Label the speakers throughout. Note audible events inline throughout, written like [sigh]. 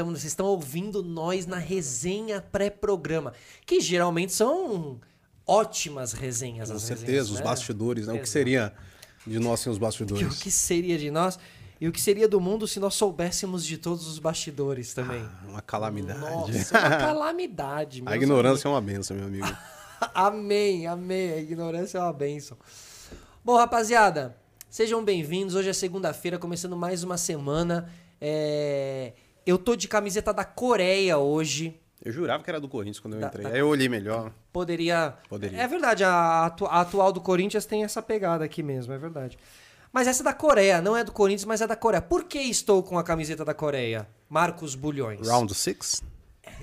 Speaker 1: Tamo, vocês estão ouvindo nós na resenha pré-programa, que geralmente são ótimas resenhas.
Speaker 2: Com certeza,
Speaker 1: resenhas,
Speaker 2: os
Speaker 1: né?
Speaker 2: bastidores, né? O que seria de nós sem os bastidores?
Speaker 1: o que seria de nós e o que seria do mundo se nós soubéssemos de todos os bastidores também.
Speaker 2: Uma calamidade.
Speaker 1: Nossa, [laughs] uma calamidade.
Speaker 2: A ignorância é uma benção, meu amigo. [laughs]
Speaker 1: Amém, amém. A ignorância é uma bênção. Bom, rapaziada, sejam bem-vindos. Hoje é segunda-feira, começando mais uma semana. É, Eu tô de camiseta da Coreia hoje.
Speaker 2: Eu jurava que era do Corinthians quando eu
Speaker 1: Da-
Speaker 2: entrei.
Speaker 1: da-
Speaker 2: Aí eu olhei melhor.
Speaker 1: Poderia.
Speaker 2: Poderia.
Speaker 1: É verdade, a, atu- a atual do Corinthians tem essa pegada aqui mesmo, é verdade. Mas essa é da Coreia, não é do Corinthians, mas é da Coreia. Por que estou com a camiseta da Coreia? Marcos Bulhões.
Speaker 2: Round six.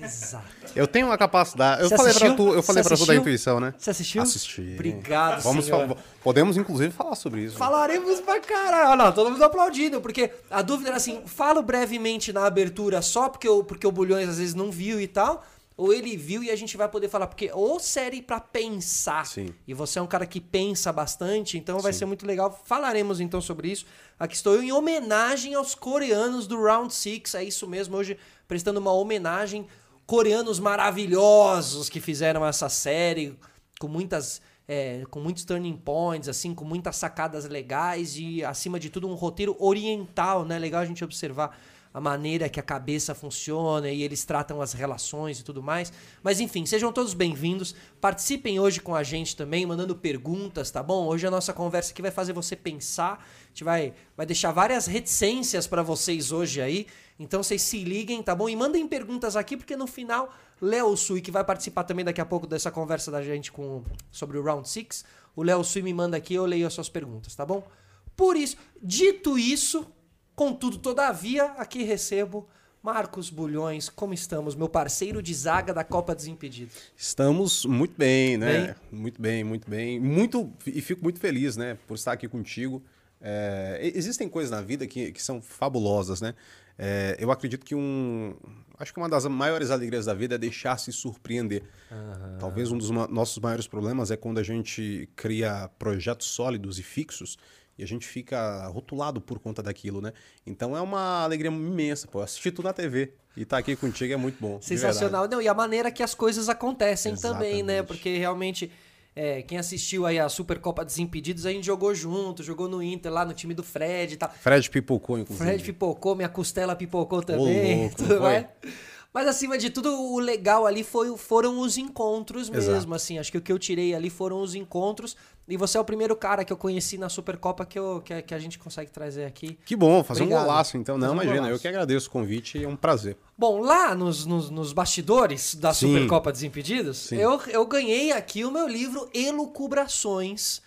Speaker 1: Exato.
Speaker 2: Eu tenho uma capacidade. Eu
Speaker 1: Você
Speaker 2: falei pra tu, eu falei tu da intuição, né?
Speaker 1: Você assistiu?
Speaker 2: Assisti.
Speaker 1: Obrigado,
Speaker 2: Vamos
Speaker 1: senhor.
Speaker 2: Podemos, inclusive, falar sobre isso.
Speaker 1: Falaremos pra caralho. Não, todo mundo aplaudindo, porque a dúvida era assim: falo brevemente na abertura só porque o, porque o Bulhões às vezes não viu e tal, ou ele viu e a gente vai poder falar, porque ou série pra pensar,
Speaker 2: Sim.
Speaker 1: e você é um cara que pensa bastante, então vai
Speaker 2: Sim.
Speaker 1: ser muito legal. Falaremos então sobre isso. Aqui estou eu em homenagem aos coreanos do Round Six é isso mesmo, hoje prestando uma homenagem. Coreanos maravilhosos que fizeram essa série, com muitas é, com muitos turning points, assim, com muitas sacadas legais e, acima de tudo, um roteiro oriental, né? Legal a gente observar a maneira que a cabeça funciona e eles tratam as relações e tudo mais. Mas enfim, sejam todos bem-vindos. Participem hoje com a gente também, mandando perguntas, tá bom? Hoje a nossa conversa aqui vai fazer você pensar. A gente vai, vai deixar várias reticências para vocês hoje aí. Então vocês se liguem, tá bom? E mandem perguntas aqui, porque no final, Léo Sui, que vai participar também daqui a pouco dessa conversa da gente com, sobre o Round 6, o Léo Sui me manda aqui, eu leio as suas perguntas, tá bom? Por isso, dito isso, contudo, todavia, aqui recebo Marcos Bulhões, como estamos? Meu parceiro de zaga da Copa Desimpedidos.
Speaker 2: Estamos muito bem, né? Muito bem, muito bem. Muito, e fico muito feliz, né? Por estar aqui contigo. É, existem coisas na vida que, que são fabulosas, né? É, eu acredito que um. Acho que uma das maiores alegrias da vida é deixar se surpreender. Talvez um dos ma- nossos maiores problemas é quando a gente cria projetos sólidos e fixos e a gente fica rotulado por conta daquilo, né? Então é uma alegria imensa, pô. Assistir tudo na TV e estar aqui contigo é muito bom.
Speaker 1: Sensacional. Não, e a maneira que as coisas acontecem também, né?
Speaker 2: Exatamente.
Speaker 1: Porque realmente, é, quem assistiu aí a Supercopa Desimpedidos, a gente jogou junto, jogou no Inter, lá no time do Fred e tal.
Speaker 2: Fred pipocou, inclusive.
Speaker 1: Fred pipocou, minha costela pipocou também.
Speaker 2: louco, [laughs]
Speaker 1: tudo
Speaker 2: foi?
Speaker 1: Mas acima de tudo, o legal ali foi, foram os encontros mesmo,
Speaker 2: Exato.
Speaker 1: assim. Acho que o que eu tirei ali foram os encontros. E você é o primeiro cara que eu conheci na Supercopa que, eu, que, que a gente consegue trazer aqui.
Speaker 2: Que bom, fazer
Speaker 1: Obrigado.
Speaker 2: um golaço então. Não,
Speaker 1: um
Speaker 2: imagina,
Speaker 1: golaço.
Speaker 2: eu que agradeço o convite, é um prazer.
Speaker 1: Bom, lá nos, nos, nos bastidores da
Speaker 2: Sim.
Speaker 1: Supercopa Desimpedidos,
Speaker 2: Sim.
Speaker 1: eu, eu ganhei aqui o meu livro Elucubrações,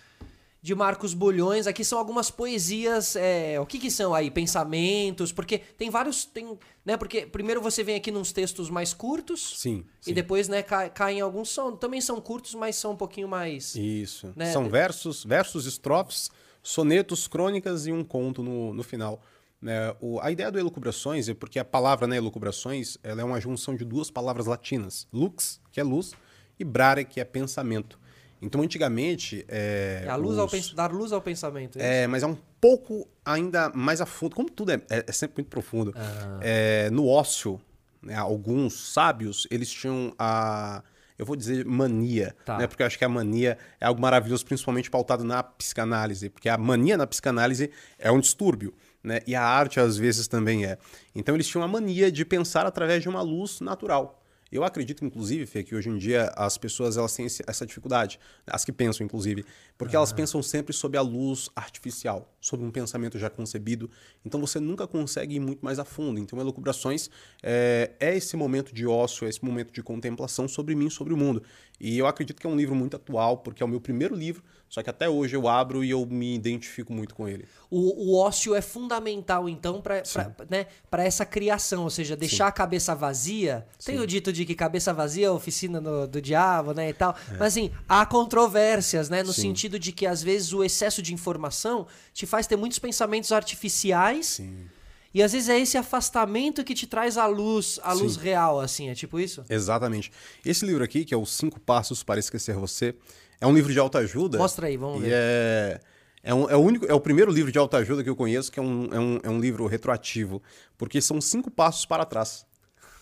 Speaker 1: de Marcos Bulhões. Aqui são algumas poesias. é, o que, que são aí? Pensamentos, porque tem vários. Tem, né, porque primeiro você vem aqui nos textos mais curtos.
Speaker 2: Sim.
Speaker 1: E
Speaker 2: sim.
Speaker 1: depois, né, cai, caem alguns. São, também são curtos, mas são um pouquinho mais.
Speaker 2: Isso.
Speaker 1: né?
Speaker 2: São versos, versos, estrofes, sonetos, crônicas e um conto no, no final. Né, o- a ideia do elucubrações é porque a palavra né, elucubrações ela é uma junção de duas palavras latinas. Lux, que é luz, e brare, que é pensamento. Então, antigamente... É,
Speaker 1: É luz ao
Speaker 2: os-
Speaker 1: dar luz ao pensamento. é?
Speaker 2: É, mas é um pouco ainda mais a fundo. Como tudo é, é- é sempre muito profundo. É, no ócio, né, alguns sábios, eles tinham a. Eu vou dizer mania,
Speaker 1: Tá.
Speaker 2: né? Porque eu acho que a mania é algo maravilhoso, principalmente pautado na psicanálise. Porque a mania na psicanálise é um distúrbio, né? E a arte, às vezes, também é. Então, eles tinham a mania de pensar através de uma luz natural. Eu acredito, inclusive, Fê, que hoje em dia as pessoas elas têm essa dificuldade, as que pensam, inclusive, porque elas pensam sempre sob a luz artificial, sob um pensamento já concebido. Então você nunca consegue ir muito mais a fundo. Então, Elucubrações é, é esse momento de ócio, é esse momento de contemplação sobre mim, sobre o mundo. E eu acredito que é um livro muito atual, porque é o meu primeiro livro, só que até hoje eu abro e eu me identifico muito com ele.
Speaker 1: O, o ócio é fundamental, então, para né, pra essa criação, ou seja, deixar a cabeça vazia. Tem o dito de que cabeça vazia é oficina no- do diabo, né, e tal. Mas, assim, há controvérsias, né, no
Speaker 2: Sim.
Speaker 1: sentido de que, às vezes, o excesso de informação te faz ter muitos pensamentos artificiais.
Speaker 2: Sim.
Speaker 1: E, às vezes, é esse afastamento que te traz a luz, a luz
Speaker 2: Sim.
Speaker 1: real, assim, é tipo isso?
Speaker 2: Exatamente. Esse livro aqui, que é Os Cinco Passos para Esquecer Você, é um livro de autoajuda.
Speaker 1: Mostra aí, vamos ver.
Speaker 2: É, é, um- é o único, é o primeiro livro de autoajuda que eu conheço que é um, é um, é um livro retroativo, porque são cinco passos para trás.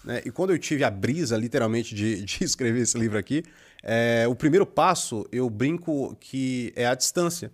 Speaker 2: Né? E quando eu tive a brisa, literalmente, de, [laughs] de escrever esse livro aqui, é, o primeiro passo, eu brinco que é a distância.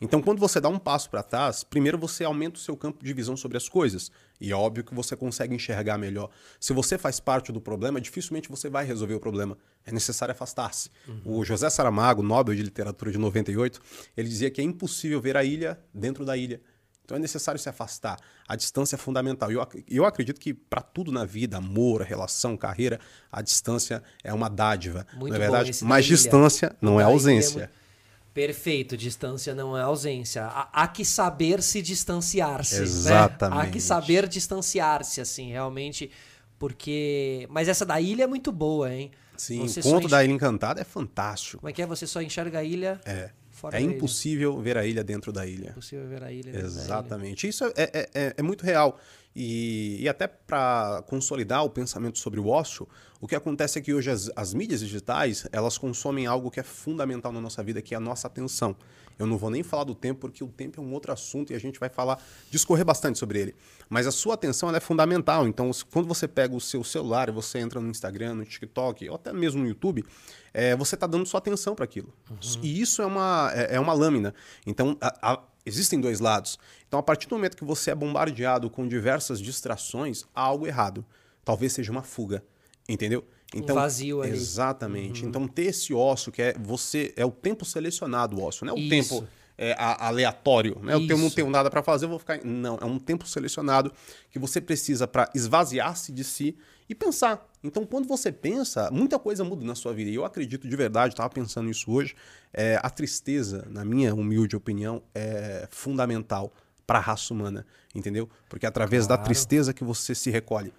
Speaker 2: Então, quando você dá um passo para trás, primeiro você aumenta o seu campo de visão sobre as coisas. E é óbvio que você consegue enxergar melhor. Se você faz parte do problema, dificilmente você vai resolver o problema. É necessário afastar-se. Uhum. O José Saramago, Nobel de Literatura de 98, ele dizia que é impossível ver a ilha dentro da ilha. Então é necessário se afastar. A distância é fundamental. Eu, eu acredito que para tudo na vida, amor, relação, carreira, a distância é uma dádiva. Muito não é verdade? Mas distância não é ausência.
Speaker 1: Perfeito, distância não é ausência. Há, há que saber se distanciar-se.
Speaker 2: Exatamente.
Speaker 1: Né? Há que saber distanciar-se, assim, realmente. Porque. Mas essa da ilha é muito boa, hein?
Speaker 2: Sim, o conto da Ilha Encantada é fantástico.
Speaker 1: Como é que é? Você só enxerga a ilha.
Speaker 2: É. é impossível
Speaker 1: ilha.
Speaker 2: ver a ilha dentro da ilha. É
Speaker 1: impossível ver a ilha
Speaker 2: dentro Exatamente. Isso é, é, é, é muito real. E, e até para consolidar o pensamento sobre o ócio, o que acontece é que hoje as, as, mídias digitais elas consomem algo que é fundamental na nossa vida, que é a nossa atenção. Eu não vou nem falar do tempo, porque o tempo é um outro assunto e a gente vai falar, discorrer bastante sobre ele. Mas a sua atenção é fundamental. Então, quando você pega o seu celular e você entra no Instagram, no TikTok, ou até mesmo no YouTube, é, você está dando sua atenção para aquilo. Uhum. E isso é uma, é, é uma lâmina. Então, a, a, existem dois lados. Então, a partir do momento que você é bombardeado com diversas distrações, há algo errado. Talvez seja uma fuga, entendeu?
Speaker 1: Então, um vazio ali.
Speaker 2: Exatamente. Uhum. Então, ter esse ócio, que é você é o tempo selecionado, o ócio, não é o Isso. tempo é, aleatório. Né? Eu não tenho nada para fazer, eu vou ficar. Não, é um tempo selecionado que você precisa para esvaziar-se de si e pensar. Então, quando você pensa, muita coisa muda na sua vida. E eu acredito de verdade, estava pensando nisso hoje. É, a tristeza, na minha humilde opinião, é fundamental para a raça humana, entendeu? Porque é através claro. da tristeza que você se recolhe.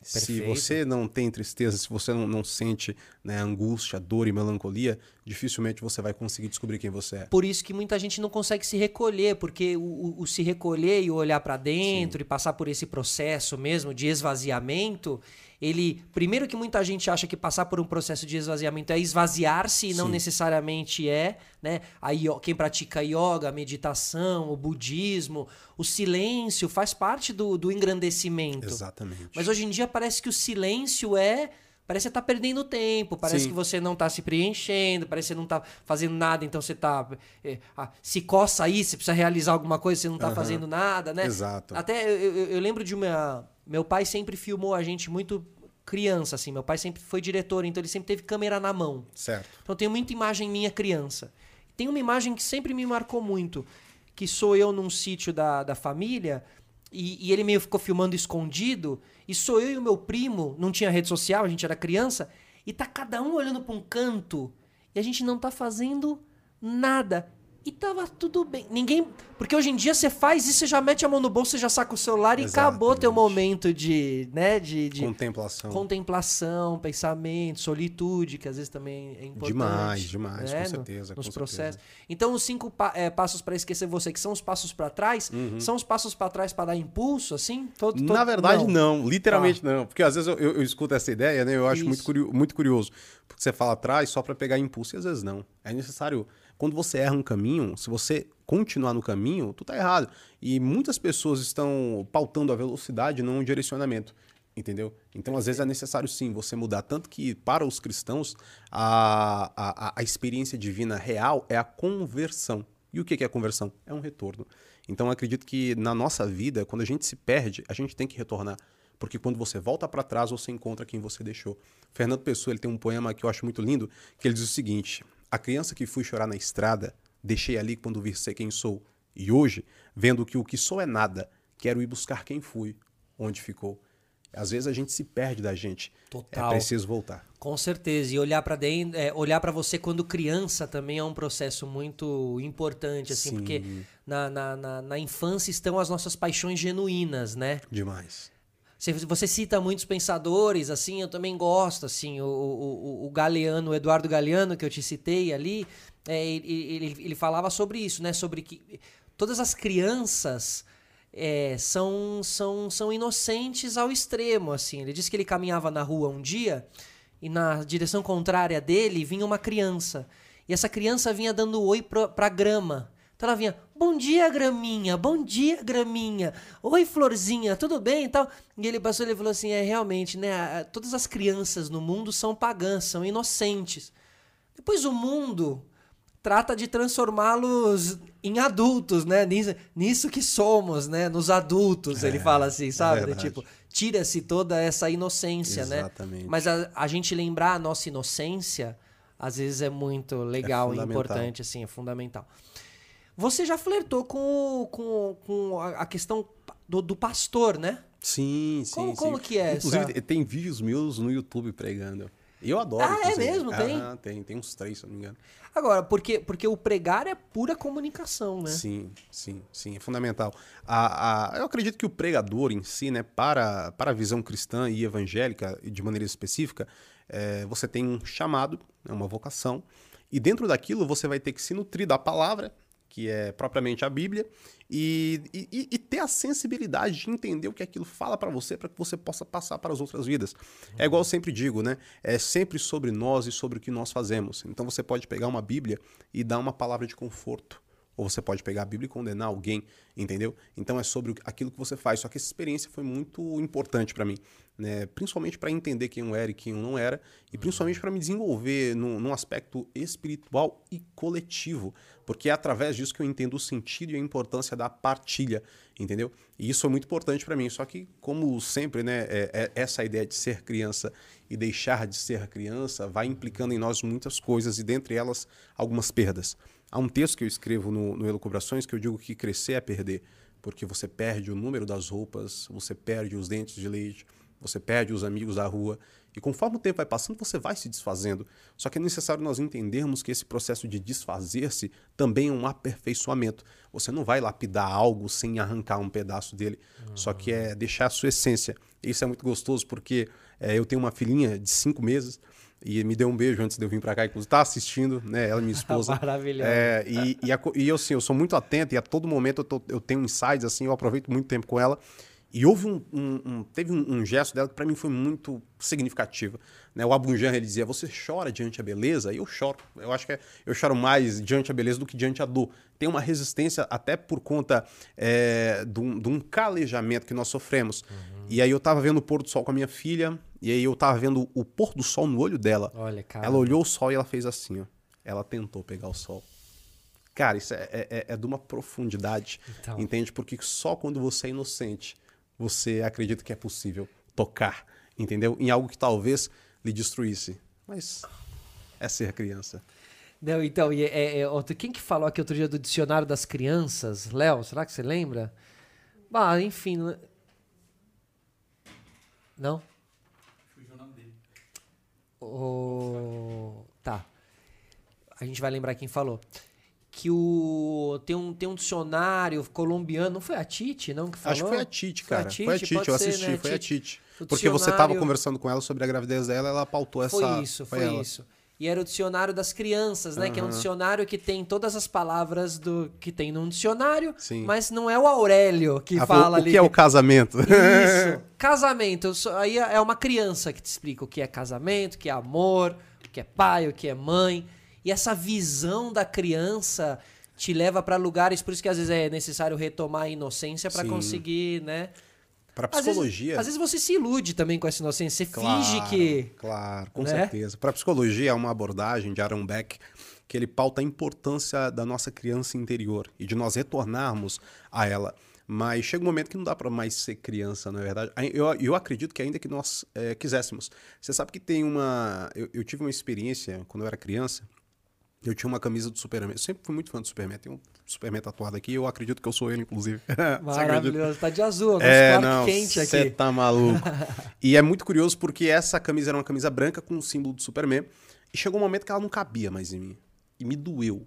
Speaker 2: Perfeito. Se você não tem tristeza, se você não, não sente né, angústia, dor e melancolia, dificilmente você vai conseguir descobrir quem você é.
Speaker 1: Por isso que muita gente não consegue se recolher, porque o, o, o se recolher e olhar para dentro Sim. e passar por esse processo mesmo de esvaziamento, ele primeiro que muita gente acha que passar por um processo de esvaziamento é esvaziar-se e não necessariamente é, né? Aí quem pratica yoga, meditação, o budismo, o silêncio faz parte do, do engrandecimento.
Speaker 2: Exatamente.
Speaker 1: Mas hoje em dia parece que o silêncio é Parece que você tá perdendo tempo, parece Sim. que você não tá se preenchendo, parece que você não tá fazendo nada, então você tá. É, ah, se coça aí, você precisa realizar alguma coisa, você não tá uhum. fazendo nada, né?
Speaker 2: Exato.
Speaker 1: Até eu, eu, eu lembro de uma meu pai sempre filmou a gente muito criança, assim. Meu pai sempre foi diretor, então ele sempre teve câmera na mão.
Speaker 2: Certo.
Speaker 1: Então tenho muita imagem minha criança. Tem uma imagem que sempre me marcou muito, que sou eu num sítio da, da família e, e, ele meio ficou filmando escondido e sou eu e o meu primo, não tinha rede social, a gente era criança, e tá cada um olhando para um canto e a gente não tá fazendo nada. E tava tudo bem. Ninguém. Porque hoje em dia você faz isso, você já mete a mão no bolso, você já saca o celular e acabou teu momento de, né, de, de
Speaker 2: contemplação.
Speaker 1: Contemplação, pensamento, solitude, que às vezes também é importante.
Speaker 2: Demais, demais, né? com certeza.
Speaker 1: nos
Speaker 2: com
Speaker 1: processos.
Speaker 2: Certeza.
Speaker 1: Então, os cinco pa é, passos para esquecer você, que são os passos para trás, uhum. são os passos para trás para dar impulso, assim?
Speaker 2: Todo, todo... Na verdade, não. não literalmente ah. não. Porque às vezes eu, eu, eu, escuto essa ideia, né? Eu acho muito curioso, muito curioso. Porque você fala atrás só para pegar impulso e às vezes não. É necessário quando você erra um caminho, se você continuar no caminho, tu tá errado. E muitas pessoas estão pautando a velocidade, não o direcionamento. Entendeu? Então, às vezes, é necessário sim você mudar. Tanto que, para os cristãos, a, a, a experiência divina real é a conversão. E o que é a conversão? É um retorno. Então, acredito que na nossa vida, quando a gente se perde, a gente tem que retornar. Porque quando você volta para trás, você encontra quem você deixou. Fernando Pessoa ele tem um poema que eu acho muito lindo, que ele diz o seguinte: a criança que fui chorar na estrada, deixei ali quando vir ser quem sou. E hoje, vendo que o que sou é nada, quero ir buscar quem fui, onde ficou. Às vezes a gente se perde da gente. É Total. É preciso voltar.
Speaker 1: Com certeza. E olhar para dentro, é, olhar para você quando criança também é um processo muito importante, assim, Sim. porque na, na, na, na infância estão as nossas paixões genuínas, né?
Speaker 2: Demais.
Speaker 1: Você, cita muitos pensadores, assim, eu também gosto, assim, o, o, o Galeano, o Eduardo Galeano, que eu te citei ali, é, ele, ele, ele, falava sobre isso, né? Sobre que todas as crianças é, são, são, são inocentes ao extremo, assim. Ele disse que ele caminhava na rua um dia e na direção contrária dele vinha uma criança. E essa criança vinha dando oi pra, pra grama Então ela vinha, bom dia, graminha, bom dia, graminha. Oi, florzinha, tudo bem e tal? E ele passou e falou assim: é realmente, né? Todas as crianças no mundo são pagãs, são inocentes. Depois o mundo trata de transformá-los em adultos, né? Nisso, nisso, que somos, né? Nos adultos, é, ele fala assim, sabe? É tipo, tira-se toda essa inocência, né? Exatamente. né? Mas a, a, gente lembrar a nossa inocência, às vezes é muito legal é e importante, assim, é fundamental. Você já flertou com, com, com a questão do, do pastor, né?
Speaker 2: Sim, sim.
Speaker 1: Como,
Speaker 2: sim.
Speaker 1: como que é?
Speaker 2: Inclusive, essa? tem vídeos meus no YouTube pregando. Eu adoro.
Speaker 1: Ah, é mesmo? Tem?
Speaker 2: Ah, tem, tem uns três, se eu não me engano.
Speaker 1: Agora, porque, porque o pregar é pura comunicação, né?
Speaker 2: Sim, sim, sim, é fundamental. A, a, eu acredito que o pregador em si, né, para, para a visão cristã e evangélica, de maneira específica, é, você tem um chamado, né, uma vocação, e dentro daquilo você vai ter que se nutrir da palavra, que é propriamente a Bíblia, e, e, e, ter a sensibilidade de entender o que aquilo fala para você, para que você possa passar para as outras vidas. É igual eu sempre digo, né? É sempre sobre nós e sobre o que nós fazemos. Então você pode pegar uma Bíblia e dar uma palavra de conforto. Ou você pode pegar a Bíblia e condenar alguém, entendeu? Então é sobre aquilo que você faz. Só que essa experiência foi muito importante para mim, né? principalmente para entender quem eu era e quem eu não era, e principalmente para me desenvolver num, num, aspecto espiritual e coletivo, porque é através disso que eu entendo o sentido e a importância da partilha, entendeu? E isso é muito importante para mim. Só que, como sempre, né, é, é essa ideia de ser criança e deixar de ser criança vai implicando em nós muitas coisas, e dentre elas, algumas perdas. Há um texto que eu escrevo no, no Elucubrações que eu digo que crescer é perder, porque você perde o número das roupas, você perde os dentes de leite, você perde os amigos da rua, e conforme o tempo vai passando, você vai se desfazendo. Só que é necessário nós entendermos que esse processo de desfazer-se também é um aperfeiçoamento. Você não vai lapidar algo sem arrancar um pedaço dele, uhum. só que é deixar a sua essência. Isso é muito gostoso porque é, eu tenho uma filhinha de cinco meses, e me deu um beijo antes de eu vir para cá, inclusive está assistindo, né? Ela, minha [laughs] esposa.
Speaker 1: Maravilhosa.
Speaker 2: É, e, e, a, e, eu, assim, eu sou muito atento e a todo momento eu, tô, eu tenho insights, assim, eu aproveito muito tempo com ela. E houve um, um, um teve um, um, gesto dela que para mim foi muito significativo. Né? O Abunjan ele dizia: Você chora diante a beleza? E eu choro. Eu acho que é, eu choro mais diante a beleza do que diante a dor. Tem uma resistência até por conta é, de, um, calejamento que nós sofremos. Uhum. E aí eu tava vendo o pôr do sol com a minha filha, e aí eu tava vendo o pôr do sol no olho dela.
Speaker 1: Olha, cara.
Speaker 2: Ela olhou o sol e ela fez assim, ó. Ela tentou pegar o sol. Cara, isso é, é, é de uma profundidade, então. entende? Porque só quando você é inocente você acredita que é possível tocar, entendeu? Em algo que talvez lhe destruísse. Mas é ser criança.
Speaker 1: Não, então, e é, é, quem que falou aqui outro dia do dicionário das crianças? Léo, será que você lembra? Bah, enfim. Não? Fugiu o nome dele. O... Tá. A gente vai lembrar quem falou que o tem um, tem um dicionário colombiano, não foi a Tite, não que falou?
Speaker 2: Acho que foi a Tite, cara. Foi a Tite, foi a Tite eu assisti, né? foi a Tite. Porque você estava conversando com ela sobre a gravidez dela, ela pautou essa
Speaker 1: Foi isso, foi, foi isso. E era o dicionário das crianças, né? Uhum. Que é um dicionário que tem todas as palavras do que tem num dicionário, Sim. mas não é o Aurélio que ah, fala
Speaker 2: o,
Speaker 1: ali.
Speaker 2: O que é o casamento?
Speaker 1: Isso. [laughs] casamento. Aí é uma criança que te explica o que é casamento, o que é amor, o que é pai, o que é mãe. E essa visão da criança te leva para lugares, por isso que às vezes é necessário retomar a inocência para conseguir, né?
Speaker 2: Para psicologia.
Speaker 1: Às vezes, às vezes, você se ilude também com essa inocência, você claro, finge que.
Speaker 2: Claro, com né? certeza. Para psicologia é uma abordagem de Aaron Beck que ele pauta a importância da nossa criança interior e de nós retornarmos a ela. Mas chega um momento que não dá para mais ser criança, na é verdade. Eu, eu acredito que ainda que nós é, quiséssemos. Você sabe que tem uma. Eu, eu tive uma experiência quando eu era criança eu tinha uma camisa do Superman. Eu sempre fui muito fã do Superman. Tem um Superman tatuado aqui. Eu acredito que eu sou ele, inclusive. [laughs]
Speaker 1: Maravilhoso. Tá de azul.
Speaker 2: É, não, quente aqui. Você tá maluco. [laughs] e é muito curioso porque essa camisa era uma camisa branca com o símbolo do Superman. E chegou um momento que ela não cabia mais em mim. E me doeu.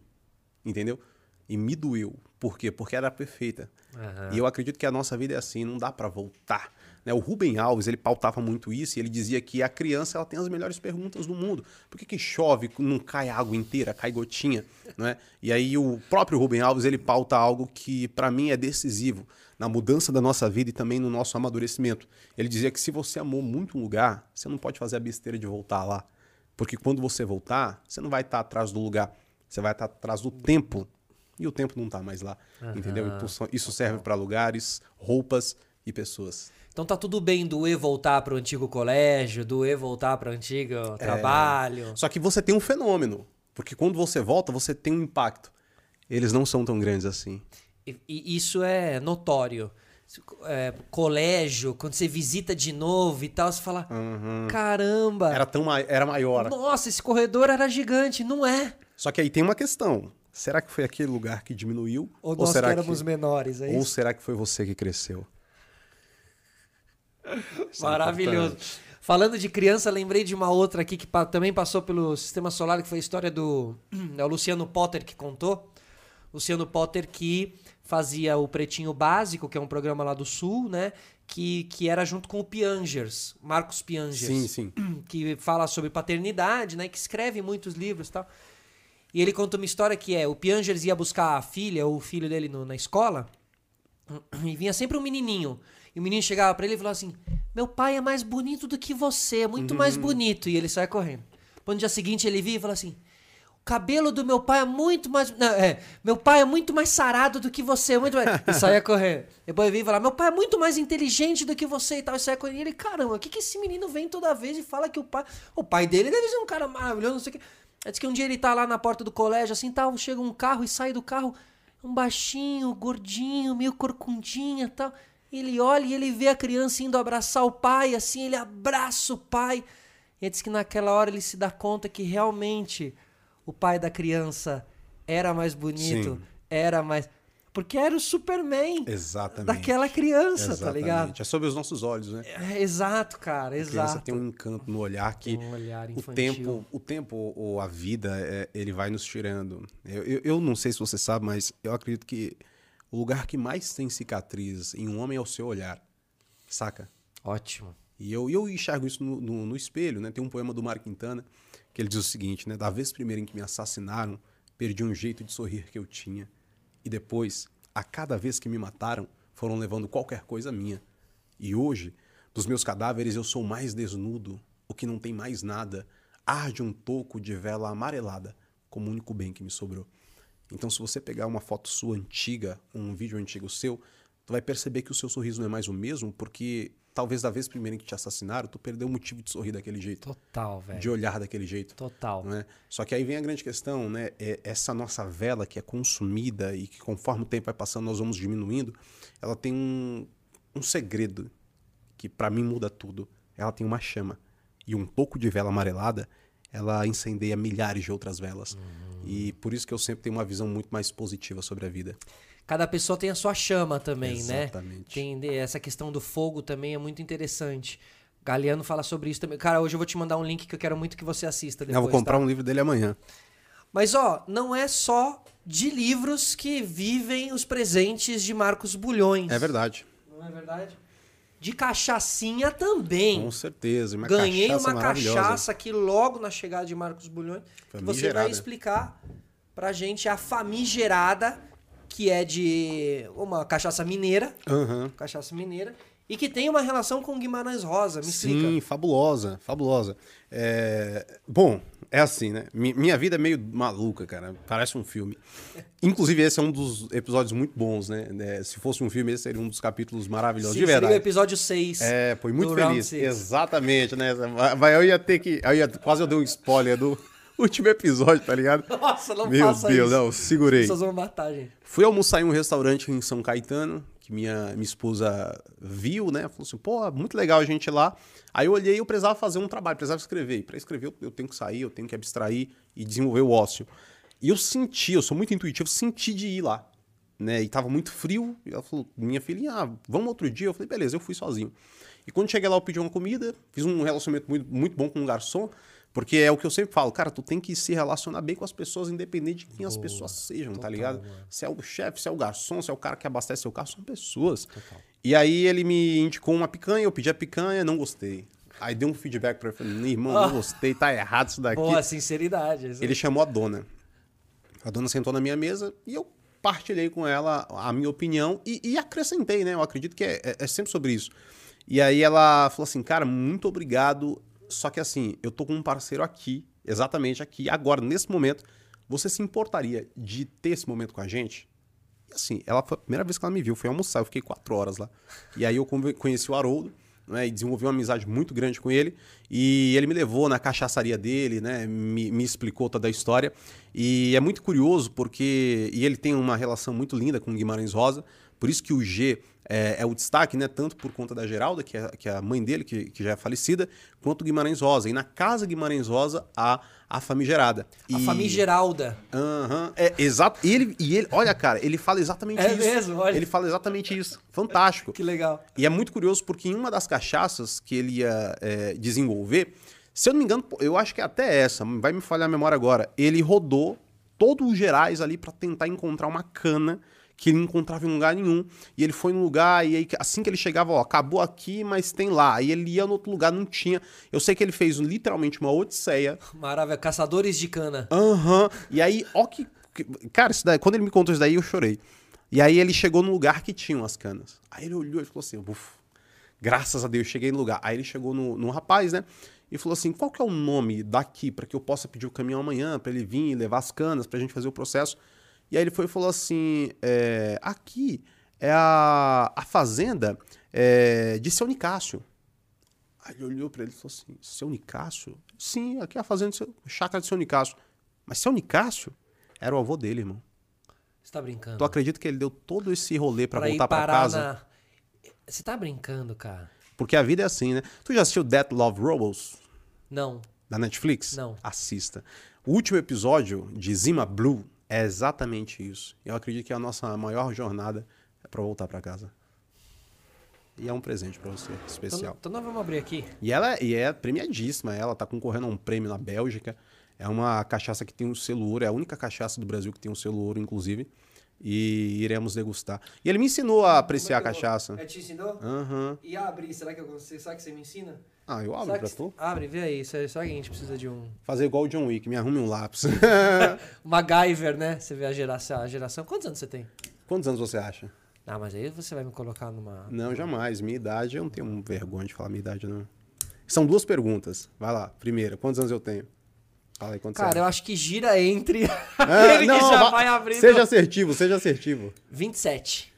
Speaker 2: Entendeu? E me doeu. Por quê? Porque era perfeita. Uhum. E eu acredito que a nossa vida é assim. Não dá para voltar. Né? O Rubem Alves ele pautava muito isso e ele dizia que a criança ela tem as melhores perguntas do mundo. Por que, que chove, não cai água inteira, cai gotinha? Né? E aí o próprio Rubem Alves ele pauta algo que para mim é decisivo na mudança da nossa vida e também no nosso amadurecimento. Ele dizia que se você amou muito um lugar, você não pode fazer a besteira de voltar lá. Porque quando você voltar, você não vai estar atrás do lugar, você vai estar atrás do tempo E o tempo não tá mais lá, entendeu? Então isso serve para lugares, roupas e pessoas.
Speaker 1: Então tá tudo bem do E voltar pro antigo colégio, do E voltar pro antigo trabalho.
Speaker 2: Só que você tem um fenômeno, porque quando você volta, você tem um impacto. Eles não são tão grandes assim.
Speaker 1: E, e isso é notório. É, colégio, quando você visita de novo e tal, você fala: caramba,
Speaker 2: Era tão ma- era maior.
Speaker 1: nossa, esse corredor era gigante. Não é.
Speaker 2: Só que aí tem uma questão. Será que foi aquele lugar que diminuiu?
Speaker 1: Ou nós que
Speaker 2: será
Speaker 1: éramos menores, é
Speaker 2: Ou será que foi você que cresceu? É
Speaker 1: Maravilhoso. Falando de criança, lembrei de uma outra aqui que pa- também passou pelo sistema solar, que foi a história do [clears throat] é o Luciano Potter que contou. Luciano Potter que fazia o Pretinho Básico, que é um programa lá do Sul, né? Que, que era junto com o Piangers, Marcos Piangers.
Speaker 2: Sim, sim. [clears throat]
Speaker 1: que fala sobre paternidade, né? Que escreve muitos livros e tal. E ele conta uma história que é: o Piangers ia buscar a filha ou o filho dele no- na escola [clears throat] e vinha sempre um menininho. E o menino chegava pra ele e falava assim: Meu pai é mais bonito do que você, é muito mais bonito. E ele sai correndo. No dia seguinte ele via e fala assim: O cabelo do meu pai é muito mais. Não, é, meu pai é muito mais sarado do que você. Muito mais... [laughs] E saia correndo. Depois vinha e falava: Meu pai é muito mais inteligente do que você e tal. E saia correndo. E ele: Caramba, o que, que esse menino vem toda vez e fala que o pai. O pai dele deve ser um cara maravilhoso, não sei o que. Aí diz que um dia ele tá lá na porta do colégio, assim, tal, chega um carro e sai do carro, um baixinho, gordinho, meio corcundinha e tal. Ele olha e ele vê a criança indo abraçar o pai, assim, ele abraça o pai. E ele diz que naquela hora ele se dá conta que realmente o pai da criança era mais bonito,
Speaker 2: Sim.
Speaker 1: era mais. Porque era o Superman
Speaker 2: Exatamente.
Speaker 1: daquela criança, tá
Speaker 2: Exatamente.
Speaker 1: ligado?
Speaker 2: É sob os nossos olhos, né?
Speaker 1: É, exato, cara,
Speaker 2: A criança
Speaker 1: exato.
Speaker 2: tem um encanto no olhar que
Speaker 1: Um olhar
Speaker 2: o tempo, o tempo ou a vida, é, ele vai nos tirando. Eu, eu, eu não sei se você sabe, mas eu acredito que o lugar que mais tem cicatriz em um homem é o seu olhar, saca?
Speaker 1: Ótimo.
Speaker 2: E eu, eu enxergo isso no, no, no espelho, né? Tem um poema do Mário Quintana que ele diz o seguinte, né? Da vez primeira em que me assassinaram, perdi um jeito de sorrir que eu tinha. E depois, a cada vez que me mataram, foram levando qualquer coisa minha. E hoje, dos meus cadáveres eu sou mais desnudo, o que não tem mais nada. Arde um toco de vela amarelada, como o único bem que me sobrou. Então, se você pegar uma foto sua antiga, um vídeo antigo seu, tu vai perceber que o seu sorriso não é mais o mesmo, porque talvez da vez primeira em que te assassinaram, tu perdeu o motivo de sorrir daquele jeito,
Speaker 1: Total, velho.
Speaker 2: de olhar daquele jeito.
Speaker 1: Total.
Speaker 2: Não é? Só que aí vem a grande questão, né? É essa nossa vela que é consumida e que conforme o tempo vai passando nós vamos diminuindo, ela tem um, um segredo que pra mim muda tudo. Ela tem uma chama e um pouco de vela amarelada, ela incendeia milhares de outras velas. E por isso que eu sempre tenho uma visão muito mais positiva sobre a vida.
Speaker 1: Cada pessoa tem a sua chama também,
Speaker 2: Exatamente.
Speaker 1: né? Tem essa questão do fogo também é muito interessante. Galeano fala sobre isso também. Cara, hoje eu vou te mandar um link que eu quero muito que você assista depois.
Speaker 2: eu vou comprar
Speaker 1: tá?
Speaker 2: um livro dele amanhã.
Speaker 1: Mas ó, não é só de livros que vivem os presentes de Marcos Bulhões.
Speaker 2: É verdade.
Speaker 1: Não é verdade? De cachaçinha também.
Speaker 2: Com certeza. Uma
Speaker 1: Ganhei
Speaker 2: cachaça
Speaker 1: uma cachaça aqui logo na chegada de Marcos Bulhões. Que você vai explicar pra gente a famigerada, que é de uma cachaça mineira.
Speaker 2: Aham.
Speaker 1: Cachaça mineira. E que tem uma relação com Guimarães Rosa. Me
Speaker 2: Sim,
Speaker 1: explica.
Speaker 2: fabulosa, fabulosa. É, Bom, é assim, né? Mi- Minha vida é meio maluca, cara. Parece um filme. Inclusive, esse é um dos episódios muito bons, né? É, Se fosse um filme, esse seria um dos capítulos maravilhosos,
Speaker 1: Sim,
Speaker 2: de
Speaker 1: seria o
Speaker 2: verdade.
Speaker 1: episódio 6.
Speaker 2: É, foi muito feliz. Exatamente, né? Vai- Eu ia ter que. Eu ia... Quase eu dei um spoiler do [laughs] último episódio, tá ligado? [laughs]
Speaker 1: Nossa, não
Speaker 2: Meu
Speaker 1: faça
Speaker 2: Deus,
Speaker 1: isso.
Speaker 2: não, segurei.
Speaker 1: Pessoas vão matar, gente.
Speaker 2: Fui almoçar em um restaurante em São Caetano, que minha, minha esposa viu, né? Falou assim, pô, muito legal a gente ir lá. Aí eu olhei e eu precisava fazer um trabalho, precisava escrever. E pra escrever eu, eu tenho que sair, eu tenho que abstrair e desenvolver o ócio. E eu senti, eu sou muito intuitivo, senti de ir lá. Né? E tava muito frio. E ela falou, minha filhinha, ah, vamos outro dia? Eu falei, beleza, eu fui sozinho. E quando cheguei lá, eu pedi uma comida, fiz um relacionamento muito, muito bom com um garçom. Porque é o que eu sempre falo, cara, tu tem que se relacionar bem com as pessoas, independente de quem as pessoas sejam, tá ligado? Se é o chefe, se é o garçom, se é o cara que abastece seu carro, são pessoas. E aí ele me indicou uma picanha, eu pedi a picanha, não gostei. Aí deu um feedback pra ele, falei, irmão, não gostei, tá errado isso daqui.
Speaker 1: Boa, sinceridade.
Speaker 2: Ele chamou a dona. A dona sentou na minha mesa e eu partilhei com ela a minha opinião e, e acrescentei, né? Eu acredito que é, é- é sempre sobre isso. E aí ela falou assim, cara, muito obrigado. Só que assim, eu tô com um parceiro aqui, exatamente aqui, agora, nesse momento, você se importaria de ter esse momento com a gente? E assim, ela foi a primeira vez que ela me viu, foi almoçar, eu fiquei quatro horas lá. E aí eu conheci o Haroldo, né, e desenvolvi uma amizade muito grande com ele. E ele me levou na cachaçaria dele, né, me, me explicou toda a história. E é muito curioso porque e ele tem uma relação muito linda com o Guimarães Rosa. Por isso que o G é, é o destaque, né? Tanto por conta da Geralda, que é, que é a mãe dele, que, que já é falecida, quanto Guimarães Rosa. E na casa Guimarães Rosa, a, a famigerada.
Speaker 1: A
Speaker 2: E-
Speaker 1: famigeralda.
Speaker 2: Aham, é exato. E ele, e ele, olha, cara, ele fala exatamente
Speaker 1: É
Speaker 2: isso.
Speaker 1: mesmo? Olha.
Speaker 2: Ele fala exatamente isso. Fantástico.
Speaker 1: Que legal.
Speaker 2: E é muito curioso porque em uma das cachaças que ele ia é, desenvolver, se eu não me engano, eu acho que é até essa, vai me falhar a memória agora, ele rodou todo o Gerais ali para tentar encontrar uma cana que ele não encontrava em lugar nenhum. E ele foi num lugar, e aí, assim que ele chegava, ó, acabou aqui, mas tem lá. Aí ele ia no outro lugar, não tinha. Eu sei que ele fez literalmente uma odisseia [laughs]
Speaker 1: Maravilha. Caçadores de cana.
Speaker 2: Aham. E aí, ó que. Cara, isso daí, quando ele me contou isso daí, eu chorei. E aí ele chegou no lugar que tinham as canas. Aí ele olhou e falou assim: Uf, graças a Deus, cheguei no lugar. Aí ele chegou no, no rapaz, né? E falou assim: qual que é o nome daqui para que eu possa pedir o caminhão amanhã, para ele vir e levar as canas, pra gente fazer o processo? E aí ele foi e falou assim: é, aqui é a, a fazenda é, de seu Nicásio. Aí ele olhou pra ele e falou assim: Seu Nicásio? Sim, aqui é a fazenda, de seu, chácara de seu Nicásio. Mas seu Nicásio era o avô dele, irmão.
Speaker 1: Você tá brincando?
Speaker 2: Tu acredita que ele deu todo esse rolê pra,
Speaker 1: ir
Speaker 2: voltar pra
Speaker 1: parar
Speaker 2: casa?
Speaker 1: na- Você tá brincando, cara?
Speaker 2: Porque a vida é assim, né? Tu já assistiu Death Love Robots
Speaker 1: Não.
Speaker 2: da Netflix?
Speaker 1: Não.
Speaker 2: Assista. O último episódio de Zima Blue é exatamente isso. Eu acredito que a nossa maior jornada é pra voltar pra casa. E é um presente pra você,
Speaker 1: Então,
Speaker 2: especial.
Speaker 1: então nós vamos abrir aqui.
Speaker 2: E ela é- e é premiadíssima, ela tá concorrendo a um prêmio na Bélgica. É uma cachaça que tem um selo ouro, é a única cachaça do Brasil que tem um selo ouro, inclusive. E iremos degustar. E ele me ensinou a apreciar a cachaça.
Speaker 1: É, te ensinou?
Speaker 2: Aham.
Speaker 1: E abrir, será que eu consigo? Será que você me ensina?
Speaker 2: Ah, eu abro pra tu.
Speaker 1: Abre, vê aí. Será será que a gente precisa de um.
Speaker 2: Fazer igual o John Wick, me arrume um lápis. [laughs] [laughs]
Speaker 1: MacGyver, né? Você vê a geração, a geração. Quantos anos você tem?
Speaker 2: Quantos anos você acha?
Speaker 1: Ah, mas aí você vai me colocar numa.
Speaker 2: Não, jamais. Minha idade, eu não tenho vergonha de falar minha idade, não. São duas perguntas. Vai lá. Primeira, quantos anos eu tenho? Fala aí, quantos
Speaker 1: Cara,
Speaker 2: você
Speaker 1: eu acho que gira entre [laughs]
Speaker 2: Ah,
Speaker 1: aquele que já vai abrindo.
Speaker 2: Seja assertivo, seja assertivo.
Speaker 1: 27.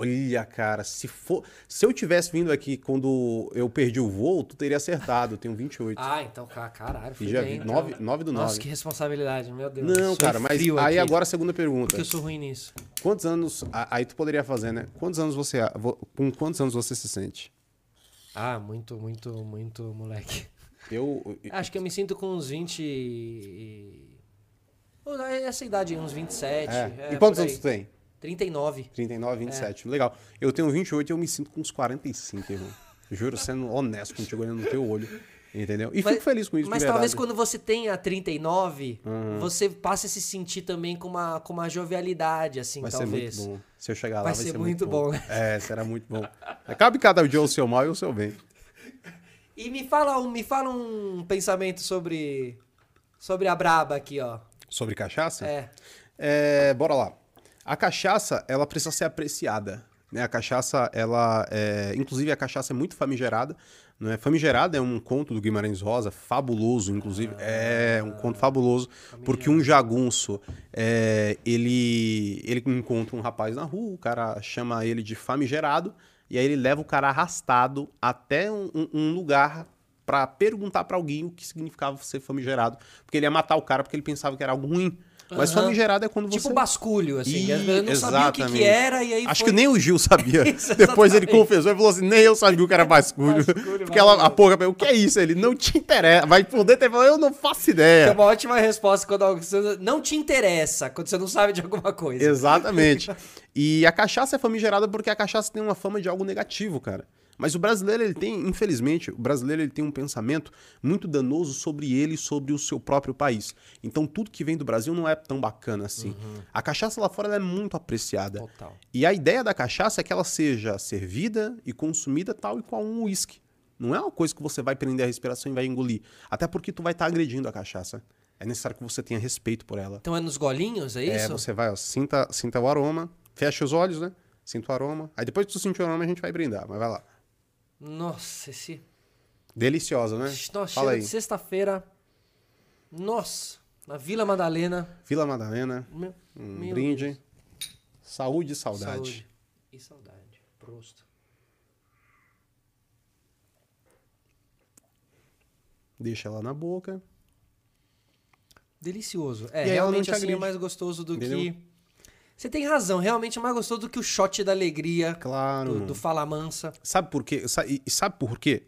Speaker 2: Olha, cara, se for. Se eu tivesse vindo aqui quando eu perdi o voo, tu teria acertado. Eu tenho 28.
Speaker 1: Ah, então, ca- caralho. Fui
Speaker 2: já
Speaker 1: bem,
Speaker 2: vi.
Speaker 1: então.
Speaker 2: 9, 9 do 9.
Speaker 1: Nossa, que responsabilidade, meu Deus.
Speaker 2: Não,
Speaker 1: Sou
Speaker 2: cara, mas aí
Speaker 1: aqui,
Speaker 2: agora a segunda pergunta.
Speaker 1: Porque eu sou ruim nisso.
Speaker 2: Quantos anos. Aí tu poderia fazer, né? Quantos anos você. vo- Com quantos anos você se sente?
Speaker 1: Ah, muito, muito, muito moleque.
Speaker 2: Eu. [laughs]
Speaker 1: Acho que eu me sinto com uns 20. e- Pô, Essa idade uns 27.
Speaker 2: É.
Speaker 1: é,
Speaker 2: e quantos anos tu tem?
Speaker 1: 39.
Speaker 2: 39, 27. Legal. Eu tenho 28 e eu me sinto com uns 45, irmão. Juro, sendo honesto contigo, olhando no teu olho. Entendeu? E
Speaker 1: Mas-
Speaker 2: fico feliz com isso,
Speaker 1: Mas talvez quando você tenha 39,
Speaker 2: Uhum.
Speaker 1: você passe a se sentir também com uma, com uma jovialidade, assim,
Speaker 2: Vai
Speaker 1: talvez.
Speaker 2: ser muito bom. Se eu chegar lá,
Speaker 1: Vai
Speaker 2: vai,
Speaker 1: ser muito bom, né?
Speaker 2: É, será muito bom. Cabe cada dia o seu mal e o seu bem.
Speaker 1: E me fala, um, me fala um pensamento sobre sobre a braba aqui, ó.
Speaker 2: Sobre cachaça?
Speaker 1: É.
Speaker 2: É, bora lá. A cachaça, ela precisa ser apreciada. Né? A cachaça, ela. É... Inclusive, a cachaça é muito famigerada. Não é? Famigerada é um conto do Guimarães Rosa, fabuloso, inclusive. é um conto fabuloso. Porque um jagunço, é, ele, ele encontra um rapaz na rua, o cara chama ele de famigerado, e aí ele leva o cara arrastado até um, um- lugar pra perguntar pra alguém o que significava ser famigerado. Porque ele ia matar o cara porque ele pensava que era algo ruim. Mas
Speaker 1: Aham.
Speaker 2: famigerado é quando você...
Speaker 1: Tipo basculho, assim.
Speaker 2: Ih,
Speaker 1: As pessoas não sabiam o que, que
Speaker 2: exatamente.
Speaker 1: era e aí
Speaker 2: Acho
Speaker 1: foi...
Speaker 2: que nem o Gil sabia. [laughs]
Speaker 1: Isso,
Speaker 2: Depois ele
Speaker 1: exatamente.
Speaker 2: confessou e falou assim: nem eu sabia o que era basculho.
Speaker 1: Basculho,
Speaker 2: Porque ela, a perguntou, o que é isso? Ele não te interessa. Vai poder ter falado, eu não faço
Speaker 1: É
Speaker 2: ideia.
Speaker 1: uma ótima resposta quando não te interessa, quando você não sabe de alguma coisa.
Speaker 2: Exatamente. E a cachaça é famigerada porque a cachaça tem uma fama de algo negativo, cara. Mas o brasileiro, ele tem, infelizmente, o brasileiro ele tem um pensamento muito danoso sobre ele e sobre o seu próprio país. Então tudo que vem do Brasil não é tão bacana assim. A cachaça lá fora é muito apreciada.
Speaker 1: Total.
Speaker 2: E a ideia da cachaça é que ela seja servida e consumida tal e qual um uísque. Não é uma coisa que você vai prender a respiração e vai engolir. Até porque tu vai estar agredindo a cachaça. É necessário que você tenha respeito por ela.
Speaker 1: Então é nos golinhos, é
Speaker 2: É,
Speaker 1: isso?
Speaker 2: você vai, ó, sinta, sinta o aroma, fecha os olhos, né? Sinta o aroma. Aí depois que tu sentir o aroma, a gente vai brindar. Mas vai lá.
Speaker 1: Nossa, esse...
Speaker 2: Deliciosa, né?
Speaker 1: Nossa,
Speaker 2: Fala aí.
Speaker 1: de sexta-feira. Nossa. Na Vila Madalena.
Speaker 2: Vila Madalena.
Speaker 1: Meu,
Speaker 2: Um
Speaker 1: meu
Speaker 2: brinde.
Speaker 1: Deus.
Speaker 2: Saúde e saudade.
Speaker 1: Saúde. E saudade. Prosto.
Speaker 2: Deixa ela na boca.
Speaker 1: Delicioso. É, realmente
Speaker 2: te
Speaker 1: assim é mais gostoso do
Speaker 2: Entendeu?
Speaker 1: que. Você tem razão, realmente é mais gostoso do que o shot da alegria
Speaker 2: Claro.
Speaker 1: do, do Fala Mansa.
Speaker 2: Sabe por quê? E sabe por quê?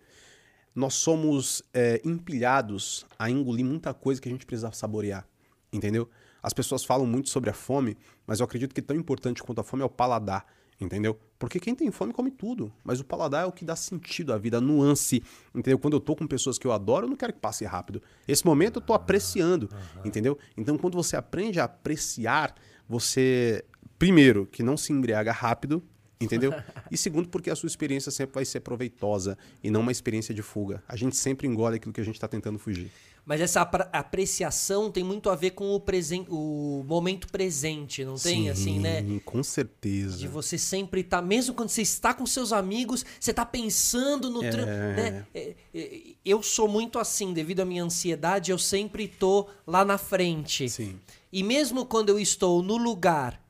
Speaker 2: Nós somos é, empilhados a engolir muita coisa que a gente precisa saborear. Entendeu? As pessoas falam muito sobre a fome, mas eu acredito que tão importante quanto a fome é o paladar. Entendeu? Porque quem tem fome come tudo, mas o paladar é o que dá sentido à vida, a nuance. Entendeu? Quando eu tô com pessoas que eu adoro, eu não quero que passe rápido. Esse momento eu tô apreciando. Entendeu? Então, quando você aprende a apreciar, você, primeiro, que não se embriaga rápido, Entendeu? E segundo, porque a sua experiência sempre vai ser proveitosa e não uma experiência de fuga. A gente sempre engole aquilo que a gente está tentando fugir.
Speaker 1: Mas essa apreciação tem muito a ver com o, presen o momento presente, não tem? Assim, né?
Speaker 2: Sim, Com certeza.
Speaker 1: De você sempre estar, mesmo quando você está com seus amigos, você está pensando no tram- né? É, é, Eu sou muito assim, devido à minha ansiedade, eu sempre tô lá na frente.
Speaker 2: Sim.
Speaker 1: E mesmo quando eu estou no lugar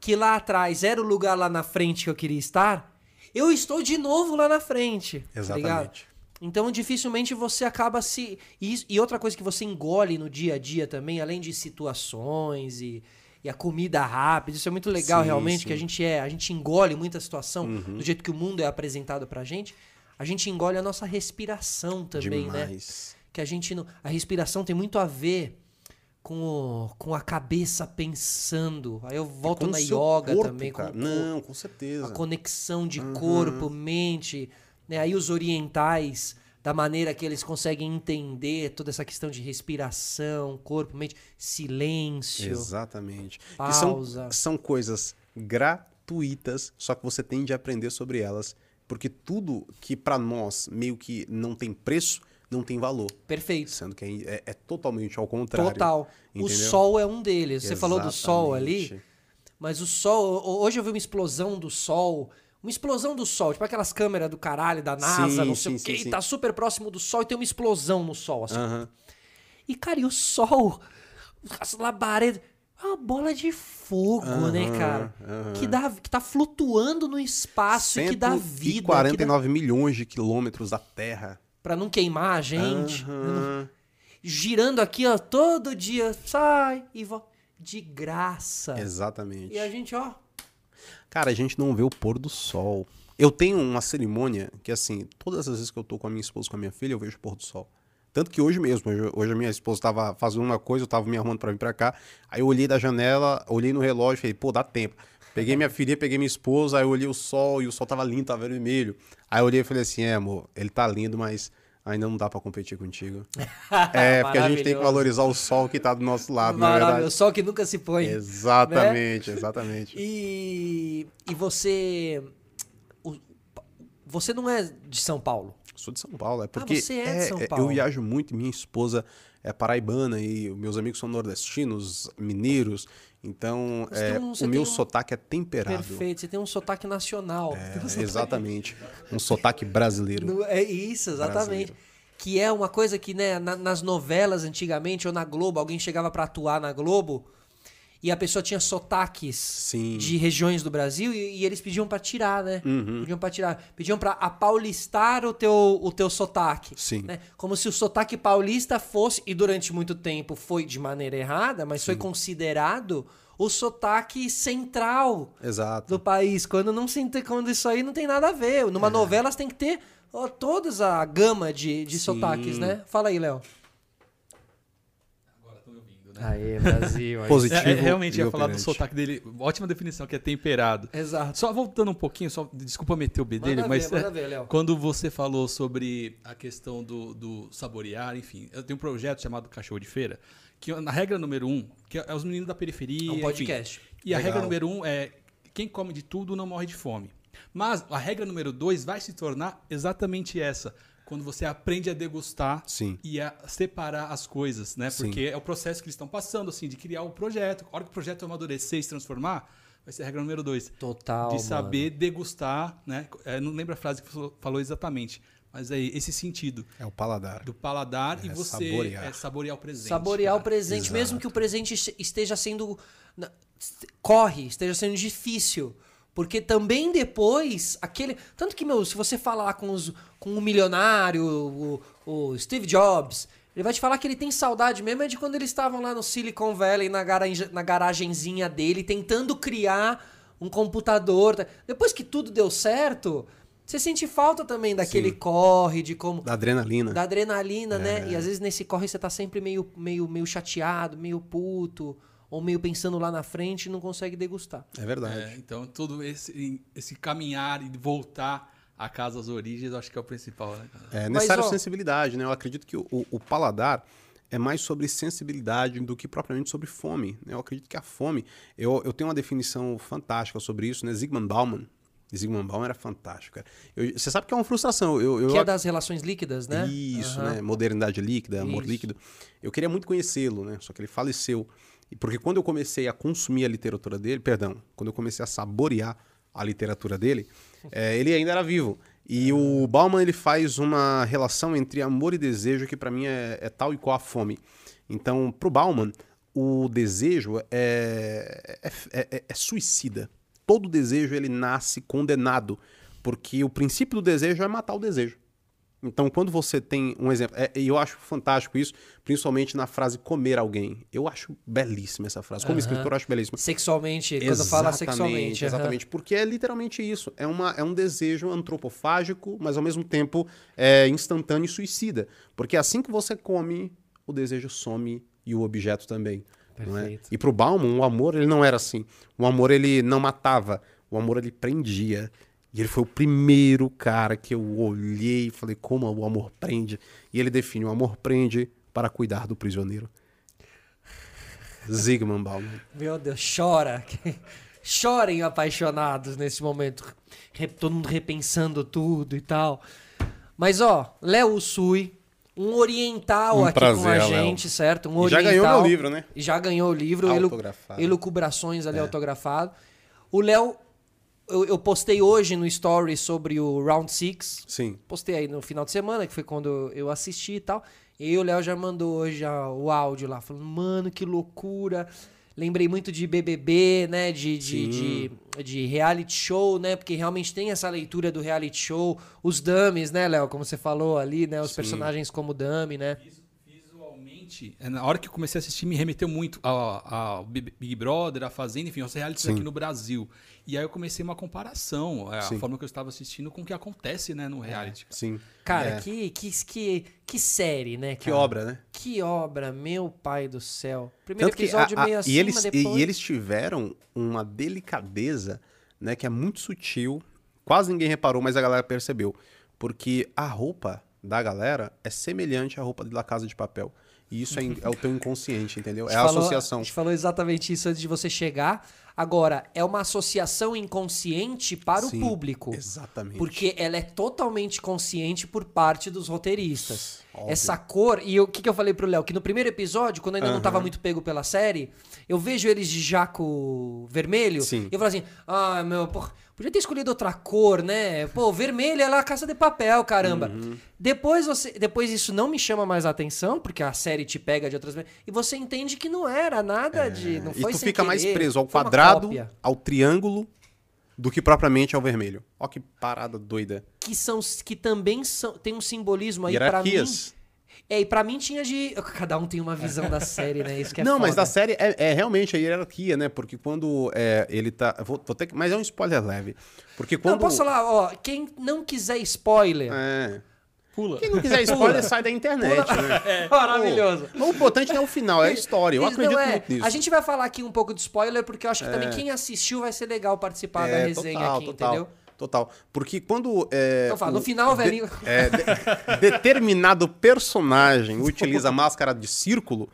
Speaker 1: que lá atrás era o lugar lá na frente que eu queria estar, eu estou de novo lá na frente. tá?
Speaker 2: Exatamente.
Speaker 1: Então, dificilmente você acaba se. E, outra coisa que você engole no dia a dia também, além de situações e, e a comida rápida, isso é muito legal
Speaker 2: Sim,
Speaker 1: realmente,
Speaker 2: sim.
Speaker 1: que a gente é. A gente engole muita situação
Speaker 2: Uhum.
Speaker 1: do jeito que o mundo é apresentado pra gente. A gente engole a nossa respiração também, né?
Speaker 2: Demais.
Speaker 1: que a gente não. A respiração tem muito a ver com, o- com a cabeça pensando. Aí eu volto na yoga
Speaker 2: corpo,
Speaker 1: também, com
Speaker 2: cara. Não, com certeza.
Speaker 1: a conexão de corpo, mente. Né? Aí os orientais, da maneira que eles conseguem entender toda essa questão de respiração, corpo, mente, silêncio.
Speaker 2: Exatamente. Que
Speaker 1: Pausa.
Speaker 2: são, são coisas gratuitas, só que você tem de aprender sobre elas. Porque tudo que pra nós meio que não tem preço, não tem valor.
Speaker 1: Perfeito.
Speaker 2: Sendo que é, é- é totalmente ao contrário.
Speaker 1: Total. O
Speaker 2: entendeu?
Speaker 1: sol é um deles. Você falou do sol ali. Mas o sol, ho- hoje eu vi uma explosão do sol. Uma explosão do sol, tipo aquelas câmeras do caralho da NASA,
Speaker 2: Sim,
Speaker 1: não sei
Speaker 2: sim,
Speaker 1: o quê,
Speaker 2: sim,
Speaker 1: tá super próximo do sol e tem uma explosão no sol, assim.
Speaker 2: Aham.
Speaker 1: E, cara, e o sol, as labaredas, é uma bola de fogo, né, cara? Que, dá, que tá flutuando no espaço e que dá vida. que dá-
Speaker 2: 149 milhões de quilômetros da Terra.
Speaker 1: Pra não queimar a gente. Girando aqui, ó, todo dia, sai e volta. De graça.
Speaker 2: Exatamente.
Speaker 1: E a gente, ó,
Speaker 2: Cara, a gente não vê o pôr do sol. Eu tenho uma cerimônia que, assim, todas as vezes que eu tô com a minha esposa, com a minha filha, eu vejo o pôr do sol. Tanto que hoje mesmo, hoje, a minha esposa tava fazendo uma coisa, eu tava me arrumando pra vir pra cá. Aí eu olhei da janela, olhei no relógio e falei, pô, dá tempo. Peguei minha filha, peguei minha esposa, aí eu olhei o sol e o sol tava lindo, tava vermelho. Aí eu olhei e falei assim, é, amor, ele tá lindo, mas ainda não dá pra competir contigo. [laughs] é, porque a gente tem que valorizar o sol que tá do nosso lado, na
Speaker 1: maravilhoso.
Speaker 2: verdade.
Speaker 1: Sol que nunca se põe.
Speaker 2: Exatamente, exatamente.
Speaker 1: E, e você. o- você não é de São Paulo.
Speaker 2: Sou de São Paulo, é porque
Speaker 1: você é de São
Speaker 2: é,
Speaker 1: Paulo.
Speaker 2: eu viajo muito, minha esposa é paraibana e meus amigos são nordestinos, mineiros, então é,
Speaker 1: um-
Speaker 2: o meu
Speaker 1: um-
Speaker 2: sotaque é temperado.
Speaker 1: Perfeito. Você tem um sotaque nacional.
Speaker 2: É, [laughs]
Speaker 1: um sotaque-
Speaker 2: exatamente, um sotaque brasileiro.
Speaker 1: É isso, exatamente.
Speaker 2: Brasileiro.
Speaker 1: Que é uma coisa que, né, na- nas novelas antigamente, ou na Globo, alguém chegava pra atuar na Globo e a pessoa tinha sotaques
Speaker 2: Sim.
Speaker 1: de regiões do Brasil e, e eles pediam pra tirar, né?
Speaker 2: Uhum.
Speaker 1: Pediam pra tirar. Pediam pra apaulistar o teu, o teu sotaque.
Speaker 2: Sim.
Speaker 1: né? Como se o sotaque paulista fosse, e durante muito tempo foi de maneira errada, mas foi considerado o sotaque central
Speaker 2: Exato.
Speaker 1: do país, quando não se quando isso aí não tem nada a ver. Numa
Speaker 2: É.
Speaker 1: novela você tem que ter ó, todas a gama de, de
Speaker 2: Sim.
Speaker 1: sotaques, né? Fala aí, Léo.
Speaker 3: Agora estão me ouvindo, né?
Speaker 1: Aê, Brasil.
Speaker 2: Positivo.
Speaker 3: É, é, realmente ia falar do sotaque dele. Ótima definição, que é temperado.
Speaker 1: Exato.
Speaker 3: Só voltando um pouquinho, só desculpa meter o B dele, mas
Speaker 1: ver,
Speaker 3: é,
Speaker 1: ver,
Speaker 3: quando você falou sobre a questão do, do saborear, enfim, eu tenho um projeto chamado Cachorro de Feira, que na regra número um, que é os meninos da periferia.
Speaker 1: É um
Speaker 3: enfim,
Speaker 1: podcast.
Speaker 3: e a regra número um é quem come de tudo não morre de fome. Mas a regra número dois vai se tornar exatamente essa. Quando você aprende a degustar
Speaker 2: Sim.
Speaker 3: e a separar as coisas, né?
Speaker 2: Sim.
Speaker 3: Porque é o processo que eles estão passando, assim, de criar o projeto. A hora que o projeto amadurecer e se transformar, vai ser a regra número dois.
Speaker 1: Total.
Speaker 3: de
Speaker 1: mano.
Speaker 3: saber degustar, né? É, não lembro a frase que você falou exatamente, Mas é esse sentido
Speaker 2: É o paladar.
Speaker 3: do paladar e
Speaker 2: É,
Speaker 3: você
Speaker 2: saborear.
Speaker 3: é, saborear o presente.
Speaker 1: Saborear o
Speaker 3: cara.
Speaker 1: presente,
Speaker 2: Exato.
Speaker 1: mesmo que o presente este- esteja sendo. corre, esteja sendo difícil. Porque também depois, aquele. Tanto que, meu, se você falar com, os, com o milionário, o, o Steve Jobs, ele vai te falar que ele tem saudade mesmo é de quando eles estavam lá no Silicon Valley, na, garage, na garagenzinha dele, tentando criar um computador. Depois que tudo deu certo, você sente falta também daquele
Speaker 2: Sim.
Speaker 1: corre, de como.
Speaker 2: Da adrenalina.
Speaker 1: Da adrenalina,
Speaker 2: É.
Speaker 1: né? E às vezes nesse corre você tá sempre meio, meio, meio chateado, meio puto, ou meio pensando lá na frente e não consegue degustar.
Speaker 2: É verdade.
Speaker 3: É, então, todo esse, esse caminhar e voltar a casa às origens, eu acho que é o principal, né?
Speaker 2: É
Speaker 1: Mas,
Speaker 2: necessário
Speaker 1: ó-
Speaker 2: sensibilidade, né? Eu acredito que o, o- paladar é mais sobre sensibilidade do que propriamente sobre fome. né? Eu acredito que a fome. Eu, eu tenho uma definição fantástica sobre isso, né? Zygmunt Bauman. Zygmunt Bauman era fantástico, cara. Eu- você sabe que é uma frustração. Eu, eu,
Speaker 1: que é das relações líquidas, né?
Speaker 2: Isso,
Speaker 1: Aham.
Speaker 2: né? Modernidade líquida, amor
Speaker 1: Isso.
Speaker 2: líquido. Eu queria muito conhecê-lo, né? Só que ele faleceu. E porque quando eu comecei a consumir a literatura dele, perdão, quando eu comecei a saborear a literatura dele, [laughs] eh, ele ainda era vivo. E o Bauman ele faz uma relação entre amor e desejo que para mim é, é tal e qual a fome. Então, pro Bauman, o desejo é, é, é- é suicida. Todo desejo ele nasce condenado, porque o princípio do desejo é matar o desejo. Então, quando você tem um exemplo, é, e eu acho fantástico isso, principalmente na frase comer alguém. Eu acho belíssima essa frase. Como
Speaker 1: Aham.
Speaker 2: escritor, eu acho belíssima.
Speaker 1: Sexualmente, quando fala sexualmente.
Speaker 2: Exatamente, porque é literalmente isso. É, uma, é um desejo antropofágico, mas ao mesmo tempo é instantâneo e suicida. Porque assim que você come, o desejo some e o objeto também. É?
Speaker 1: Perfeito.
Speaker 2: E pro Bauman, o amor ele não era assim. O amor ele não matava, o amor ele prendia. E ele foi o primeiro cara que eu olhei e falei como o amor prende. E ele define o amor prende para cuidar do prisioneiro. Zygmunt Bauman.
Speaker 1: Meu Deus, chora. [laughs] Chorem apaixonados nesse momento. Todo mundo repensando tudo e tal. Mas, ó, Léo Usui, um oriental
Speaker 2: Um
Speaker 1: aqui com
Speaker 2: prazer,
Speaker 1: a
Speaker 2: Léo.
Speaker 1: gente, certo? Um
Speaker 2: E já
Speaker 1: oriental.
Speaker 2: ganhou meu livro, né?
Speaker 1: E já ganhou o livro.
Speaker 2: Autografado.
Speaker 1: Elucubrações ali
Speaker 2: É.
Speaker 1: autografado. O Léo, eu, eu postei hoje no story sobre o Round Six
Speaker 2: Sim.
Speaker 1: postei aí no final de semana, que foi quando eu assisti e tal. E aí o Léo já mandou hoje já o áudio lá, falando, mano, que loucura. Lembrei muito de BBB, né? De, de, de, de reality show, né? Porque realmente tem essa leitura do reality show. Os dummies, né, Léo? Como você falou ali, né? Os
Speaker 2: Sim.
Speaker 1: personagens como dummy, né?
Speaker 3: Visualmente, é, na hora que eu comecei a assistir, me remeteu muito ao, Big Brother, a Fazenda, enfim, aos realities
Speaker 2: Sim.
Speaker 3: aqui no Brasil. E aí eu comecei uma comparação, é, a
Speaker 2: Sim.
Speaker 3: forma que eu estava assistindo com o que acontece né, no reality. cara.
Speaker 2: Sim.
Speaker 1: Cara,
Speaker 2: É.
Speaker 1: que, que, que, que série, né?
Speaker 2: Que
Speaker 1: cara?
Speaker 2: obra, né?
Speaker 1: Que obra, meu pai do céu. Primeiro
Speaker 2: Tanto que
Speaker 1: episódio
Speaker 2: a- a-
Speaker 1: meio assim,
Speaker 2: e, eles, e-
Speaker 1: depois...
Speaker 2: e eles tiveram uma delicadeza, né, que é muito sutil. Quase ninguém reparou, mas a galera percebeu. Porque a roupa da galera é semelhante à roupa da Casa de Papel. E isso é, é o teu inconsciente, entendeu? É a
Speaker 1: falou-
Speaker 2: associação.
Speaker 1: A gente falou exatamente isso antes de você chegar. Agora, é uma associação inconsciente para
Speaker 2: Sim,
Speaker 1: o público.
Speaker 2: Exatamente.
Speaker 1: Porque ela é totalmente consciente por parte dos roteiristas.
Speaker 2: Óbvio.
Speaker 1: Essa cor. E o que, que eu falei pro Léo? Que no primeiro episódio, quando eu ainda não tava muito pego pela série, eu vejo eles de jaco vermelho.
Speaker 2: Sim.
Speaker 1: E eu falo assim: ah, meu, porra, podia ter escolhido outra cor, né? Pô, vermelho é lá a caça de papel, caramba.
Speaker 2: Uhum.
Speaker 1: Depois você. Depois isso não me chama mais a atenção, porque a série te pega de outras maneiras. E você entende que não era nada de. Não
Speaker 2: É. e
Speaker 1: foi
Speaker 2: tu fica mais
Speaker 1: querer,
Speaker 2: preso ao
Speaker 1: foi
Speaker 2: quadrado, ao triângulo, do que propriamente ao vermelho. Ó que parada doida.
Speaker 1: Que, são, que também são, tem um simbolismo aí pra mim.
Speaker 2: Hierarquias.
Speaker 1: É, e pra mim tinha de. Cada um tem uma visão da série, né? Isso que é
Speaker 2: não, mas
Speaker 1: foda.
Speaker 2: da série é, é realmente a hierarquia, né? Porque quando é, ele tá. Vou, vou ter que, mas é um spoiler leve. Porque quando.
Speaker 1: Não, posso falar, ó, quem não quiser spoiler,
Speaker 2: É.
Speaker 3: Pula.
Speaker 2: Quem não quiser [laughs] spoiler, sai da internet, né? [laughs]
Speaker 1: é [laughs] maravilhoso.
Speaker 2: Pô, o importante não é o final, é a história. Eu acredito
Speaker 1: não é.
Speaker 2: muito nisso.
Speaker 1: A gente vai falar aqui um pouco de spoiler, porque eu acho que
Speaker 2: É.
Speaker 1: também quem assistiu vai ser legal participar da
Speaker 2: É,
Speaker 1: resenha
Speaker 2: total,
Speaker 1: aqui,
Speaker 2: total,
Speaker 1: entendeu?
Speaker 2: Total. Porque quando. É,
Speaker 1: Então fala, no
Speaker 2: o-
Speaker 1: final,
Speaker 2: de-
Speaker 1: velhinho.
Speaker 2: é, de- determinado personagem utiliza máscara de círculo,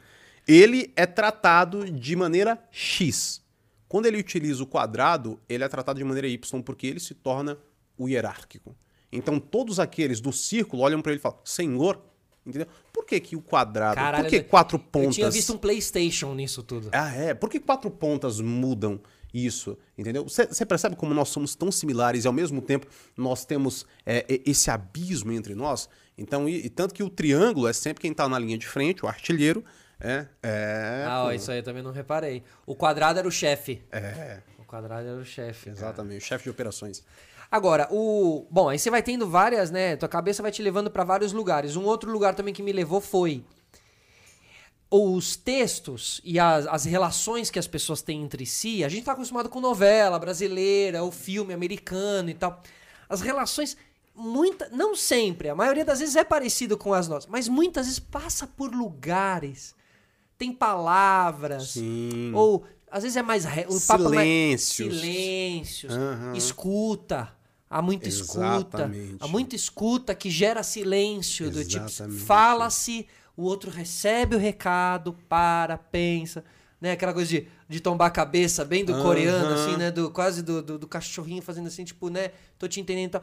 Speaker 2: ele é tratado de maneira X. Quando ele utiliza o quadrado, ele é tratado de maneira Y, porque ele se torna o hierárquico. Então todos aqueles do círculo olham pra ele e falam: Senhor, entendeu? Por que, que o quadrado?
Speaker 1: Caralho,
Speaker 2: por que
Speaker 1: eu-
Speaker 2: quatro
Speaker 1: Eu
Speaker 2: pontas?
Speaker 1: tinha visto um PlayStation nisso tudo.
Speaker 2: Ah, é? Por que quatro pontas mudam isso, entendeu? Você percebe como nós somos tão similares e ao mesmo tempo nós temos é, esse abismo entre nós? Então, e, e tanto que o triângulo é sempre quem tá na linha de frente, o artilheiro, é... é
Speaker 1: Ah, ó, isso aí eu também não reparei. O quadrado era o chefe.
Speaker 2: É,
Speaker 1: O quadrado era o chefe. cara.
Speaker 2: exatamente, o chefe de operações.
Speaker 1: Agora, o. Bom, aí você vai tendo várias, né? Tua cabeça vai te levando pra vários lugares. Um outro lugar também que me levou foi. Os textos e as, as relações que as pessoas têm entre si, a gente tá acostumado com novela brasileira, o filme americano e tal. As relações, muita, não sempre, a maioria das vezes é parecido com as nossas, mas muitas vezes passa por lugares, tem palavras,
Speaker 2: Sim.
Speaker 1: ou às vezes é mais o é mais-
Speaker 2: Silêncios.
Speaker 1: silêncios,
Speaker 2: Aham.
Speaker 1: escuta. Há muita escuta.
Speaker 2: Exatamente.
Speaker 1: Há muita escuta que gera silêncio. Do tipo,
Speaker 2: Exatamente.
Speaker 1: fala-se, o outro recebe o recado, para, pensa. Né? Aquela coisa de, de tombar a cabeça, bem do coreano, assim, né? Do, quase do, do, do cachorrinho fazendo assim, tipo, né? Tô te entendendo e tal.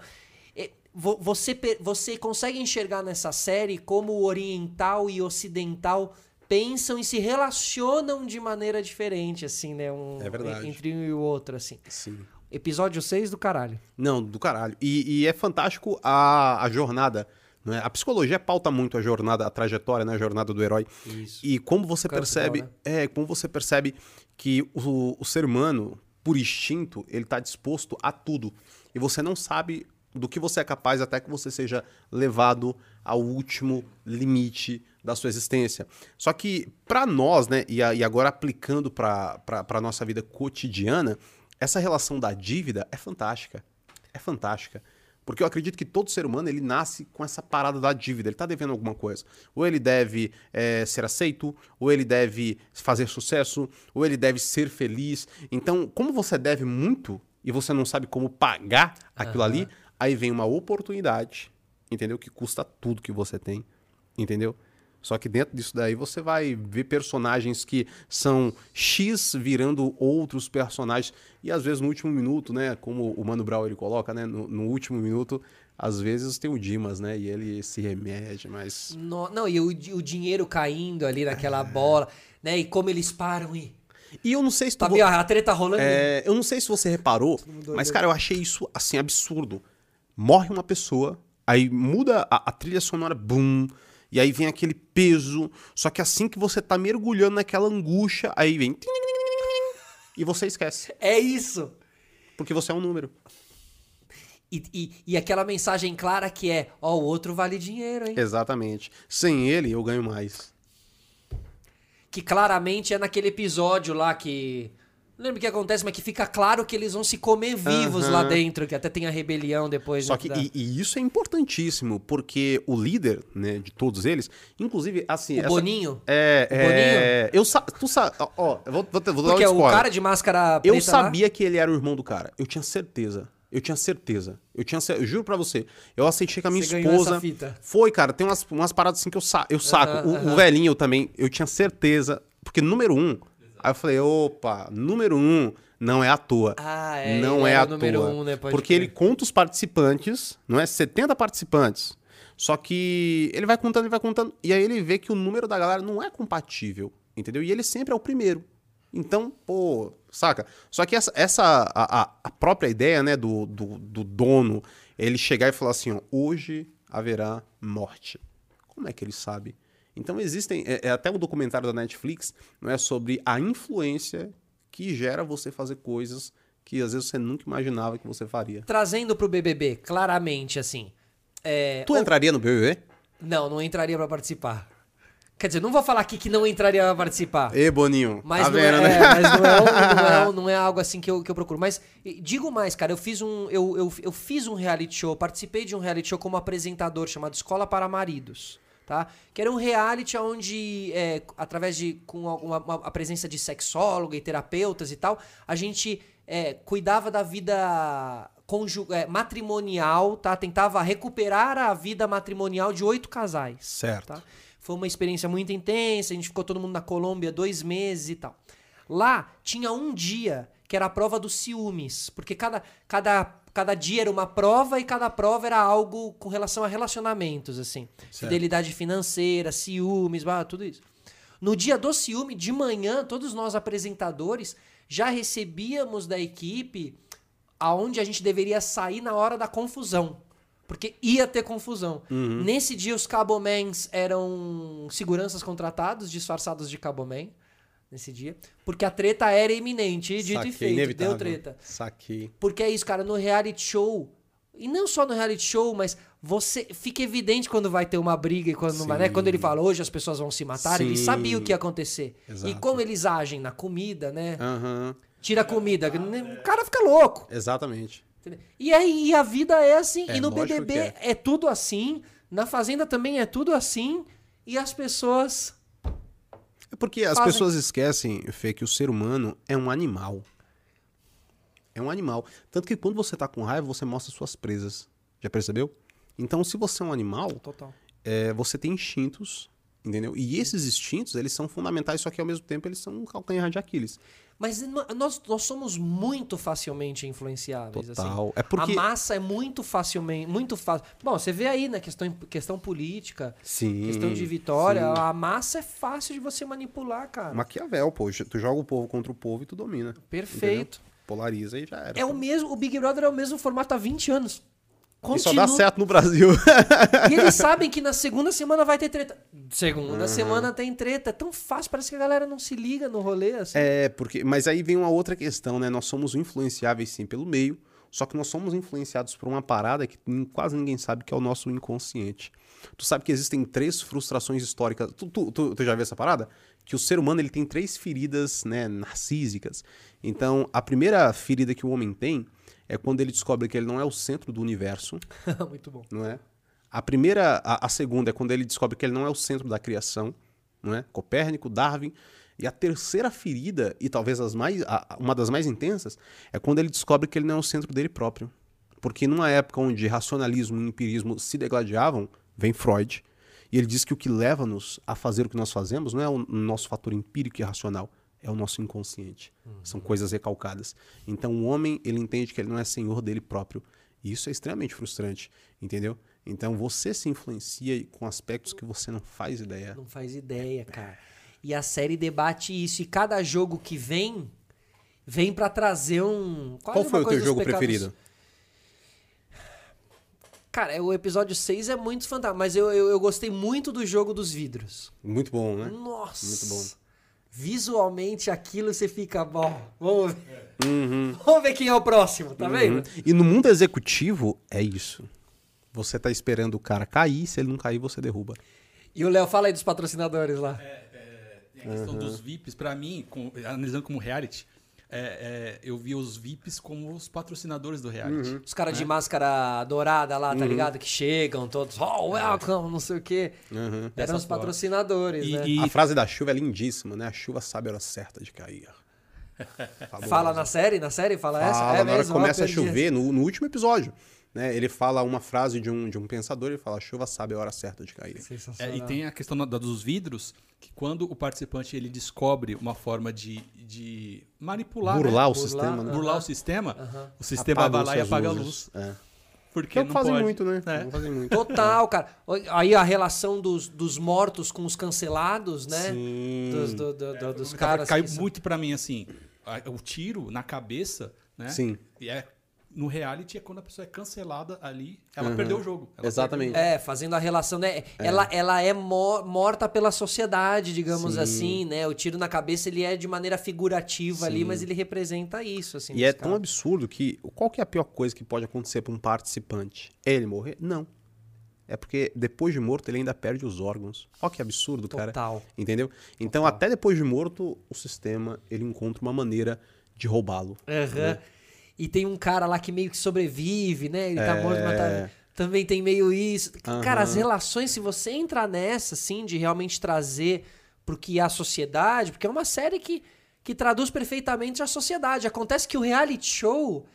Speaker 1: E vo- Você, você consegue enxergar nessa série como o oriental e ocidental pensam e se relacionam de maneira diferente, assim, né? Um,
Speaker 2: É verdade.
Speaker 1: Entre um e o outro, assim.
Speaker 2: Sim.
Speaker 1: Episódio 6 do caralho.
Speaker 2: Não, do caralho. E, e é fantástico a, a jornada. Não é? A psicologia pauta muito a jornada, a trajetória, né? A jornada do herói.
Speaker 1: Isso.
Speaker 2: E como você percebe,
Speaker 1: né?
Speaker 2: é, como você percebe que o, o ser humano, por instinto, ele tá disposto a tudo. E você não sabe do que você é capaz até que você seja levado ao último limite da sua existência. Só que para nós, né, e, a- e agora aplicando para a nossa vida cotidiana, essa relação da dívida é fantástica. É fantástica. Porque eu acredito que todo ser humano ele nasce com essa parada da dívida. Ele tá devendo alguma coisa. Ou ele deve eh, ser aceito, ou ele deve fazer sucesso, ou ele deve ser feliz. Então, como você deve muito e você não sabe como pagar aquilo ali, aí vem uma oportunidade, entendeu? Que custa tudo que você tem, entendeu? Só que dentro disso daí você vai ver personagens que são X virando outros personagens. E às vezes no último minuto, né? Como o Mano Brown ele coloca, né? No, no último minuto, às vezes tem o Dimas, né? E ele se remede, mas.
Speaker 1: No- não, e o, o dinheiro caindo ali naquela bola, né? E como eles param e.
Speaker 2: E eu não sei se tu.
Speaker 1: Tá vendo? A treta rolando.
Speaker 2: É, eu não sei se você reparou, mas, cara, eu achei isso, assim, absurdo. Morre uma pessoa, aí muda a, a trilha sonora, boom, e aí vem aquele peso, só que assim que você tá mergulhando naquela angústia, aí vem... E você esquece,
Speaker 1: É isso.
Speaker 2: porque você é um número.
Speaker 1: E, e, e aquela mensagem clara que é: ó, o outro vale dinheiro, hein?
Speaker 2: Exatamente. Sem ele, eu ganho mais.
Speaker 1: Que claramente é naquele episódio lá que. Não lembro o que acontece, mas que fica claro que eles vão se comer vivos lá
Speaker 2: Aham.
Speaker 1: dentro, que até tem a rebelião depois.
Speaker 2: Só
Speaker 1: né,
Speaker 2: que,
Speaker 1: da-
Speaker 2: e, e isso é importantíssimo, porque o líder, né, de todos eles, inclusive, assim...
Speaker 1: O
Speaker 2: essa-
Speaker 1: Boninho?
Speaker 2: É,
Speaker 1: O
Speaker 2: é... Eu sa... Tu sabe... Ó, eu vou, vou, vou dar um
Speaker 1: Porque o cara de máscara preta
Speaker 2: Eu
Speaker 1: lá-
Speaker 2: sabia que ele era o irmão do cara. Eu tinha certeza. Eu tinha certeza. Eu tinha eu juro pra você. Eu aceitei com a minha
Speaker 1: Você
Speaker 2: esposa. Foi, cara. Tem umas, umas paradas assim que eu, sa eu saco.
Speaker 1: Aham,
Speaker 2: o,
Speaker 1: aham.
Speaker 2: o velhinho eu também. Eu tinha certeza. Porque número um. Aí eu falei, opa, número um não é à toa.
Speaker 1: Ah, é,
Speaker 2: Não é à toa.
Speaker 1: um, né?
Speaker 2: Porque ele conta os participantes, não é? 70 participantes. Só que ele vai contando, ele vai contando. E aí ele vê que o número da galera não é compatível. Entendeu? E ele sempre é o primeiro. Então, pô, saca? Só que essa, essa a, a- a própria ideia, né, do, do, do dono, ele chegar e falar assim, ó, hoje haverá morte. Como é que ele sabe? Então existem, é, é até um documentário da Netflix, não é sobre a influência que gera você fazer coisas que às vezes você nunca imaginava que você faria.
Speaker 1: Trazendo pro BBB, claramente, assim. é,
Speaker 2: Tu entraria no BBB?
Speaker 1: Não, não entraria pra participar. Quer dizer, não vou falar aqui que não entraria pra participar.
Speaker 2: Ê, Boninho,
Speaker 1: Mas,
Speaker 2: tá
Speaker 1: não,
Speaker 2: vendo,
Speaker 1: é,
Speaker 2: né?
Speaker 1: mas não, é, [laughs] não, é, não é algo assim que eu, que eu procuro. Mas digo mais, cara, eu fiz um. Eu, eu, eu fiz um reality show, participei de um reality show como apresentador chamado Escola para Maridos. Tá? Que era um reality onde, é, através de com a, uma- uma- a presença de sexóloga e terapeutas e tal, a gente é, cuidava da vida conju- é, matrimonial, tá? Tentava recuperar a vida matrimonial de oito casais.
Speaker 2: Certo.
Speaker 1: Tá? Foi uma experiência muito intensa, a gente ficou todo mundo na Colômbia dois meses e tal. Lá tinha um dia que era a prova dos ciúmes, porque cada, cada, cada dia era uma prova e cada prova era algo com relação a relacionamentos, assim. Fidelidade financeira, ciúmes, tudo isso. No dia do ciúme, de manhã, todos nós apresentadores já recebíamos da equipe aonde a gente deveria sair na hora da confusão. Porque ia ter confusão. Nesse dia, os Cabomans eram seguranças contratados, disfarçados de Caboman. Nesse dia. Porque a treta era iminente. E dito
Speaker 2: Saquei,
Speaker 1: e feito.
Speaker 2: inevitável.
Speaker 1: Deu treta.
Speaker 2: Saquei.
Speaker 1: Porque é isso, cara, no reality show. E não só no reality show, mas você fica evidente quando vai ter uma briga e quando não vai, né?
Speaker 2: Sim.
Speaker 1: Quando ele fala hoje as pessoas vão se matar, ele
Speaker 2: Sim.
Speaker 1: sabia o que ia acontecer. E
Speaker 2: Exato.
Speaker 1: como eles agem na comida, né?
Speaker 2: Aham.
Speaker 1: Tira a comida, o cara fica louco.
Speaker 2: Exatamente.
Speaker 1: E aí e a vida é assim,
Speaker 2: É,
Speaker 1: e no BBB
Speaker 2: que
Speaker 1: é. tudo assim, na Fazenda também é tudo assim, e as pessoas
Speaker 2: É porque as
Speaker 1: Fazem.
Speaker 2: pessoas esquecem, Fê, que o ser humano é um animal. É um animal. Tanto que quando você tá com raiva, você mostra suas presas. Já percebeu? Então, se você é um animal,
Speaker 1: total.
Speaker 2: é, você tem instintos, entendeu? E esses instintos, eles são fundamentais, só que ao mesmo tempo eles são um calcanhar de Aquiles.
Speaker 1: Mas nós, nós somos muito facilmente influenciáveis.
Speaker 2: Total.
Speaker 1: Assim.
Speaker 2: É porque-
Speaker 1: A massa é muito facilmente. Muito fácil. Bom, você vê aí na questão, questão política,
Speaker 2: Sim.
Speaker 1: questão de vitória,
Speaker 2: sim.
Speaker 1: a massa é fácil de você manipular, cara.
Speaker 2: Maquiavel, pô. Tu joga o povo contra o povo e tu domina.
Speaker 1: Perfeito.
Speaker 2: entendeu? Polariza e já era.
Speaker 1: É o mesmo. O Big Brother é o mesmo formato há 20 anos.
Speaker 2: E só dá certo no Brasil. [laughs]
Speaker 1: E eles sabem que na segunda semana vai ter treta. Segunda
Speaker 2: Uhum.
Speaker 1: semana tem treta. É tão fácil, parece que a galera não se liga no rolê, assim.
Speaker 2: É, porque. Mas aí vem uma outra questão, né? Nós somos influenciáveis sim pelo meio, só que nós somos influenciados por uma parada que quase ninguém sabe, que é o nosso inconsciente. Tu sabe que existem três frustrações históricas. Tu, tu, tu- tu já viu essa parada? Que o ser humano ele tem três feridas, né, narcísicas. Então, a primeira ferida que o homem tem é quando ele descobre que ele não é o centro do universo, [laughs]
Speaker 1: Muito bom.
Speaker 2: não é? A primeira, a, a segunda é quando ele descobre que ele não é o centro da criação, não é? Copérnico, Darwin. E a terceira ferida, e talvez as mais, a- uma das mais intensas, é quando ele descobre que ele não é o centro dele próprio. Porque numa época onde racionalismo e empirismo se degladiavam, vem Freud, e ele diz que o que leva-nos a fazer o que nós fazemos não é o nosso fator empírico e racional, é o nosso inconsciente. São coisas recalcadas. Então o homem, ele entende que ele não é senhor dele próprio. E isso é extremamente frustrante, entendeu? Então você se influencia com aspectos que você não faz ideia.
Speaker 1: Não faz ideia, cara. E a série debate isso. E cada jogo que vem, vem pra trazer um. quase
Speaker 2: Qual foi o teu jogo
Speaker 1: pecados-
Speaker 2: preferido?
Speaker 1: Cara, o episódio 6 é muito fantástico. Mas eu, eu, eu gostei muito do jogo dos vidros.
Speaker 2: Muito bom, né?
Speaker 1: Nossa.
Speaker 2: Muito bom.
Speaker 1: Visualmente aquilo você fica bom. Vamos ver.
Speaker 2: Uhum. [laughs]
Speaker 1: Vamos ver quem é o próximo, tá vendo?
Speaker 2: E no mundo executivo é isso. Você tá esperando o cara cair, se ele não cair, você derruba.
Speaker 1: E o Léo, fala aí dos patrocinadores lá.
Speaker 3: Tem a questão dos VIPs, pra mim, com- analisando como reality, é, é, eu vi os VIPs como os patrocinadores do reality.
Speaker 1: Os caras
Speaker 2: É.
Speaker 1: de máscara dourada lá,
Speaker 2: Uhum.
Speaker 1: tá ligado? Que chegam todos, oh, welcome, não sei o quê.
Speaker 2: Uhum.
Speaker 1: Eram os patrocinadores,
Speaker 3: E-
Speaker 1: né?
Speaker 3: e-
Speaker 2: A frase da chuva é lindíssima, né? A chuva sabe a hora certa de cair. [laughs] Fabulosa.
Speaker 1: Fala na série? Na série fala, essa?
Speaker 2: Fala,
Speaker 1: É
Speaker 2: na hora
Speaker 1: mesmo?
Speaker 2: que começa a chover, no, no último episódio, né? Ele fala uma frase de um, de um pensador, ele fala, a chuva sabe a hora certa de cair.
Speaker 3: É, e tem a questão da- dos vidros, que quando o participante ele descobre uma forma de, de manipular,
Speaker 2: Burlar
Speaker 3: né?
Speaker 2: o sistema, né?
Speaker 3: burlar o sistema, o sistema vai lá e apaga a
Speaker 2: luzes.
Speaker 3: luz.
Speaker 2: É.
Speaker 3: Porque
Speaker 2: é
Speaker 3: não
Speaker 2: que fazem
Speaker 3: pode.
Speaker 2: muito, né?
Speaker 3: É.
Speaker 2: Não fazem muito.
Speaker 1: Total, cara. Aí a relação dos, dos mortos com os cancelados, né?
Speaker 2: Sim.
Speaker 1: Dos, do- do- do- dos
Speaker 3: Cara,
Speaker 1: caras.
Speaker 3: caiu
Speaker 1: que são-
Speaker 3: muito pra mim assim, a- o tiro na cabeça, né?
Speaker 2: Sim.
Speaker 3: E é no reality é quando a pessoa é cancelada ali, ela perdeu o jogo. Ela
Speaker 2: Exatamente.
Speaker 1: É, fazendo a relação, né? Ela, ela é mo- morta pela sociedade, digamos
Speaker 2: Sim.
Speaker 1: assim, né? O tiro na cabeça, ele é de maneira figurativa ali, mas ele representa isso, assim.
Speaker 2: E é tão absurdo que qual que é a pior coisa que pode acontecer para um participante? É ele morrer? Não. É porque depois de morto ele ainda perde os órgãos. Olha que absurdo, cara.
Speaker 1: Total.
Speaker 2: Entendeu? Então, até depois de morto, o sistema ele encontra uma maneira de roubá-lo.
Speaker 1: Aham. E tem um cara lá que meio que sobrevive, né? Ele tá
Speaker 2: É.
Speaker 1: morto, mas tá... também tem meio isso. Cara, as relações, se você entrar nessa, assim, de realmente trazer pro que é a sociedade, porque é uma série que, que traduz perfeitamente a sociedade. Acontece que o reality show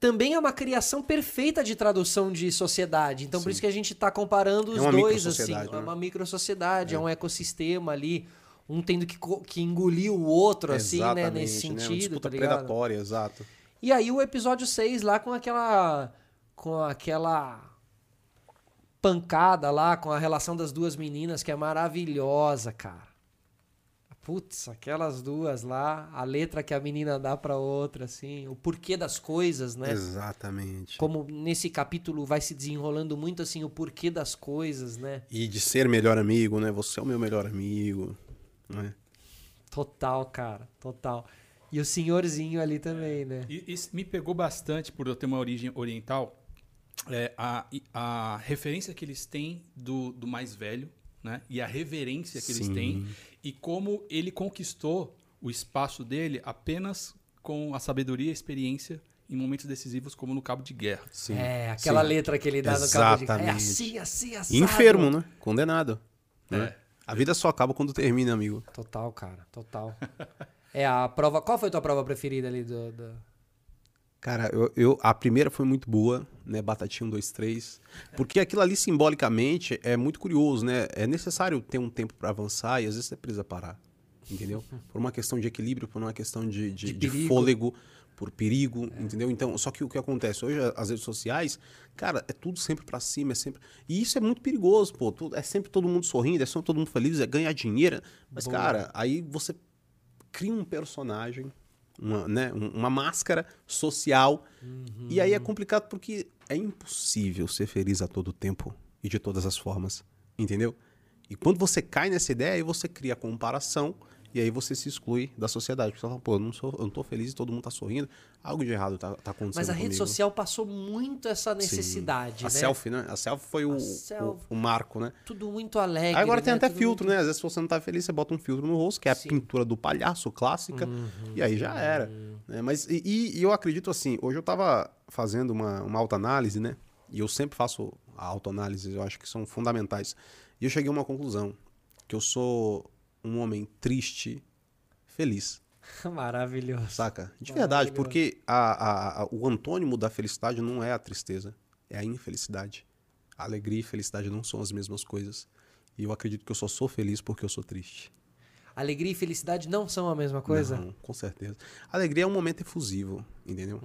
Speaker 1: também é uma criação perfeita de tradução de sociedade. Então, por isso que a gente tá comparando os
Speaker 2: É uma
Speaker 1: dois, assim.
Speaker 2: microsociedade,
Speaker 1: É
Speaker 2: né?
Speaker 1: uma microsociedade, é. um ecossistema ali. Um tendo que, que engolir o outro, assim, né? Nesse
Speaker 2: né? Uma
Speaker 1: sentido,
Speaker 2: disputa
Speaker 1: tá ligado?
Speaker 2: predatória, exato.
Speaker 1: E aí o episódio 6 lá com aquela com aquela pancada lá com a relação das duas meninas que é maravilhosa, cara. Putz, aquelas duas lá, a letra que a menina dá pra outra, assim, o porquê das coisas, né?
Speaker 2: Exatamente.
Speaker 1: Como nesse capítulo vai se desenrolando muito assim o porquê das coisas, né?
Speaker 2: E de ser melhor amigo, né? Você é o meu melhor amigo. Né?
Speaker 1: Total, cara, total. E o senhorzinho ali também, né?
Speaker 3: E isso me pegou bastante por eu ter uma origem oriental. É, a, a referência que eles têm do, do mais velho, né? E a reverência que eles
Speaker 2: Sim.
Speaker 3: têm. E como ele conquistou o espaço dele apenas com a sabedoria e a experiência em momentos decisivos, como no cabo de guerra.
Speaker 2: Sim.
Speaker 1: É, aquela
Speaker 2: Sim.
Speaker 1: letra que ele dá no cabo de... É
Speaker 2: Exatamente.
Speaker 1: assim, assim, assim.
Speaker 2: Enfermo, né? Condenado. né?
Speaker 3: É.
Speaker 2: A vida só acaba quando termina, amigo.
Speaker 1: Total, cara, total. [laughs] É a prova... Qual foi a tua prova preferida ali do... do...
Speaker 2: Cara, eu, eu- a primeira foi muito boa, né? Batatinha 1, 2, 3. Porque aquilo ali, simbolicamente, é muito curioso, né? É necessário ter um tempo para avançar e às vezes você precisa parar. Entendeu? [laughs] Por uma questão de equilíbrio, por uma questão de, de,
Speaker 1: De
Speaker 2: de fôlego, por perigo, entendeu? Então, só que o que acontece hoje, as redes sociais, cara, é tudo sempre para cima, é sempre. E isso é muito perigoso, pô. É sempre todo mundo sorrindo, é sempre todo mundo feliz, é ganhar dinheiro. Mas,
Speaker 1: Boa.
Speaker 2: cara, aí você cria um personagem, uma, né, um- uma máscara social. E aí é complicado porque é impossível ser feliz a todo tempo e de todas as formas. Entendeu? E quando você cai nessa ideia, aí você cria a comparação e aí você se exclui da sociedade. Porque você fala, pô, eu não, sou, eu não tô feliz e todo mundo tá sorrindo. Algo de errado tá, tá acontecendo
Speaker 1: Mas a rede
Speaker 2: comigo.
Speaker 1: social passou muito essa necessidade,
Speaker 2: A
Speaker 1: né?
Speaker 2: selfie, né? A selfie foi o,
Speaker 1: A
Speaker 2: o-
Speaker 1: selfie.
Speaker 2: o marco, né?
Speaker 1: Tudo muito alegre.
Speaker 2: Aí agora tem
Speaker 1: né?
Speaker 2: até
Speaker 1: Tudo
Speaker 2: filtro,
Speaker 1: muito-
Speaker 2: né? Às vezes se você não tá feliz, você bota um filtro no rosto, que é
Speaker 1: Sim.
Speaker 2: a pintura do palhaço clássica, e aí já era. né? Mas e, e- eu acredito assim, hoje eu tava fazendo uma, uma autoanálise, né? E eu sempre faço a autoanálise, eu acho que são fundamentais. E eu cheguei a uma conclusão, que eu sou um homem triste, feliz, [laughs]
Speaker 1: Maravilhoso.
Speaker 2: saca? De verdade,
Speaker 1: Maravilhoso.
Speaker 2: porque a- a- a- o antônimo da felicidade não é a tristeza, é a infelicidade. A alegria e felicidade não são as mesmas coisas. E eu acredito que eu só sou feliz porque eu sou triste.
Speaker 1: Alegria e felicidade não são a mesma coisa?
Speaker 2: Não, com certeza. Alegria é um momento efusivo, entendeu?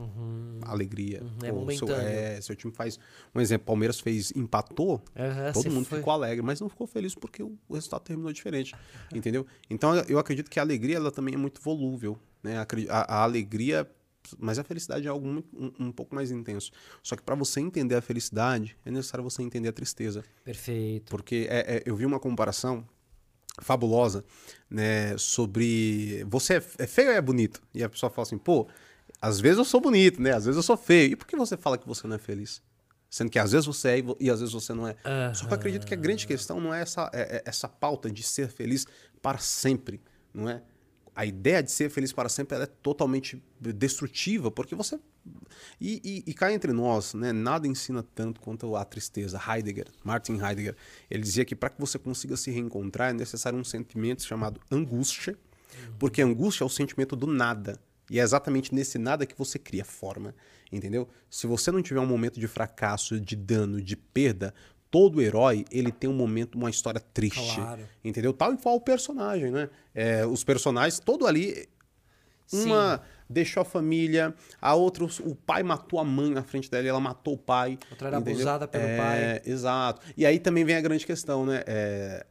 Speaker 2: Alegria.
Speaker 1: Uhum, é momentâneo.
Speaker 2: Seu, é, seu time faz. Um exemplo, Palmeiras fez, empatou,
Speaker 1: Aham,
Speaker 2: todo mundo
Speaker 1: foi-
Speaker 2: ficou alegre, mas não ficou feliz porque o, resultado terminou diferente, entendeu? Então eu acredito que a alegria ela também é muito volúvel, né? A, a alegria, mas a felicidade é algo muito- um, um pouco mais intenso. Só que para você entender a felicidade é necessário você entender a tristeza,
Speaker 1: Perfeito.
Speaker 2: porque é- é- eu vi uma comparação fabulosa, né, sobre você é feio ou é bonito? E a pessoa fala assim, pô, às vezes eu sou bonito, né? Às vezes eu sou feio. E por que você fala que você não é feliz? Sendo que às vezes você é e às vezes você não é. Só que eu acredito que a grande questão não é essa, é- é essa pauta de ser feliz para sempre, não é? A ideia de ser feliz para sempre é totalmente destrutiva, porque você. E, e, e cá entre nós, né, nada ensina tanto quanto a tristeza. Heidegger, Martin Heidegger, ele dizia que para que você consiga se reencontrar é necessário um sentimento chamado angústia, porque angústia é o sentimento do nada. E é exatamente nesse nada que você cria forma, entendeu? Se você não tiver um momento de fracasso, de dano, de perda, todo herói ele tem um momento, uma história triste,
Speaker 1: Claro.
Speaker 2: entendeu? Tal e qual o personagem, né? É, os personagens, todo ali, uma deixou a família, a outra, o pai matou a mãe na frente dela e ela matou o pai.
Speaker 1: Outra era
Speaker 2: entendeu?
Speaker 1: abusada pelo
Speaker 2: É,
Speaker 1: pai.
Speaker 2: Exato. E aí também vem a grande questão, né? É,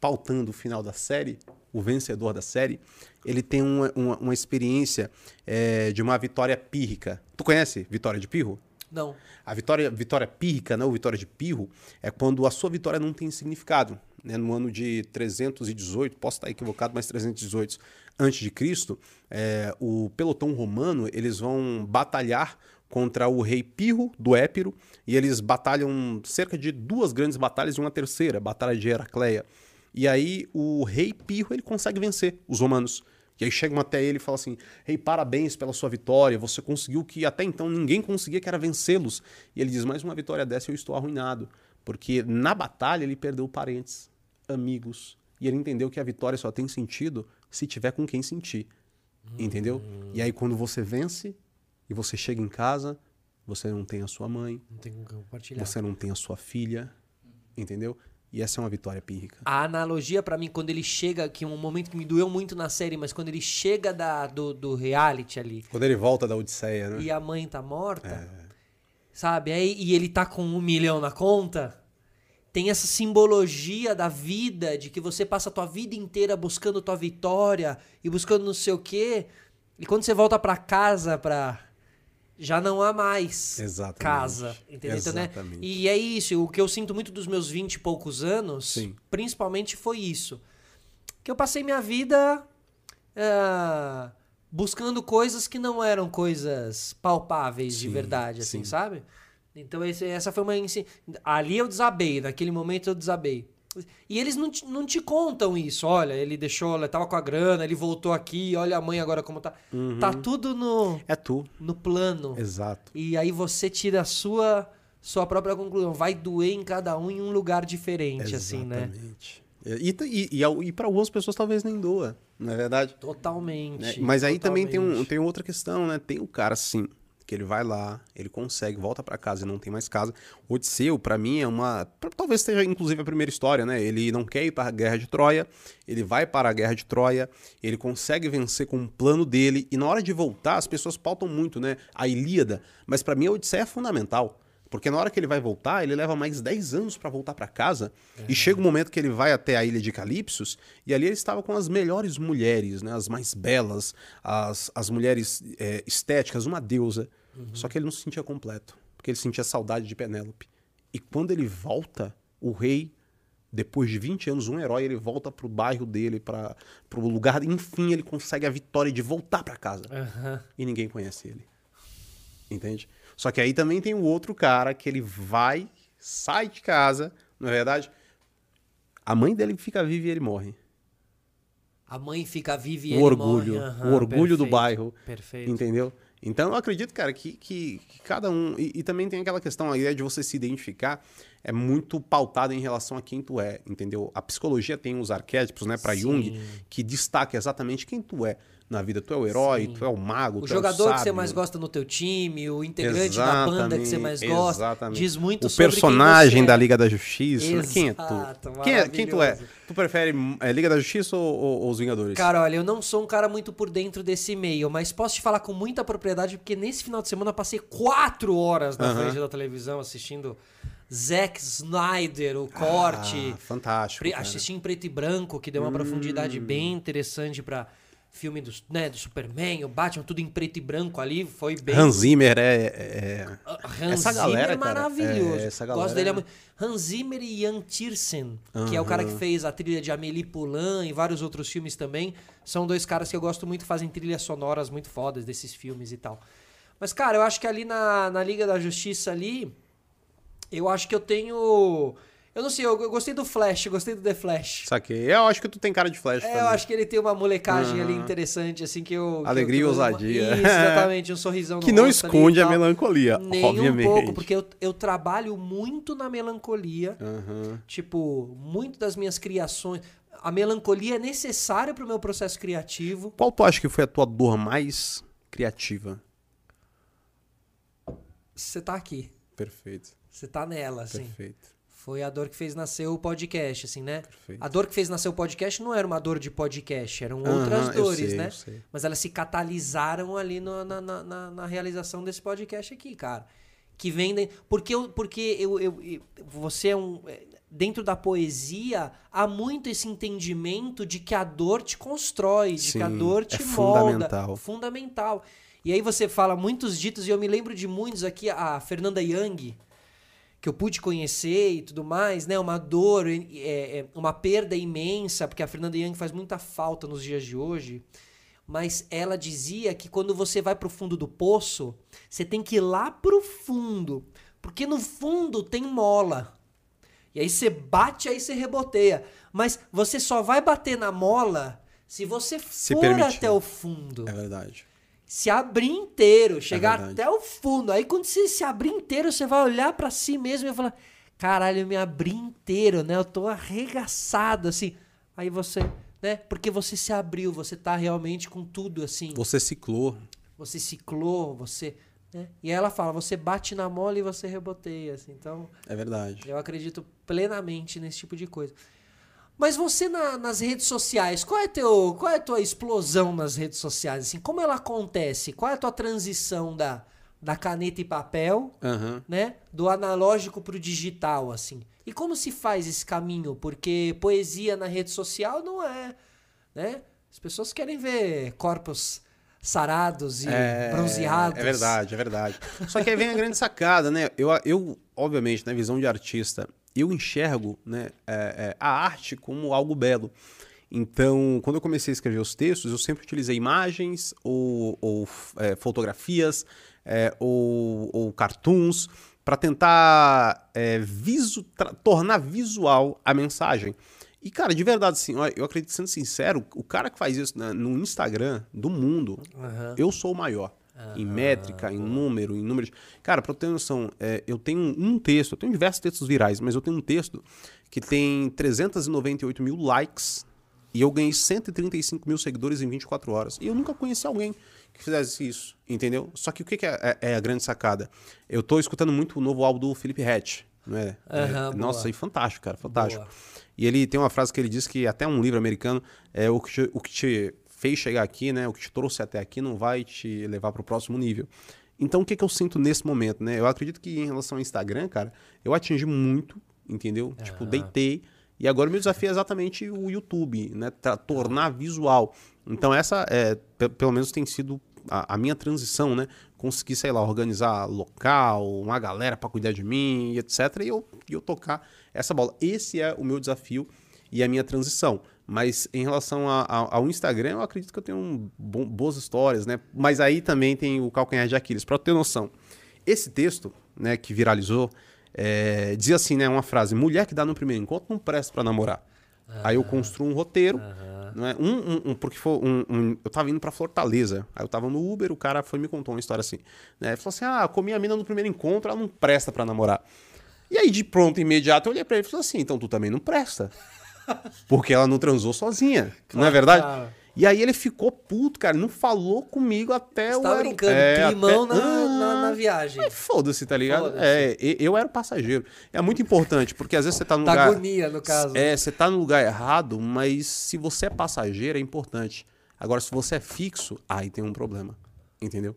Speaker 2: pautando o final da série, o vencedor da série, ele tem uma, uma, uma experiência é, de uma vitória pírrica. Tu conhece Vitória de Pirro?
Speaker 1: Não.
Speaker 2: A vitória, vitória pírrica, não vitória de pirro, é quando a sua vitória não tem significado. Né? No ano de 318, posso estar equivocado, mas 318 antes de Cristo, é, o pelotão romano eles vão batalhar contra o rei Pirro do Épiro e eles batalham cerca de duas grandes batalhas e uma terceira, a batalha de Heracleia. E aí o rei Pirro ele consegue vencer os romanos. E aí chegam até ele e falam assim: Rei, parabéns pela sua vitória. Você conseguiu o que até então ninguém conseguia, que era vencê-los. E ele diz: Mais uma vitória dessa eu estou arruinado. Porque na batalha ele perdeu parentes, amigos. E ele entendeu que a vitória só tem sentido se tiver com quem sentir. Entendeu? E aí quando você vence e você chega em casa, você não tem a sua mãe,
Speaker 1: Não tem com o que compartilhar.
Speaker 2: você não tem a sua filha. Entendeu? E essa é uma vitória pírrica.
Speaker 1: A analogia pra mim, quando ele chega, que é um momento que me doeu muito na série, mas quando ele chega da, do, do reality ali
Speaker 2: Quando ele volta da Odisseia, né?
Speaker 1: e a mãe tá morta,
Speaker 2: É.
Speaker 1: sabe? Aí, e ele tá com um milhão na conta, tem essa simbologia da vida, de que você passa a tua vida inteira buscando tua vitória e buscando não sei o quê. E quando você volta pra casa pra. Já não há mais
Speaker 2: Exatamente.
Speaker 1: casa. Entendeu? Então, né?
Speaker 2: Exatamente.
Speaker 1: E é isso. O que eu sinto muito dos meus 20 e poucos anos,
Speaker 2: Sim.
Speaker 1: principalmente foi isso. Que eu passei minha vida ah, buscando coisas que não eram coisas palpáveis de
Speaker 2: Sim,
Speaker 1: verdade, assim,
Speaker 2: sim.
Speaker 1: sabe? Então esse- essa foi uma... Ali eu desabei, naquele momento eu desabei. E eles não te, não te contam isso. Olha, ele deixou, ele tava com a grana, ele voltou aqui, olha a mãe agora como tá.
Speaker 2: Uhum.
Speaker 1: Tá tudo no,
Speaker 2: É tu.
Speaker 1: no plano.
Speaker 2: Exato.
Speaker 1: E aí você tira a sua, sua própria conclusão. Vai doer em cada um em um lugar diferente, assim, né?
Speaker 2: Exatamente. E, e, e, e para algumas pessoas talvez nem doa, não é verdade?
Speaker 1: Totalmente.
Speaker 2: Né? Mas aí também tem, um,
Speaker 1: totalmente.
Speaker 2: tem outra questão, né? Tem o cara, sim, que ele vai lá, ele consegue, volta pra casa e não tem mais casa. Odisseu, pra mim, é uma. Talvez seja inclusive a primeira história, né? Ele não quer ir para a guerra de Troia, ele vai para a guerra de Troia, ele consegue vencer com o plano dele, e na hora de voltar, as pessoas pautam muito, né? A Ilíada, mas pra mim a Odisseia é fundamental. Porque na hora que ele vai voltar, ele leva mais 10 anos pra voltar pra casa. E chega o momento que ele vai até a ilha de Calipsos, e ali ele estava com as melhores mulheres, né? As mais belas, as, as mulheres é, estéticas, uma deusa. Só que ele não se sentia completo, porque ele sentia saudade de Penélope. E quando ele volta, o rei, depois de 20 anos, um herói, ele volta pro bairro dele, para pro lugar, enfim, ele consegue a vitória de voltar pra casa
Speaker 1: Aham.
Speaker 2: e ninguém conhece ele. Entende? Só que aí também tem o outro cara que ele vai, sai de casa, não é verdade? A mãe dele fica viva e ele morre.
Speaker 1: A mãe fica viva e
Speaker 2: o
Speaker 1: ele
Speaker 2: orgulho,
Speaker 1: morre. Aham,
Speaker 2: o orgulho do bairro,
Speaker 1: Perfeito.
Speaker 2: entendeu? Então eu acredito, cara, que, que, que cada um. E, e também tem aquela questão, a ideia de você se identificar é muito pautada em relação a quem tu é, entendeu? A psicologia tem uns arquétipos, né,
Speaker 1: Sim.
Speaker 2: Jung, que destaca exatamente quem tu é na vida. Tu é o herói,
Speaker 1: Sim.
Speaker 2: tu é o mago,
Speaker 1: O
Speaker 2: tu
Speaker 1: jogador
Speaker 2: é o
Speaker 1: que você mais gosta no teu time, o integrante da banda que você mais
Speaker 2: Exatamente,
Speaker 1: gosta,
Speaker 2: exatamente.
Speaker 1: diz muito
Speaker 2: o
Speaker 1: sobre
Speaker 2: personagem
Speaker 1: você
Speaker 2: da
Speaker 1: é.
Speaker 2: Liga da Justiça. Quem é
Speaker 1: Exato,
Speaker 2: tu? Quem, é, quem tu é? Tu prefere é, Liga da Justiça ou, ou- ou os Vingadores?
Speaker 1: Cara, olha, eu não sou um cara muito por dentro desse meio, mas posso te falar com muita propriedade, porque nesse final de semana eu passei quatro horas na
Speaker 2: Aham.
Speaker 1: frente da televisão assistindo Zack Snyder, o corte.
Speaker 2: Ah, fantástico.
Speaker 1: Pre-
Speaker 2: cara.
Speaker 1: assisti em preto e branco, que deu uma profundidade
Speaker 2: Hum.
Speaker 1: bem interessante pra filme do, né, do Superman, o Batman, tudo em preto e branco ali, foi bem.
Speaker 2: Hans Zimmer é. é-
Speaker 1: Ah, Hans
Speaker 2: essa galera,
Speaker 1: Zimmer é
Speaker 2: cara,
Speaker 1: maravilhoso.
Speaker 2: é, essa
Speaker 1: Gosto
Speaker 2: galera
Speaker 1: dele. é
Speaker 2: é-
Speaker 1: muito- Hans Zimmer e Jan Tiersen, que é o cara que fez a trilha de Amélie Poulain e vários outros filmes também. São dois caras que eu gosto muito, fazem trilhas sonoras muito fodas desses filmes e tal. Mas, cara, eu acho que ali na, na Liga da Justiça ali, eu acho que eu tenho... Eu não sei, eu, eu gostei do Flash, gostei do The Flash.
Speaker 2: Saquei. Eu acho que tu tem cara de Flash
Speaker 1: É,
Speaker 2: também.
Speaker 1: eu acho que ele tem uma molecagem ali
Speaker 2: Aham.
Speaker 1: interessante, assim, que eu... que
Speaker 2: Alegria
Speaker 1: eu,
Speaker 2: e
Speaker 1: que eu-
Speaker 2: ousadia.
Speaker 1: Isso, exatamente, um [laughs] sorrisão
Speaker 2: Que não
Speaker 1: ali e
Speaker 2: esconde a melancolia,
Speaker 1: Nem
Speaker 2: obviamente.
Speaker 1: um pouco, porque eu, eu trabalho muito na melancolia.
Speaker 2: Aham.
Speaker 1: Tipo, muito das minhas criações. A melancolia é necessária pro meu processo criativo.
Speaker 2: Qual tu acha que foi a tua dor mais criativa?
Speaker 1: Você tá aqui.
Speaker 2: Perfeito.
Speaker 1: Você tá nela, assim.
Speaker 2: Perfeito.
Speaker 1: Foi a dor que fez nascer o podcast, assim, né?
Speaker 2: Perfeito.
Speaker 1: A dor que fez nascer o podcast não era uma dor de podcast, eram outras
Speaker 2: eu
Speaker 1: dores,
Speaker 2: sei,
Speaker 1: né? Mas elas se catalisaram ali no- na, na, na, realização desse podcast aqui, cara. Que vendem. Porque, eu, porque eu, eu, eu- você é um. é, Dentro da poesia, há muito esse entendimento de que a dor te constrói, de que a
Speaker 2: Sim,
Speaker 1: dor
Speaker 2: é
Speaker 1: te molda.
Speaker 2: fundamental.
Speaker 1: Fundamental. E aí você fala muitos ditos, e eu me lembro de muitos aqui, a Fernanda Young, que eu pude conhecer e tudo mais, né? Uma dor, é, é, uma perda imensa, porque a Fernanda Young faz muita falta nos dias de hoje. Mas ela dizia que quando você vai pro fundo do poço, você tem que ir lá pro fundo, porque no fundo tem mola. E aí você bate, aí você reboteia. Mas você só vai bater na mola se você
Speaker 2: Se
Speaker 1: for
Speaker 2: permitir.
Speaker 1: até o fundo
Speaker 2: É verdade.
Speaker 1: Se abrir inteiro, chegar
Speaker 2: verdade.
Speaker 1: até o fundo. Aí quando você se abrir inteiro, você vai olhar pra si mesmo e vai falar: caralho, eu me abri inteiro, né? Eu tô arregaçado, assim. Aí você, né? Porque você se abriu, você tá realmente com tudo, assim.
Speaker 2: Você ciclou.
Speaker 1: Você ciclou, você. Né? E ela fala: você bate na mola e você reboteia, assim. Então.
Speaker 2: É verdade.
Speaker 1: Eu acredito plenamente nesse tipo de coisa. Mas você na- nas redes sociais, qual é, teu, qual é a tua explosão nas redes sociais? Assim, como ela acontece? Qual é a tua transição da, da caneta e papel,
Speaker 2: Aham.
Speaker 1: né? Do analógico pro digital, assim. E como se faz esse caminho? Porque poesia na rede social não é, né? As pessoas querem ver corpos sarados e bronzeados.
Speaker 2: É verdade, é verdade. [laughs] Só que aí vem a grande sacada, né? Eu, eu obviamente, na visão de artista, eu enxergo né, é, é, a arte como algo belo. Então, quando eu comecei a escrever os textos, eu sempre utilizei imagens ou, ou, é, fotografias é, ou, ou cartoons para tentar é, visu- tornar visual a mensagem. E, cara, de verdade, assim, eu acredito, sendo sincero, o cara que faz isso né, no Instagram do mundo,
Speaker 1: Aham.
Speaker 2: eu sou o maior. Em métrica, em número, em números. Cara, pra eu ter noção, é, eu tenho um texto, eu tenho diversos textos virais, mas eu tenho um texto que tem 398 mil likes e eu ganhei 135 mil seguidores em 24 horas. E eu nunca conheci alguém que fizesse isso, entendeu? Só que o que, que é, é- é a grande sacada? Eu tô escutando muito o novo álbum do Felipe Hatch, não é? É, nossa, e fantástico, cara, fantástico.
Speaker 1: Boa.
Speaker 2: E ele tem uma frase que ele diz que até um livro americano é o que te, o que te fez chegar aqui, né? O que te trouxe até aqui não vai te levar para o próximo nível. Então o que, que eu sinto nesse momento, né? Eu acredito que em relação ao Instagram, cara, eu atingi muito, entendeu? Tipo, deitei. E agora o meu desafio é exatamente o YouTube, né? Tra- tornar visual. Então essa, é, pe- pelo menos tem sido a, a minha transição, né? Conseguir, sei lá, organizar local, uma galera para cuidar de mim, etc. E eu, e eu tocar essa bola. Esse é o meu desafio e a minha transição. Mas em relação a- a- ao Instagram, eu acredito que eu tenho um bom- boas histórias, né? Mas aí também tem o calcanhar de Aquiles. Para ter noção, esse texto, né, que viralizou, é, dizia assim, né, uma frase: mulher que dá no primeiro encontro não presta para namorar. Aí eu construo um roteiro, não é? Um, um- um- porque foi um, um- eu tava indo para Fortaleza. Aí eu tava no Uber, o cara foi me contou uma história assim, né? Ele falou assim: "Ah, comi a mina no primeiro encontro, ela não presta para namorar". E aí de pronto, imediato, eu olhei para ele e falei assim: "Então tu também não presta". Porque ela não transou sozinha, não é verdade?
Speaker 1: Claro.
Speaker 2: E aí ele ficou puto, cara, não falou comigo até
Speaker 1: Você
Speaker 2: o
Speaker 1: tava brincando,
Speaker 2: É,
Speaker 1: climão
Speaker 2: até-
Speaker 1: na, na,
Speaker 2: Ah,
Speaker 1: na viagem.
Speaker 2: é, Foda-se, tá ligado?
Speaker 1: Foda-se.
Speaker 2: É, eu era o passageiro. É muito importante, porque às vezes você tá num
Speaker 1: Da
Speaker 2: lugar.
Speaker 1: agonia, no caso.
Speaker 2: É, você tá no lugar errado, mas se você é passageiro, é importante. Agora, se você é fixo, aí tem um problema. Entendeu?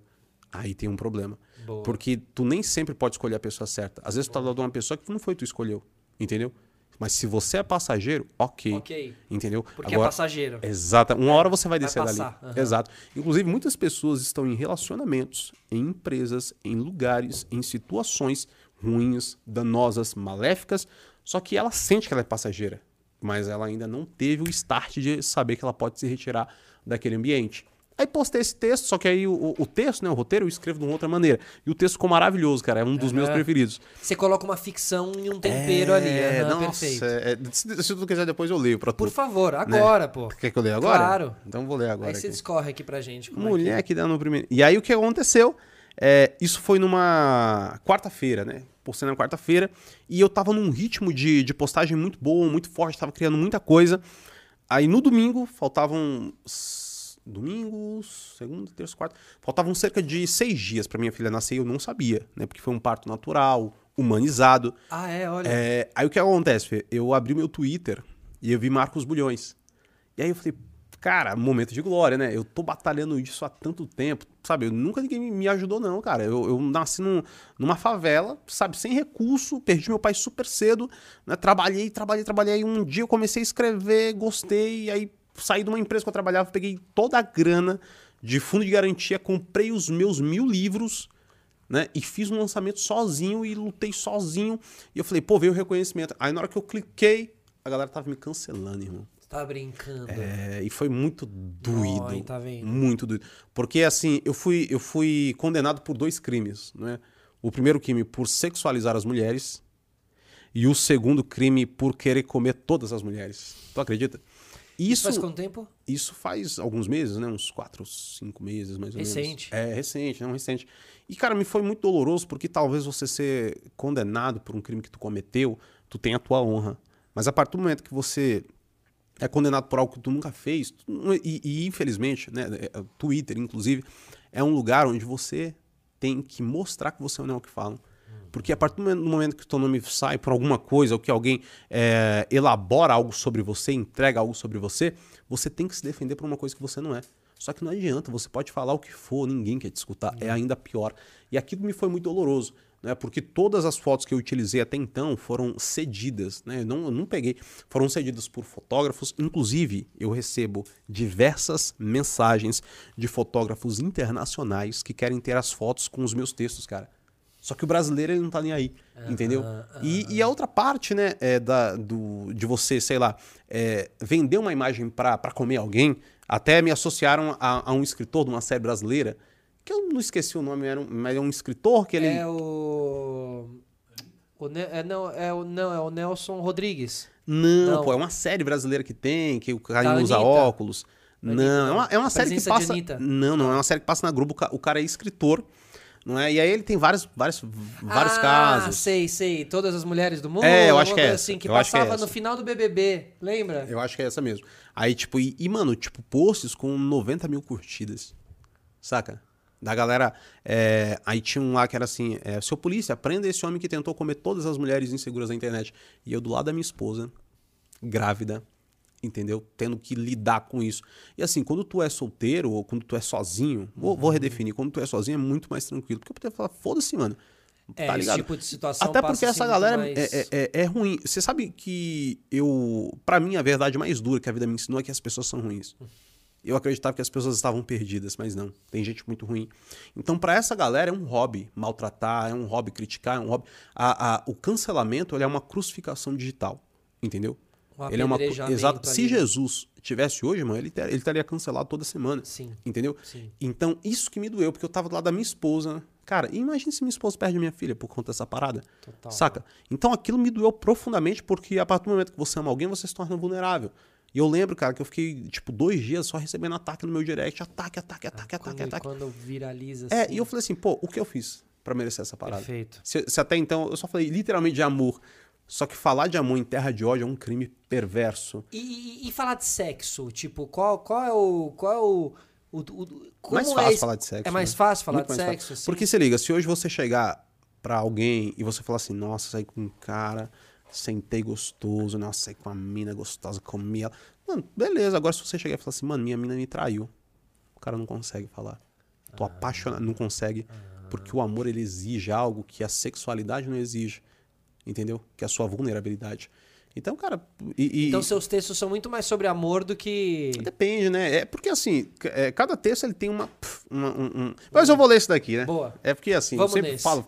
Speaker 2: Aí tem um problema.
Speaker 1: Boa.
Speaker 2: Porque tu nem sempre pode escolher a pessoa certa. Às vezes tu tá do lado de uma pessoa que não foi tu escolheu. Entendeu? Mas se você é passageiro, ok.
Speaker 1: Ok.
Speaker 2: Entendeu?
Speaker 1: Porque é passageiro.
Speaker 2: Exata. Uma hora você vai
Speaker 1: Vai
Speaker 2: descer dali.
Speaker 1: passar, aham.
Speaker 2: Exato. Inclusive, muitas pessoas estão em relacionamentos, em empresas, em lugares, em situações ruins, danosas, maléficas, só que ela sente que ela é passageira, mas ela ainda não teve o start de saber que ela pode se retirar daquele ambiente. Aí postei esse texto, só que aí o, o texto, né, o roteiro, eu escrevo de uma outra maneira. E o texto ficou maravilhoso, cara. É um dos meus
Speaker 1: Aham.
Speaker 2: preferidos.
Speaker 1: Você coloca uma ficção e um tempero ali.
Speaker 2: É,
Speaker 1: aham,
Speaker 2: nossa,
Speaker 1: perfeito.
Speaker 2: é, é, se, se tu quiser, depois eu leio pra tu.
Speaker 1: Por favor, agora, pô.
Speaker 2: Quer que eu leia agora?
Speaker 1: Claro.
Speaker 2: Então vou ler agora.
Speaker 1: Aí você discorre aqui pra gente. como é
Speaker 2: Mulher que dá no primeiro. E aí o que aconteceu? É, isso foi numa quarta-feira, né? Postei na quarta-feira. E eu tava num ritmo de, de postagem muito bom, muito forte, tava criando muita coisa. Aí no domingo, faltavam. S- Domingo, segunda, terça, quarta. Faltavam cerca de seis dias pra minha filha nascer e eu não sabia, né? Porque foi um parto natural, humanizado.
Speaker 1: Ah, é, olha.
Speaker 2: É, aí o que acontece, Fê? Eu abri meu Twitter e eu vi Marcos Bulhões. E aí eu falei, cara, momento de glória, né? Eu tô batalhando isso há tanto tempo, sabe? Eu, nunca ninguém me- ajudou, não, cara. Eu, eu nasci num- numa favela, sabe? Sem recurso, perdi meu pai super cedo, né? Trabalhei, trabalhei, trabalhei. Um dia eu comecei a escrever, gostei, e aí saí de uma empresa que eu trabalhava, peguei toda a grana de fundo de garantia, comprei os meus mil livros, né? E fiz um lançamento sozinho e lutei sozinho. E eu falei, pô, veio o reconhecimento. Aí na hora que eu cliquei, a galera tava me cancelando, irmão.
Speaker 1: Você tá brincando.
Speaker 2: É, e foi muito doído.
Speaker 1: Ai, tá vendo?
Speaker 2: Muito doído. Porque assim, eu fui, eu fui condenado por dois crimes, né? O primeiro crime por sexualizar as mulheres e o segundo crime por querer comer todas as mulheres. Tu acredita? Isso,
Speaker 1: Faz quanto tempo?
Speaker 2: isso faz alguns meses, né? Uns quatro, cinco meses, mais ou
Speaker 1: Recente.
Speaker 2: menos. É, recente, não recente. E, cara, me foi muito doloroso porque talvez você ser condenado por um crime que tu cometeu, tu tem a tua honra. Mas a partir do momento que você é condenado por algo que tu nunca fez, tu não- e, e, infelizmente, né, é, o Twitter, inclusive, é um lugar onde você tem que mostrar que você não é o que falam. Porque a partir do momento, que o teu nome sai por alguma coisa, ou que alguém é, elabora algo sobre você, entrega algo sobre você, você tem que se defender por uma coisa que você não é. Só que não adianta, você pode falar o que for, ninguém quer te escutar. É ainda pior. E aquilo me foi muito doloroso né? Porque todas as fotos que eu utilizei até então foram cedidas, né? Eu não, eu não peguei, foram cedidas por fotógrafos. Inclusive, eu recebo diversas mensagens de fotógrafos internacionais que querem ter as fotos com os meus textos, cara. Só que o brasileiro ele não tá nem aí, uhum, entendeu? Uhum. E, e, a outra parte, né, é da, do, de você, sei lá, é, vender uma imagem para comer alguém, até me associaram a, a um escritor de uma série brasileira que eu não esqueci o nome, era um, mas é um escritor que ele.
Speaker 1: É o. o ne... é, não, é o, não, é o Nelson Rodrigues.
Speaker 2: Não, não, pô, é uma série brasileira que tem, que o cara usa óculos. Não, é uma, é uma série que passa. Não, não, é uma série que passa na Globo. O cara é escritor. Não é? E aí ele tem vários, vários, vários ah, casos.
Speaker 1: sei, sei. Todas as mulheres do mundo.
Speaker 2: É, eu acho que é essa.
Speaker 1: Assim, que
Speaker 2: eu
Speaker 1: passava
Speaker 2: é
Speaker 1: no final do BBB, lembra?
Speaker 2: Eu acho que é essa mesmo. Aí, tipo, e, e, mano, tipo, posts com 90 mil curtidas. Saca? Da galera. É, aí tinha um lá que era assim: é, seu polícia, prenda esse homem que tentou comer todas as mulheres inseguras da internet. E eu do lado da minha esposa, grávida, entendeu? Tendo que lidar com isso. E assim, quando tu é solteiro ou quando tu é sozinho, vou, vou redefinir, quando tu é sozinho é muito mais tranquilo. Porque eu poderia falar, foda-se, mano.
Speaker 1: É, tá esse tipo de situação
Speaker 2: Até porque essa galera
Speaker 1: mais...
Speaker 2: é, é, é, é, ruim. Você sabe que eu. para mim, a verdade mais dura que a vida me ensinou é que as pessoas são ruins. Eu acreditava que as pessoas estavam perdidas, mas não. Tem gente muito ruim. Então, para essa galera, é um hobby maltratar, é um hobby criticar, é um hobby. A, a, o cancelamento é uma crucificação digital. Entendeu?
Speaker 1: Um
Speaker 2: ele é uma exato. Se né? Jesus tivesse hoje, mano, ele, ter, ele estaria cancelado toda semana.
Speaker 1: Sim.
Speaker 2: Entendeu?
Speaker 1: Sim.
Speaker 2: Então, isso que me doeu, porque eu tava do lado da minha esposa. Cara, imagine se minha esposa perde minha filha por conta dessa parada.
Speaker 1: Total.
Speaker 2: Saca? Então aquilo me doeu profundamente, porque a partir do momento que você ama alguém, você se torna vulnerável. E eu lembro, cara, que eu fiquei, tipo, dois dias só recebendo ataque no meu direct. Ataque, ataque, ataque,
Speaker 1: ah,
Speaker 2: ataque, ataque.
Speaker 1: Quando viraliza
Speaker 2: É, assim. e eu falei assim, pô, o que eu fiz para merecer essa parada?
Speaker 1: Perfeito.
Speaker 2: Se, se, até então, eu só falei literalmente de amor. Só que falar de amor em terra de ódio é um crime perverso.
Speaker 1: E, e, e falar de sexo? Tipo, qual, qual é o. Qual é o. o,
Speaker 2: o mais fácil é, falar de sexo.
Speaker 1: É mais
Speaker 2: né?
Speaker 1: fácil falar Muito de sexo? Assim?
Speaker 2: Porque se liga, se hoje você chegar para alguém e você falar assim, nossa, saí com um cara sentei gostoso, nossa, saí com uma mina gostosa, comi ela. Mano, beleza. Agora se você chegar e falar assim, mano, minha mina me traiu. O cara não consegue falar. Tô ah, apaixonado, não consegue. Ah, porque o amor, ele exige algo que a sexualidade não exige. Entendeu? Que é a sua vulnerabilidade. Então, cara. E,
Speaker 1: e, então, seus textos são muito mais sobre amor do que.
Speaker 2: Depende, né? É porque, assim, é, cada texto ele tem uma. uma um, um... Mas eu vou ler esse daqui, né?
Speaker 1: Boa.
Speaker 2: É porque, assim,
Speaker 1: Vamos
Speaker 2: eu sempre
Speaker 1: nesse.
Speaker 2: falo.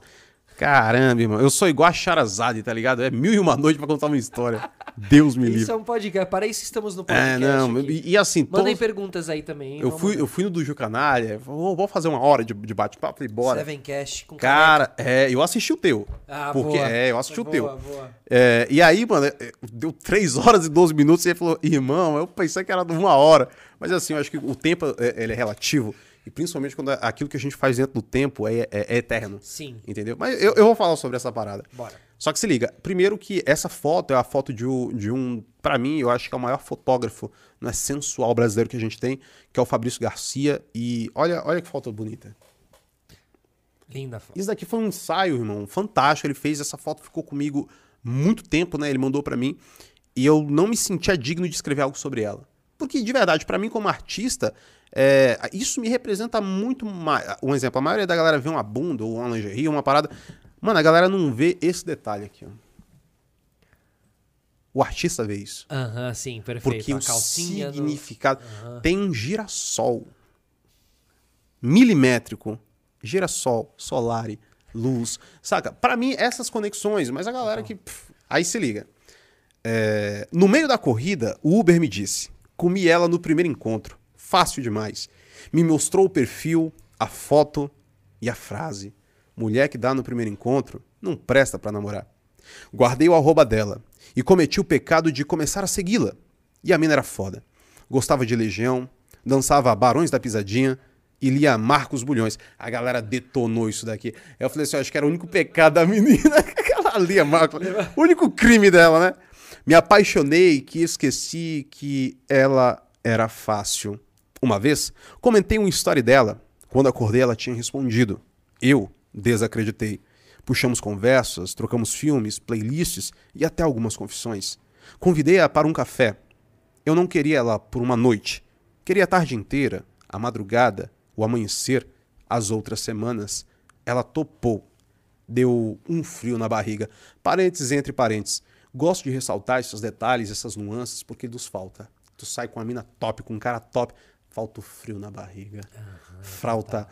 Speaker 2: Caramba, irmão. Eu sou igual a Charazade, tá ligado? É mil e uma noite pra contar uma história. Deus me livre.
Speaker 1: Isso é um podcast. Para isso estamos no podcast.
Speaker 2: É, não. E, e, assim...
Speaker 1: Mandem todos... perguntas aí também.
Speaker 2: Eu fui, eu fui no do Ju Canária. Vou, vou fazer uma hora de, de bate-papo. Falei, bora.
Speaker 1: Sevencast com
Speaker 2: Cara, caneca. é, eu assisti o teu.
Speaker 1: Ah,
Speaker 2: porque,
Speaker 1: boa.
Speaker 2: É, eu assisti
Speaker 1: boa,
Speaker 2: o teu.
Speaker 1: Boa.
Speaker 2: É, e aí, mano, é, deu 3 horas e 12 minutos e ele falou, irmão, eu pensei que era de uma hora. Mas assim, eu acho que o tempo é, ele é relativo. E principalmente quando aquilo que a gente faz dentro do tempo é, é, é eterno.
Speaker 1: Sim.
Speaker 2: Entendeu? Mas eu, eu vou falar sobre essa parada.
Speaker 1: Bora.
Speaker 2: Só que se liga, primeiro que essa foto é a foto de um, de um para mim, eu acho que é o maior fotógrafo não é sensual brasileiro que a gente tem, que é o Fabrício Garcia. E olha, olha que foto bonita.
Speaker 1: Linda foto.
Speaker 2: Isso daqui foi um ensaio, irmão, fantástico. Ele fez essa foto, ficou comigo muito tempo, né? Ele mandou para mim e eu não me sentia digno de escrever algo sobre ela. Porque, de verdade, para mim, como artista, é, isso me representa muito mais. Um exemplo, a maioria da galera vê uma bunda ou uma lingerie, uma parada. Mano, a galera não vê esse detalhe aqui, ó. O artista vê isso.
Speaker 1: Aham, uhum, sim, perfeito.
Speaker 2: Porque
Speaker 1: a
Speaker 2: o significado. Uhum. Tem um girassol milimétrico. Girassol, solare, luz. Saca? Para mim, essas conexões, mas a galera uhum. que. Pff, aí se liga. É, no meio da corrida, o Uber me disse: comi ela no primeiro encontro fácil demais. Me mostrou o perfil, a foto e a frase. Mulher que dá no primeiro encontro não presta para namorar. Guardei o arroba dela e cometi o pecado de começar a segui-la. E a mina era foda. Gostava de Legião, dançava Barões da Pisadinha e lia Marcos Bulhões. A galera detonou isso daqui. Eu falei assim, acho que era o único pecado da [laughs] menina que ela lia Marcos. O único crime dela, né? Me apaixonei que esqueci que ela era fácil. Uma vez, comentei uma história dela. Quando acordei, ela tinha respondido. Eu desacreditei. Puxamos conversas, trocamos filmes, playlists e até algumas confissões. Convidei-a para um café. Eu não queria ela por uma noite. Queria a tarde inteira, a madrugada, o amanhecer, as outras semanas, ela topou. Deu um frio na barriga. Parênteses entre parênteses. Gosto de ressaltar esses detalhes, essas nuances, porque nos falta. Tu sai com a mina top, com um cara top, falta o frio na barriga. Uhum, falta tá.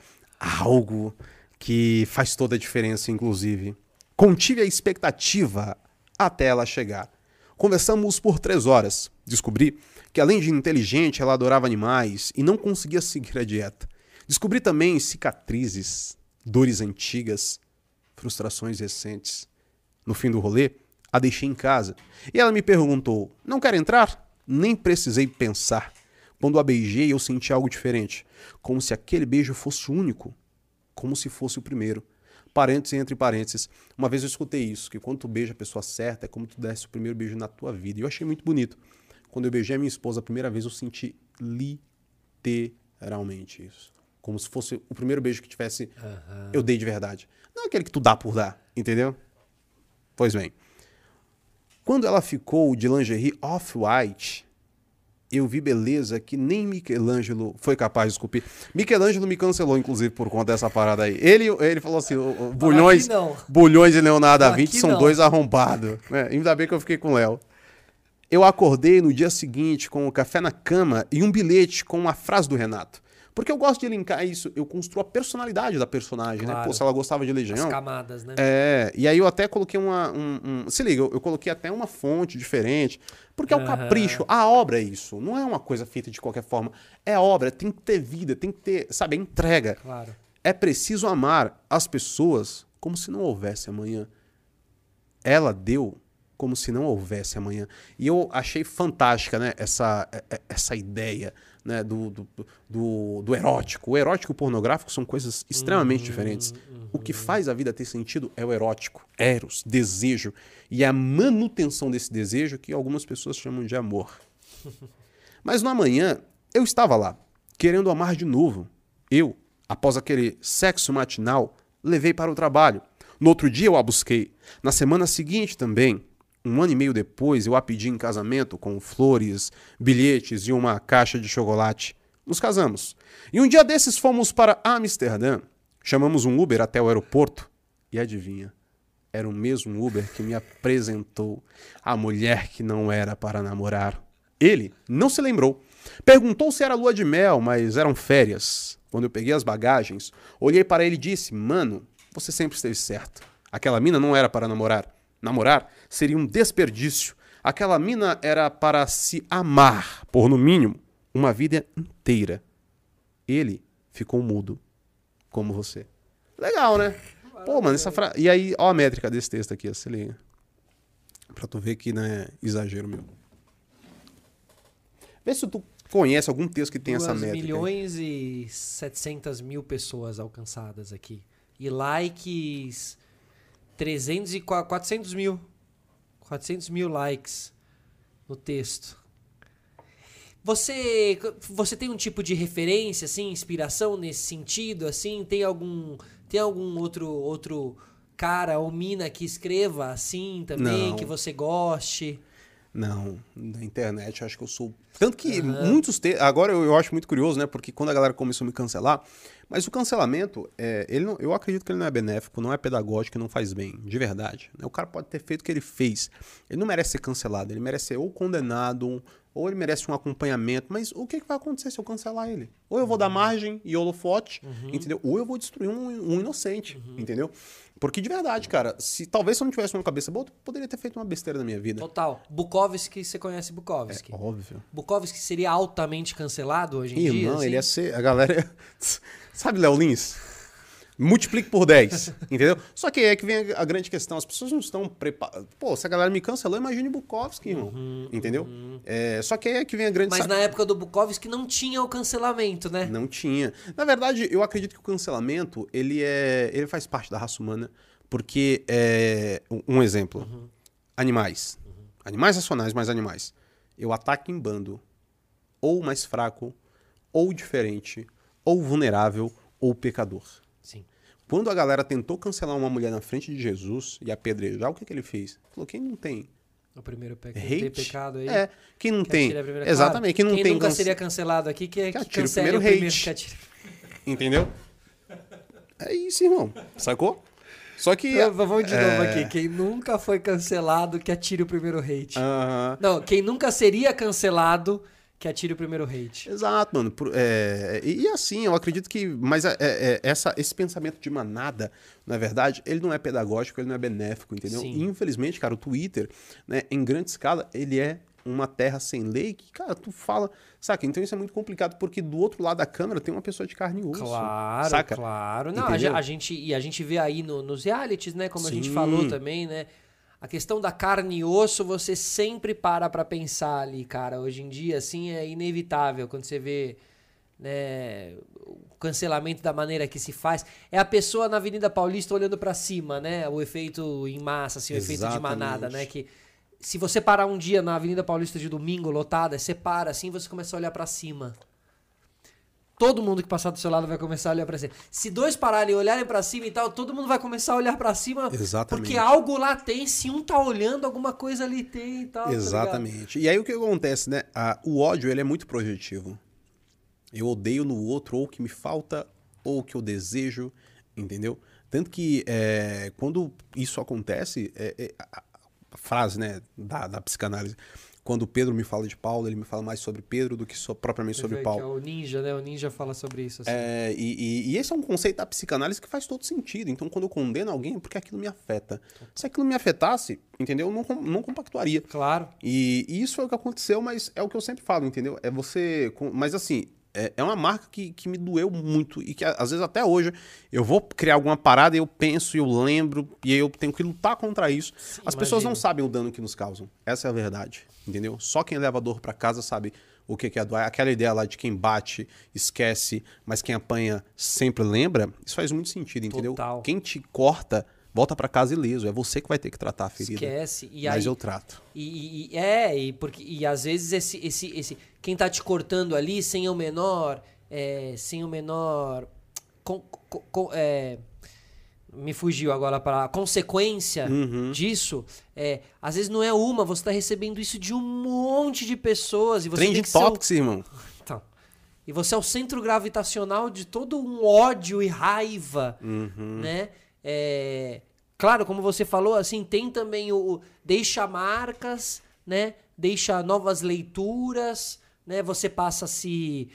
Speaker 2: algo que faz toda a diferença, inclusive. Contive a expectativa até ela chegar. Conversamos por três horas. Descobri que, além de inteligente, ela adorava animais e não conseguia seguir a dieta. Descobri também cicatrizes, dores antigas, frustrações recentes. No fim do rolê, a deixei em casa e ela me perguntou: Não quer entrar? Nem precisei pensar. Quando a beijei, eu senti algo diferente, como se aquele beijo fosse único, como se fosse o primeiro. Parênteses entre parênteses. Uma vez eu escutei isso, que quando tu beija a pessoa certa, é como tu desse o primeiro beijo na tua vida. E eu achei muito bonito. Quando eu beijei a minha esposa a primeira vez, eu senti literalmente isso. Como se fosse o primeiro beijo que tivesse, uhum. eu dei de verdade. Não aquele que tu dá por dar, entendeu? Pois bem. Quando ela ficou de lingerie off-white, eu vi beleza que nem Michelangelo foi capaz de esculpir. Michelangelo me cancelou, inclusive, por conta dessa parada aí. Ele, ele falou assim: Bulhões, Bulhões e Leonardo da Vinci são não. dois arrombados. É, ainda bem que eu fiquei com o Léo. Eu acordei no dia seguinte com o café na cama e um bilhete com uma frase do Renato. Porque eu gosto de linkar isso, eu construo a personalidade da personagem, claro. né? Pô, se ela gostava de Legião. As
Speaker 1: camadas, né?
Speaker 2: É, e aí eu até coloquei uma. Um, um, se liga, eu, eu, coloquei até uma fonte diferente, porque é o capricho. A obra é isso, não é uma coisa feita de qualquer forma. É obra, tem que ter vida, tem que ter, sabe, é entrega.
Speaker 1: Claro.
Speaker 2: É preciso amar as pessoas como se não houvesse amanhã. Ela deu como se não houvesse amanhã. E eu achei fantástica né, essa, é, é, essa ideia né, do, do, do, do, erótico. O erótico e o pornográfico são coisas extremamente uhum, diferentes. Uhum. O que faz a vida ter sentido é o erótico, eros, desejo. E a manutenção desse desejo que algumas pessoas chamam de amor. [laughs] Mas no amanhã, eu estava lá, querendo amar de novo. Eu, após aquele sexo matinal, levei para o trabalho. No outro dia eu a busquei. Na semana seguinte também. Um ano e meio depois, eu a pedi em casamento com flores, bilhetes e uma caixa de chocolate. Nos casamos. E um dia desses fomos para Amsterdã. Chamamos um Uber até o aeroporto. E adivinha? Era o mesmo Uber que me apresentou a mulher que não era para namorar. Ele não se lembrou. Perguntou se era lua de mel, mas eram férias. Quando eu peguei as bagagens, olhei para ele e disse: Mano, você sempre esteve certo. Aquela mina não era para namorar. Namorar seria um desperdício. Aquela mina era para se amar, por no mínimo, uma vida inteira. Ele ficou mudo, como você. Legal, né? Pô, mano, essa frase. E aí, ó a métrica desse texto aqui, ó, se liga. Pra tu ver que não é exagero meu. Vê se tu conhece algum texto que tem essa métrica.
Speaker 1: milhões aí. e 700 mil pessoas alcançadas aqui. E likes 300 e 400 mil. 400 mil likes no texto. Você, você tem um tipo de referência, assim, inspiração nesse sentido, assim? Tem algum, tem algum outro, outro cara ou mina que escreva assim também, Não. que você goste?
Speaker 2: Não, na internet acho que eu sou. Tanto que uhum. muitos. Te... Agora eu, eu acho muito curioso, né? Porque quando a galera começou a me cancelar, mas o cancelamento, é, ele não, eu acredito que ele não é benéfico, não é pedagógico, não faz bem, de verdade. Né? O cara pode ter feito o que ele fez. Ele não merece ser cancelado, ele merece ser ou condenado, ou ele merece um acompanhamento. Mas o que, que vai acontecer se eu cancelar ele? Ou eu vou dar margem e holofote, uhum. entendeu? Ou eu vou destruir um, um inocente, uhum. entendeu? Porque de verdade, cara, se talvez se eu não tivesse uma cabeça boa, eu poderia ter feito uma besteira na minha vida.
Speaker 1: Total. Bukowski, você conhece Bukowski?
Speaker 2: É, óbvio.
Speaker 1: Bukowski seria altamente cancelado hoje em Ih, dia?
Speaker 2: Não, assim? ele ia ser. A galera. [laughs] Sabe, Léo Lins? Multiplique por 10, [laughs] entendeu? Só que aí é que vem a, grande questão. As pessoas não estão preparadas. Pô, se a galera me cancelou, imagine Bukowski, irmão. Uhum, entendeu? Uhum. É, só que aí é que vem a grande...
Speaker 1: Mas na época do Bukowski não tinha o cancelamento, né?
Speaker 2: Não tinha. Na verdade, eu acredito que o cancelamento, ele, é, ele faz parte da raça humana. Porque, é, um exemplo. Uhum. Animais. Uhum. Animais racionais, mas animais. Eu ataco em bando. Ou mais fraco, ou diferente, ou vulnerável ou pecador.
Speaker 1: Sim.
Speaker 2: Quando a galera tentou cancelar uma mulher na frente de Jesus e apedrejar, o que, que ele fez? Falou: quem não tem
Speaker 1: O primeiro pe... quem
Speaker 2: Hate?
Speaker 1: pecado aí.
Speaker 2: É, quem não
Speaker 1: que
Speaker 2: tem. Exatamente, quem não
Speaker 1: Quem
Speaker 2: tem.
Speaker 1: nunca seria cancelado aqui, que, é que,
Speaker 2: o primeiro
Speaker 1: o primeiro
Speaker 2: hate.
Speaker 1: que atire.
Speaker 2: Entendeu? É isso, irmão. Sacou? Só que.
Speaker 1: Então, Vamos de novo
Speaker 2: é,
Speaker 1: aqui. Quem nunca foi cancelado, que atire o primeiro hate.
Speaker 2: aham.
Speaker 1: Não, quem nunca seria cancelado, que atire o primeiro hate.
Speaker 2: Exato, mano. É, e, assim, eu acredito que. Mas é, é, essa, esse pensamento de manada, na verdade, ele não é pedagógico, ele não é benéfico, entendeu?
Speaker 1: Sim.
Speaker 2: Infelizmente, cara, o Twitter, né, em grande escala, ele é uma terra sem lei que, cara, tu fala. Saca? Então isso é muito complicado, porque do outro lado da câmera tem uma pessoa de carne e osso.
Speaker 1: Claro,
Speaker 2: saca?
Speaker 1: claro. Não, a, a gente, e a gente vê aí no- nos realities, né? Como a gente
Speaker 2: Sim.
Speaker 1: falou também, né? A questão da carne e osso, você sempre para pra pensar ali, cara. Hoje em dia, assim, é inevitável quando você vê né, o cancelamento da maneira que se faz. É a pessoa na Avenida Paulista olhando pra cima, né? O efeito em massa, assim, o efeito de
Speaker 2: Exatamente.
Speaker 1: manada, né? Que se você parar um dia na Avenida Paulista de domingo, lotada, você para assim, você começa a olhar pra cima. Todo mundo que passar do seu lado vai começar a olhar pra cima. Se dois pararem e olharem pra cima e tal, todo mundo vai começar a olhar pra cima.
Speaker 2: Exatamente.
Speaker 1: Porque algo lá tem. Se um tá olhando, alguma coisa ali tem e tal. tá?
Speaker 2: Exatamente. e aí o que acontece, né? O ódio, ele é muito projetivo. Eu odeio no outro ou o que me falta ou o que eu desejo, entendeu? Tanto que é, quando isso acontece, é- é a, a frase né, da, da psicanálise, quando o Pedro me fala de Paulo, ele me fala mais sobre Pedro do que so- propriamente sobre Paulo.
Speaker 1: É o ninja, né? O ninja fala sobre isso. Assim.
Speaker 2: É, e, e- e esse é um conceito da psicanálise que faz todo sentido. Então, quando eu condeno alguém, é porque aquilo me afeta. Se aquilo me afetasse, entendeu? Eu não, não compactuaria.
Speaker 1: Claro.
Speaker 2: E, e isso é o que aconteceu, mas é o que eu sempre falo, entendeu? É você. Mas assim, é, é uma marca que, que me doeu muito e que às vezes até hoje eu vou criar alguma parada e eu penso e eu lembro e eu tenho que lutar contra isso. As pessoas não sabem o dano que nos causam. Essa é a verdade, entendeu? Só quem leva dor pra casa sabe o que é doar. Aquela ideia lá de quem bate, esquece, mas quem apanha sempre lembra, isso faz muito sentido, entendeu?
Speaker 1: Total.
Speaker 2: Quem te corta, volta pra casa ileso. É você que vai ter que tratar a ferida.
Speaker 1: Esquece. E
Speaker 2: mas
Speaker 1: aí,
Speaker 2: eu trato.
Speaker 1: E- e- é, e, porque, e às vezes esse, esse, esse. Quem tá te cortando ali sem o menor. é, sem o menor. com- com- com- é, me fugiu agora para consequência
Speaker 2: Uhum.
Speaker 1: disso. É, às vezes não é uma, você tá recebendo isso de um monte de pessoas. E você
Speaker 2: Trending
Speaker 1: tem que ser o-
Speaker 2: topics, irmão.
Speaker 1: então, e você é o centro gravitacional de todo um ódio e raiva,
Speaker 2: Uhum.
Speaker 1: né? É, claro, como você falou, assim, tem também o, o deixa marcas, né? Deixa novas leituras, né? Você passa a se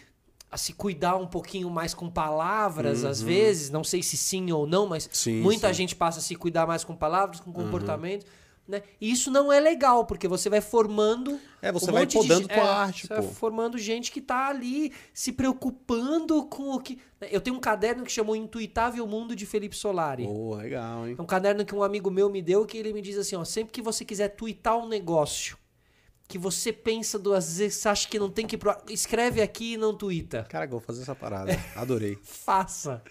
Speaker 1: a se cuidar um pouquinho mais com palavras, às vezes, não sei se sim ou não, mas
Speaker 2: Uhum. Sim,
Speaker 1: muita
Speaker 2: sim. Uhum.
Speaker 1: gente passa a se cuidar mais com palavras, com comportamento, né? E isso não é legal, porque você vai formando
Speaker 2: É, você
Speaker 1: um
Speaker 2: vai
Speaker 1: de
Speaker 2: podando
Speaker 1: ge-
Speaker 2: tua
Speaker 1: é,
Speaker 2: arte,
Speaker 1: você
Speaker 2: pô.
Speaker 1: vai formando gente que tá ali se preocupando com o que. Eu tenho um caderno que chamou Intuitável Mundo de Felipe Solari.
Speaker 2: Pô, legal, hein?
Speaker 1: É um caderno que um amigo meu me deu que ele me diz assim, ó, sempre que você quiser tuitar um negócio que você pensa duas vezes, você acha que não tem que ir pro... ar, escreve aqui e não tuita.
Speaker 2: Cara, eu vou fazer essa parada. Adorei. [laughs]
Speaker 1: Faça.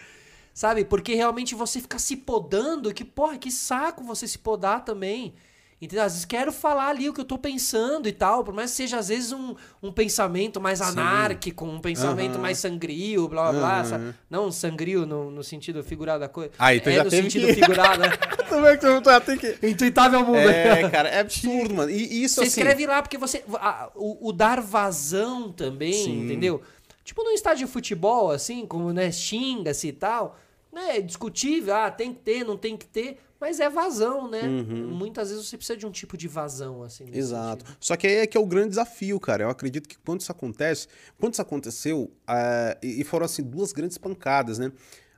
Speaker 1: Sabe? Porque realmente você fica se podando, que porra, que saco você se podar também. Entendeu? Às vezes quero falar ali o que eu tô pensando e tal, por mais que seja às vezes um, um pensamento mais anárquico, um pensamento
Speaker 2: Aham.
Speaker 1: mais sangrio, blá blá blá. Sabe? Não sangrio no, no sentido figurado da coisa.
Speaker 2: Aí, tu
Speaker 1: é
Speaker 2: já
Speaker 1: no sentido
Speaker 2: que-
Speaker 1: figurado, né? [laughs]
Speaker 2: Como é que tu já tem que. [laughs]
Speaker 1: Intuitável mundo.
Speaker 2: É, cara, é absurdo, mano. E isso
Speaker 1: Você
Speaker 2: assim.
Speaker 1: escreve lá porque você. a- o, o dar vazão também,
Speaker 2: Sim.
Speaker 1: entendeu? Tipo no estádio de futebol, assim, como né, xinga-se e tal. Né, é discutível, ah, tem que ter, não tem que ter, mas é vazão, né? Muitas vezes você precisa de um tipo de vazão, assim.
Speaker 2: Uhum. Exato.
Speaker 1: sentido.
Speaker 2: Só que aí é que é o grande desafio, cara. Eu acredito que quando isso acontece, quando isso aconteceu, ah, e foram assim duas grandes pancadas, né?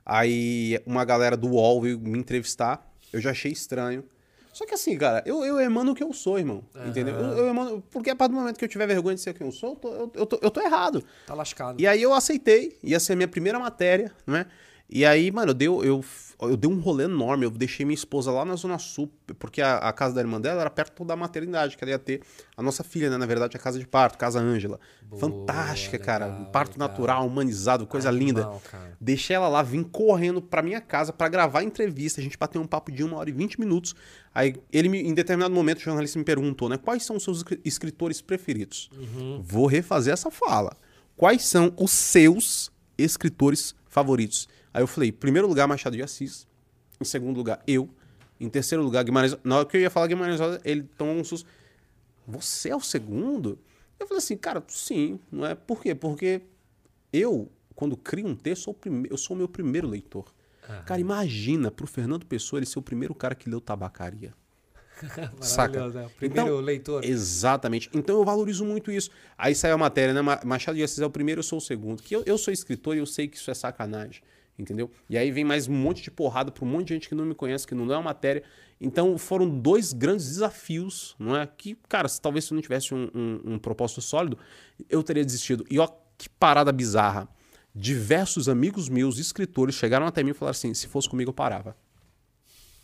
Speaker 2: Aí uma galera do UOL veio me entrevistar, eu já achei estranho. Só que assim, cara, eu, eu emano o que eu sou, irmão. Entendeu? Eu, eu emano, porque a partir do momento que eu tiver vergonha de ser quem eu sou, eu tô, eu, eu tô, eu tô errado.
Speaker 1: Tá lascado.
Speaker 2: E aí eu aceitei, ia ser a minha primeira matéria, né? E aí, mano, eu dei, eu, eu dei um rolê enorme. Eu deixei minha esposa lá na Zona Sul, porque a, a casa da irmã dela era perto da maternidade, que ela ia ter a nossa filha, né? Na verdade, a casa de parto, Casa Ângela. Fantástica, cara. Um
Speaker 1: legal,
Speaker 2: parto
Speaker 1: legal.
Speaker 2: natural, humanizado, coisa linda.
Speaker 1: Animal, cara.
Speaker 2: Deixei ela lá, vim correndo pra minha casa pra gravar a entrevista. A gente bateu um papo de uma hora e vinte minutos. Aí, ele me, em determinado momento, o jornalista me perguntou, né? Quais são os seus escri- escritores preferidos? Vou refazer essa fala. Quais são os seus escritores favoritos? Aí eu falei, em primeiro lugar, Machado de Assis. Em segundo lugar, eu. Em terceiro lugar, Guimarães... Na hora que eu ia falar Guimarães Rosa, ele tomou um susto. você é o segundo? Eu falei assim, cara, sim, não é? Por quê? Porque eu, quando crio um texto, sou eu sou o meu primeiro leitor. Cara, imagina pro Fernando Pessoa ele ser o primeiro cara que leu tabacaria. [laughs] Saca?
Speaker 1: Né? Primeiro
Speaker 2: Então,
Speaker 1: leitor.
Speaker 2: Exatamente. Então eu valorizo muito isso. Aí saiu a matéria, né? Ma- Machado de Assis é o primeiro, eu sou o segundo. Que eu, eu sou escritor e eu sei que isso é sacanagem. Entendeu? E aí vem mais um monte de porrada para um monte de gente que não me conhece, que não lê a matéria. Então foram dois grandes desafios, não é? Que, cara, se talvez se eu não tivesse um, um, um propósito sólido, eu teria desistido. E ó, que parada bizarra. Diversos amigos meus, escritores, chegaram até mim e falaram assim: se fosse comigo, eu parava.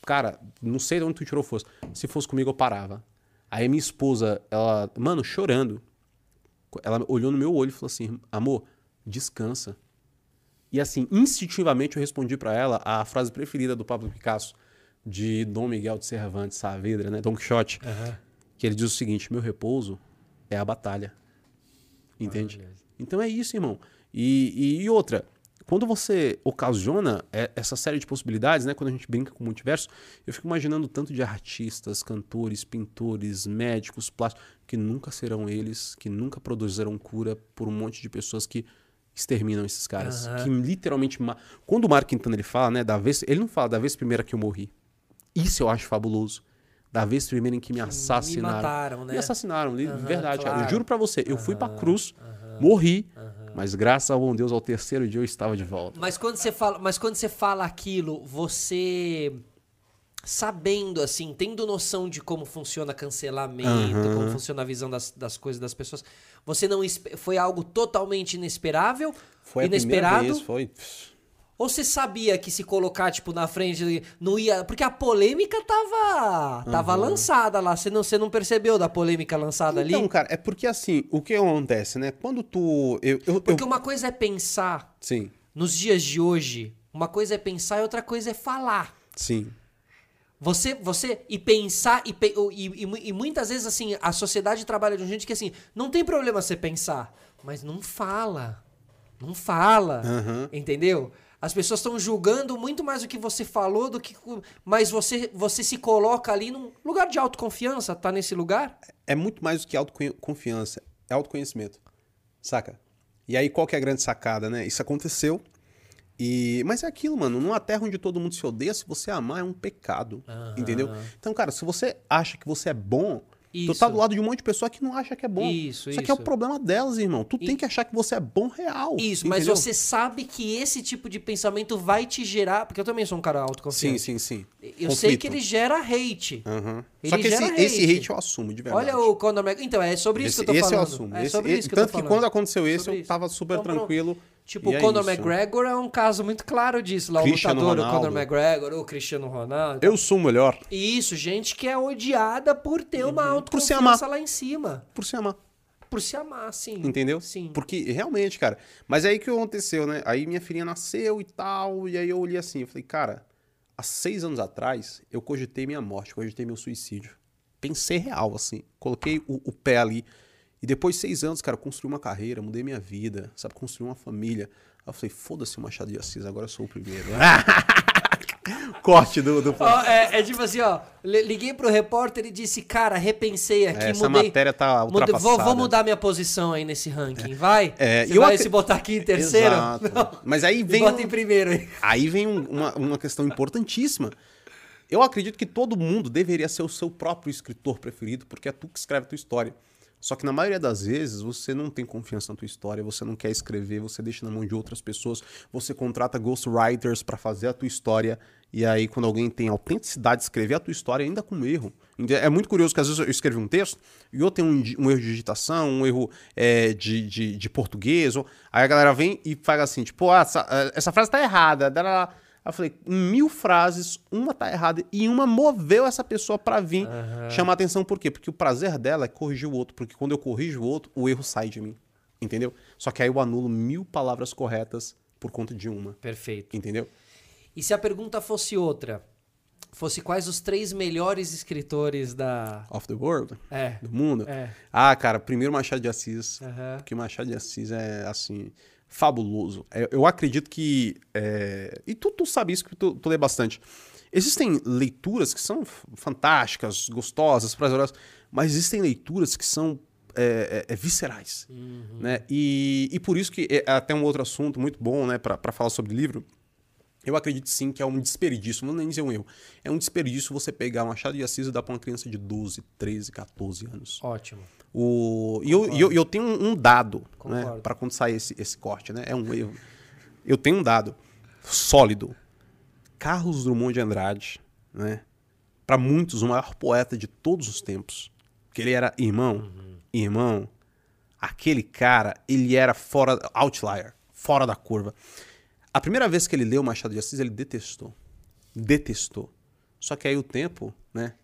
Speaker 2: Cara, não sei de onde tu tirou força. Se fosse comigo, eu parava. Aí minha esposa, ela, mano, chorando. Ela olhou no meu olho e falou assim: amor, descansa. E assim, instintivamente eu respondi pra ela a frase preferida do Pablo Picasso, de Dom Miguel de Cervantes Saavedra, né? Don Quixote. Que ele diz o seguinte: meu repouso é a batalha. Entende? Então é isso, irmão. E, e- e outra, quando você ocasiona é, essa série de possibilidades, né? Quando a gente brinca com o multiverso, eu fico imaginando tanto de artistas, cantores, pintores, médicos, plásticos, que nunca serão eles, que nunca produzirão cura por um monte de pessoas que exterminam esses caras. Que literalmente. ma- Quando o Mark Quintana ele fala, né? Da vez, ele não fala da vez primeira que eu morri. Isso eu acho fabuloso. Da vez primeira em que me assassinaram.
Speaker 1: mataram, né?
Speaker 2: Me assassinaram,
Speaker 1: Aham,
Speaker 2: verdade. cara. Eu
Speaker 1: claro.
Speaker 2: juro pra você, eu fui pra cruz, morri, mas graças ao bom Deus, ao terceiro dia eu estava de volta.
Speaker 1: Mas quando você fala, mas quando você fala aquilo, você sabendo assim, tendo noção de como funciona cancelamento,
Speaker 2: Aham.
Speaker 1: como funciona a visão das, das coisas das pessoas, você não foi algo totalmente inesperável,
Speaker 2: Foi
Speaker 1: inesperado,
Speaker 2: vez, foi.
Speaker 1: ou você sabia que se colocar tipo na frente não ia, porque a polêmica tava tava lançada lá, você não você não percebeu da polêmica lançada
Speaker 2: Então,
Speaker 1: ali?
Speaker 2: cara, é porque assim, o que acontece, né? Quando tu. Eu, eu, eu-
Speaker 1: Porque uma coisa é pensar
Speaker 2: Sim,
Speaker 1: nos dias de hoje, uma coisa é pensar e outra coisa é falar.
Speaker 2: sim.
Speaker 1: Você, você e pensar e, e, e e muitas vezes assim a sociedade trabalha de um jeito que assim não tem problema você pensar, mas não fala, não fala,
Speaker 2: Aham.
Speaker 1: entendeu? As pessoas estão julgando muito mais o que você falou do que, mas você você se coloca ali num lugar de autoconfiança, tá nesse lugar?
Speaker 2: É muito mais do que autoconfiança, é autoconhecimento. Saca? E aí, qual que é a grande sacada, né? Isso aconteceu. E... Mas é aquilo, mano. Numa terra onde todo mundo se odeia, se você amar é um pecado. Entendeu? Então, cara, se você acha que você é bom, tu tá
Speaker 1: Isso.
Speaker 2: do lado de um monte de pessoa que não acha que é bom.
Speaker 1: Isso,
Speaker 2: Isso aqui é o
Speaker 1: isso.
Speaker 2: problema delas, irmão. Tu tem que achar que você é bom real.
Speaker 1: Isso, mas
Speaker 2: entendeu?
Speaker 1: você sabe que esse tipo de pensamento vai te gerar, porque eu também sou um cara
Speaker 2: Sim,
Speaker 1: autoconfiante.
Speaker 2: sim, sim.
Speaker 1: Eu sei
Speaker 2: Conflito.
Speaker 1: que ele gera hate.
Speaker 2: Aham.
Speaker 1: Ele
Speaker 2: Só que esse,
Speaker 1: gera
Speaker 2: esse
Speaker 1: hate.
Speaker 2: hate eu assumo, de verdade.
Speaker 1: Olha o Conor McGregor. Então, é sobre isso
Speaker 2: esse,
Speaker 1: que eu tô
Speaker 2: esse eu
Speaker 1: falando.
Speaker 2: assumo.
Speaker 1: É
Speaker 2: Esse-
Speaker 1: sobre
Speaker 2: esse-
Speaker 1: isso que
Speaker 2: tanto
Speaker 1: eu tô
Speaker 2: que
Speaker 1: falando.
Speaker 2: quando aconteceu esse,
Speaker 1: Sobre
Speaker 2: eu
Speaker 1: isso.
Speaker 2: tava super
Speaker 1: Então, pronto. Tipo,
Speaker 2: e
Speaker 1: o
Speaker 2: é
Speaker 1: Conor
Speaker 2: isso.
Speaker 1: McGregor é um caso muito claro disso. Lá,
Speaker 2: Cristiano
Speaker 1: o lutador, o. Conor McGregor, o Cristiano Ronaldo.
Speaker 2: Eu sou o melhor
Speaker 1: isso, gente que é odiada por ter uma autoconfiança lá em cima.
Speaker 2: por se amar.
Speaker 1: Por se amar, sim.
Speaker 2: Entendeu?
Speaker 1: Sim.
Speaker 2: Porque realmente, cara. Mas aí que aconteceu, né? Aí minha filhinha nasceu e tal. E aí eu olhei assim, eu falei, cara, há seis anos atrás eu cogitei minha morte, cogitei meu suicídio. Pensei real, assim. Coloquei o, o pé ali. E depois de seis anos, cara, eu construí uma carreira, mudei minha vida, sabe? Construí uma família. Aí eu falei, foda-se o Machado de Assis, agora eu sou o primeiro. [laughs] Corte do. do...
Speaker 1: Ó, é, é tipo assim, ó. li- Liguei pro repórter e disse, cara, repensei aqui,
Speaker 2: Essa
Speaker 1: mudei.
Speaker 2: matéria tá
Speaker 1: mudei-
Speaker 2: ultrapassada.
Speaker 1: vou, vou mudar minha posição aí nesse ranking, vai?
Speaker 2: É,
Speaker 1: Você
Speaker 2: e eu
Speaker 1: vai
Speaker 2: acre-
Speaker 1: se botar aqui em terceiro?
Speaker 2: Mas aí vem.
Speaker 1: bota
Speaker 2: um-
Speaker 1: em primeiro aí.
Speaker 2: Aí vem um- uma, uma questão importantíssima. Eu acredito que todo mundo deveria ser o seu próprio escritor preferido, porque é tu que escreve a tua história. Só que na maioria das vezes você não tem confiança na tua história, você não quer escrever, você deixa na mão de outras pessoas, você contrata ghostwriters para fazer a tua história, e aí quando alguém tem autenticidade de escrever a tua história, ainda com erro. É muito curioso que às vezes eu escrevo um texto e eu tenho um, um erro de digitação, um erro é, de, de, de português, ou- aí a galera vem e faz assim, tipo, ah, essa, eh, essa frase tá errada. dará. Aí eu falei, mil frases, uma tá errada e uma moveu essa pessoa pra vir chamar atenção. Por quê? Porque o prazer dela é corrigir o outro. Porque quando eu corrijo o outro, o erro sai de mim. Entendeu? Só que aí eu anulo mil palavras corretas por conta de uma.
Speaker 1: Perfeito.
Speaker 2: Entendeu?
Speaker 1: E se a pergunta fosse outra? fosse quais os três melhores escritores da.
Speaker 2: Of the World,
Speaker 1: É.
Speaker 2: do mundo.
Speaker 1: É.
Speaker 2: Ah, cara, primeiro Machado de Assis.
Speaker 1: Aham.
Speaker 2: Porque Machado de Assis é, assim, fabuloso. É, Eu acredito que. é, E tu, tu sabe isso que tu, tu lê bastante. Existem leituras que são fantásticas, gostosas, prazerosas, mas existem leituras que são é, é, é, viscerais. Né? E, e por isso que é até um outro assunto muito bom né, para falar sobre livro. Eu acredito sim que é um desperdício, não nem dizer um erro. É um desperdício você pegar Machado de Assis e dar para uma criança de 12, 13, 14 anos.
Speaker 1: Ótimo.
Speaker 2: O, e eu, eu, eu tenho um dado né, para quando sair esse, esse corte, né? É um erro. Eu tenho um dado sólido. Carlos Drummond de Andrade, né? Para muitos, o maior poeta de todos os tempos. Que ele era irmão, irmão. Aquele cara, ele era fora, outlier, fora da curva. A primeira vez que ele leu Machado de Assis, ele detestou. Detestou. Só que aí o tempo, né?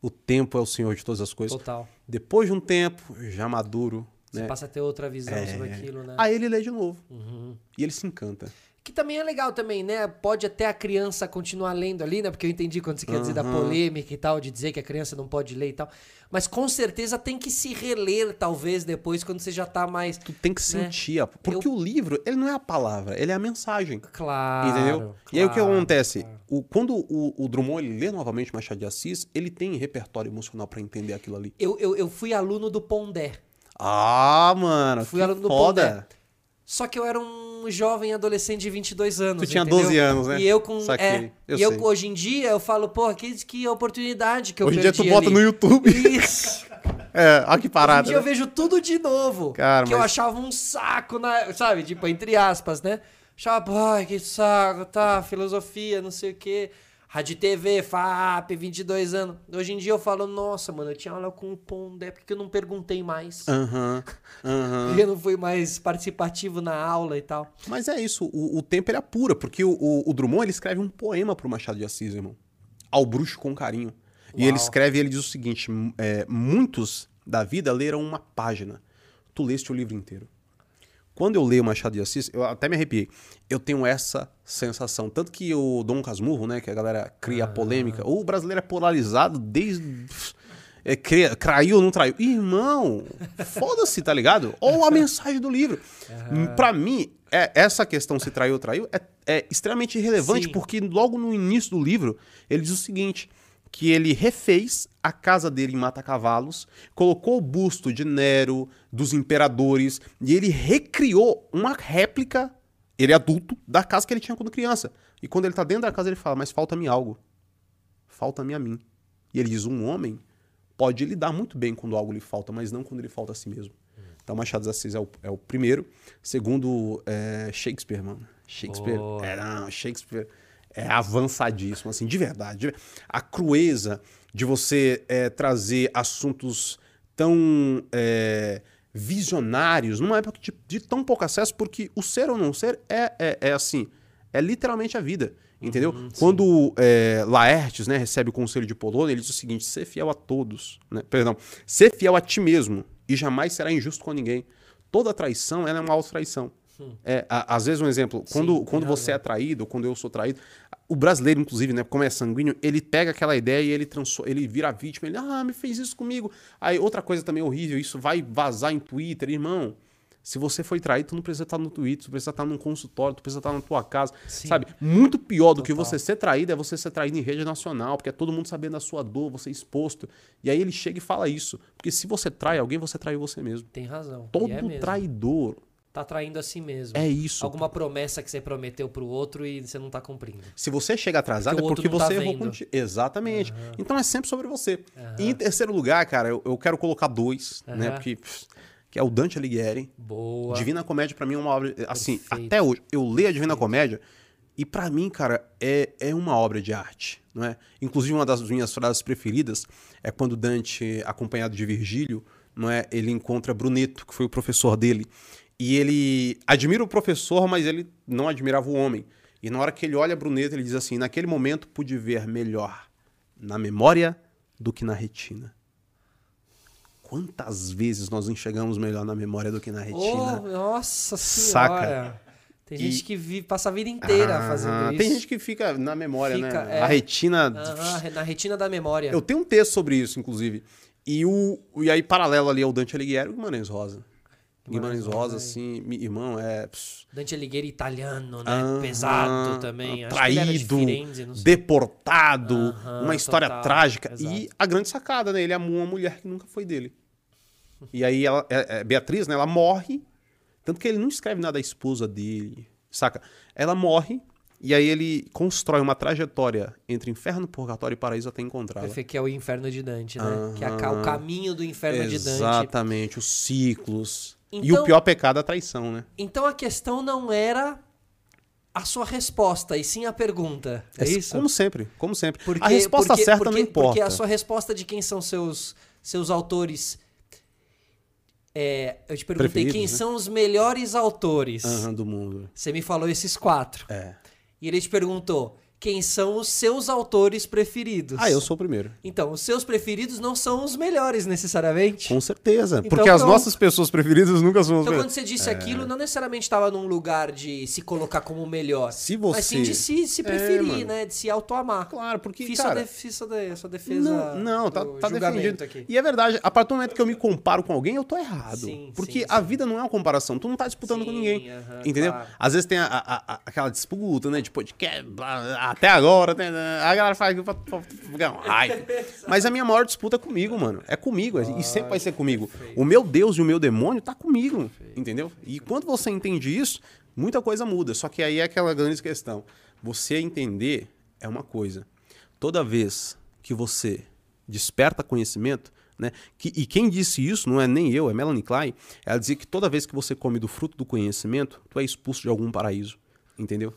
Speaker 2: O tempo é o senhor de todas as coisas.
Speaker 1: Total.
Speaker 2: Depois de um tempo, já maduro,
Speaker 1: Você
Speaker 2: né?
Speaker 1: passa a ter outra visão
Speaker 2: É.
Speaker 1: sobre aquilo, né?
Speaker 2: Aí ele lê de novo.
Speaker 1: Uhum.
Speaker 2: E ele se encanta.
Speaker 1: Que também é legal também, né? Pode até a criança continuar lendo ali, né? Porque eu entendi quando você quer dizer da
Speaker 2: Aham.
Speaker 1: polêmica e tal, de dizer que a criança não pode ler e tal. Mas com certeza tem que se reler, talvez, depois, quando você já tá mais.
Speaker 2: Tu tem que
Speaker 1: Né?
Speaker 2: sentir. Porque o livro, ele não é a palavra, ele é a mensagem.
Speaker 1: Claro.
Speaker 2: entendeu? e aí o que
Speaker 1: claro,
Speaker 2: acontece?
Speaker 1: claro.
Speaker 2: O, quando o, o Drummond ele lê novamente Machado de Assis, ele tem repertório emocional pra entender aquilo ali.
Speaker 1: Eu, eu, eu fui aluno do Pondé.
Speaker 2: Ah, mano,
Speaker 1: Fui aluno do
Speaker 2: foda.
Speaker 1: Só que eu era um jovem adolescente de 22 anos.
Speaker 2: Tu tinha
Speaker 1: entendeu?
Speaker 2: 12 anos, né?
Speaker 1: E eu com. É,
Speaker 2: eu
Speaker 1: e eu hoje em dia eu falo, porra, que, que oportunidade que eu
Speaker 2: Hoje em dia
Speaker 1: perdi
Speaker 2: tu bota
Speaker 1: ali.
Speaker 2: no YouTube. [laughs]
Speaker 1: Isso.
Speaker 2: É, olha que
Speaker 1: Hoje em
Speaker 2: parada.
Speaker 1: dia eu
Speaker 2: né?
Speaker 1: vejo tudo de novo.
Speaker 2: Cara,
Speaker 1: que eu
Speaker 2: mas-
Speaker 1: achava um saco, na, sabe? Tipo, entre aspas, né? Achava, ai, que saco, tá, filosofia, não sei o quê. Rádio e TV, FAP, 22 anos. Hoje em dia eu falo, nossa, mano, eu tinha aula com o Pondé, porque eu não perguntei mais.
Speaker 2: Aham, aham. [laughs]
Speaker 1: Porque eu não fui mais participativo na aula e tal.
Speaker 2: Mas é isso, o, o tempo ele apura, porque o, o- o Drummond ele escreve um poema pro Machado de Assis, irmão. Ao bruxo com carinho. E
Speaker 1: Uau.
Speaker 2: ele escreve, ele diz o seguinte: é, muitos da vida leram uma página. Tu leste o livro inteiro. Quando eu leio Machado de Assis, eu até me arrepiei. Eu tenho essa sensação. Tanto que o Dom Casmurro, né, que a galera cria a polêmica, o brasileiro é polarizado desde. É, cria, traiu ou não traiu? Irmão, foda-se, tá ligado? Ou a mensagem do livro. Pra mim, é, essa questão se traiu ou traiu é, é extremamente irrelevante,
Speaker 1: Sim.
Speaker 2: porque logo no início do livro, ele diz o seguinte: que ele refez a casa dele em Mata-Cavalos, colocou o busto de Nero, dos imperadores, e ele recriou uma réplica, ele adulto, da casa que ele tinha quando criança. E quando ele tá dentro da casa, ele fala: Mas falta-me algo. Falta-me a mim. E ele diz: Um homem pode lidar muito bem quando algo lhe falta, mas não quando ele falta a si mesmo. Então, Machado de Assis é o, é o primeiro. Segundo, é Shakespeare, mano. Shakespeare.
Speaker 1: Boa.
Speaker 2: É, não, Shakespeare é avançadíssimo, assim, de verdade. de ver- A crueza de você é, trazer assuntos tão é, visionários numa época de, de tão pouco acesso, porque o ser ou não ser é, é, é assim, é literalmente a vida. Entendeu? Quando é, Laertes né, recebe o conselho de Polônia, ele diz o seguinte: ser fiel a todos. Né? Perdão, ser fiel a ti mesmo e jamais será injusto com ninguém. Toda traição é uma auto-traição. É, a- às vezes, um exemplo, quando,
Speaker 1: tem
Speaker 2: quando você é traído, ou quando eu sou traído, o brasileiro, inclusive, né, como é sanguíneo, ele pega aquela ideia e ele, transfor- ele vira vítima. Ele, ah, me fez isso comigo. Aí, outra coisa também horrível, isso vai vazar em Twitter, irmão. Se você foi traído, tu não precisa estar no Twitter, tu precisa estar num consultório, tu precisa estar na tua casa.
Speaker 1: Sim.
Speaker 2: Sabe? Muito pior do que
Speaker 1: Total.
Speaker 2: você ser traído é você ser traído em rede nacional, porque é todo mundo sabendo da sua dor, você é exposto. E aí ele chega e fala isso. Porque se você trai alguém, você traiu você mesmo.
Speaker 1: Tem razão.
Speaker 2: Todo
Speaker 1: é
Speaker 2: traidor
Speaker 1: Tá traindo a si mesmo.
Speaker 2: é isso.
Speaker 1: Alguma promessa que você prometeu pro outro e você não tá cumprindo.
Speaker 2: Se você chega atrasado
Speaker 1: Porque
Speaker 2: é porque
Speaker 1: outro não tá
Speaker 2: você errou
Speaker 1: vendo.
Speaker 2: contigo. Exatamente. Então é sempre sobre você. E em terceiro lugar, cara, eu, eu quero colocar dois, né?
Speaker 1: Aham.
Speaker 2: Porque pff, que é o Dante Alighieri.
Speaker 1: Boa.
Speaker 2: Divina Comédia pra mim é uma obra assim,
Speaker 1: Perfeito.
Speaker 2: até hoje eu leio a Divina Comédia e pra mim, cara, é, é uma obra de arte, não é? Inclusive uma das minhas frases preferidas é quando Dante, acompanhado de Virgílio, não é, ele encontra Bruneto, que foi o professor dele, e ele admira o professor, mas ele não admirava o homem. E na hora que ele olha Bruneto, ele diz assim: "Naquele momento pude ver melhor na memória do que na retina". Quantas vezes nós enxergamos melhor na memória do que na retina?
Speaker 1: Oh, nossa
Speaker 2: Saca?
Speaker 1: senhora. Tem
Speaker 2: E-
Speaker 1: gente que vive, passa a vida inteira
Speaker 2: Ah,
Speaker 1: fazendo isso.
Speaker 2: Tem gente que fica na memória,
Speaker 1: Fica,
Speaker 2: né?
Speaker 1: é.
Speaker 2: A retina.
Speaker 1: Aham, na retina da memória.
Speaker 2: Eu tenho um texto sobre isso, inclusive. E, o, e aí, paralelo ali ao Dante Alighieri, o Guimarães Rosa. Guimarães Rosa, assim, irmão, é. pss,
Speaker 1: Dante Alighieri italiano, né?
Speaker 2: aham,
Speaker 1: Pesado também. Era de
Speaker 2: Traído,
Speaker 1: Firenze,
Speaker 2: deportado,
Speaker 1: Aham,
Speaker 2: uma história
Speaker 1: total,
Speaker 2: trágica.
Speaker 1: exato.
Speaker 2: E a grande sacada, né? Ele amou uma mulher que nunca foi dele. E aí, ela, é- é, Beatriz, né? Ela morre. Tanto que ele não escreve nada da esposa dele, saca? Ela morre. E aí ele constrói uma trajetória entre inferno, purgatório e paraíso até encontrá-la.
Speaker 1: Que é o inferno de Dante, né? Que é o caminho do inferno de Dante.
Speaker 2: Exatamente, os ciclos. E
Speaker 1: Então-
Speaker 2: o pior pecado é a traição, né?
Speaker 1: Então a questão não era a sua resposta, e sim a pergunta. É, isso?
Speaker 2: Como sempre, como sempre.
Speaker 1: Porque-
Speaker 2: a resposta
Speaker 1: porque-
Speaker 2: certa
Speaker 1: porque-
Speaker 2: não importa.
Speaker 1: Porque a sua resposta de quem são seus, seus autores. É, eu te perguntei
Speaker 2: Preferidos,
Speaker 1: quem
Speaker 2: né?
Speaker 1: são os melhores autores.
Speaker 2: Aham, do mundo.
Speaker 1: Você me falou esses quatro.
Speaker 2: É.
Speaker 1: E ele te perguntou quem são os seus autores preferidos.
Speaker 2: Ah, eu sou o primeiro.
Speaker 1: Então, os seus preferidos não são os melhores necessariamente.
Speaker 2: Com certeza.
Speaker 1: Então,
Speaker 2: porque as
Speaker 1: pronto.
Speaker 2: nossas pessoas preferidas nunca são as
Speaker 1: Então, quando você disse aquilo, não necessariamente estava num lugar de se colocar como o melhor.
Speaker 2: Se
Speaker 1: Mas sim de
Speaker 2: você-
Speaker 1: se, se
Speaker 2: É,
Speaker 1: preferir,
Speaker 2: mano.
Speaker 1: né? De se auto-amar.
Speaker 2: Claro, porque,
Speaker 1: Fiz
Speaker 2: cara...
Speaker 1: sua, def- fiz sua, de- sua defesa.
Speaker 2: Não, não, tá, tá defendido.
Speaker 1: aqui.
Speaker 2: E é verdade, a partir do momento que eu me comparo com alguém, eu tô errado.
Speaker 1: Sim,
Speaker 2: porque
Speaker 1: sim,
Speaker 2: a
Speaker 1: sim.
Speaker 2: vida não é uma comparação, tu não tá disputando com ninguém.
Speaker 1: aham,
Speaker 2: entendeu?
Speaker 1: claro.
Speaker 2: Às vezes tem a- a- a- aquela disputa, né? De podcast, blá, até agora, né, a galera faz pra, pra, pra um hype. Mas a minha maior disputa é comigo, mano. É comigo, e sempre vai ser comigo. O meu Deus e o meu demônio tá comigo, entendeu? E quando você entende isso, muita coisa muda. Só que aí é aquela grande questão. Você entender é uma coisa. Toda vez que você desperta conhecimento, né? Que, e quem disse isso não é nem eu, é Melanie Klein. Ela dizia que toda vez que você come do fruto do conhecimento, tu é expulso de algum paraíso, entendeu?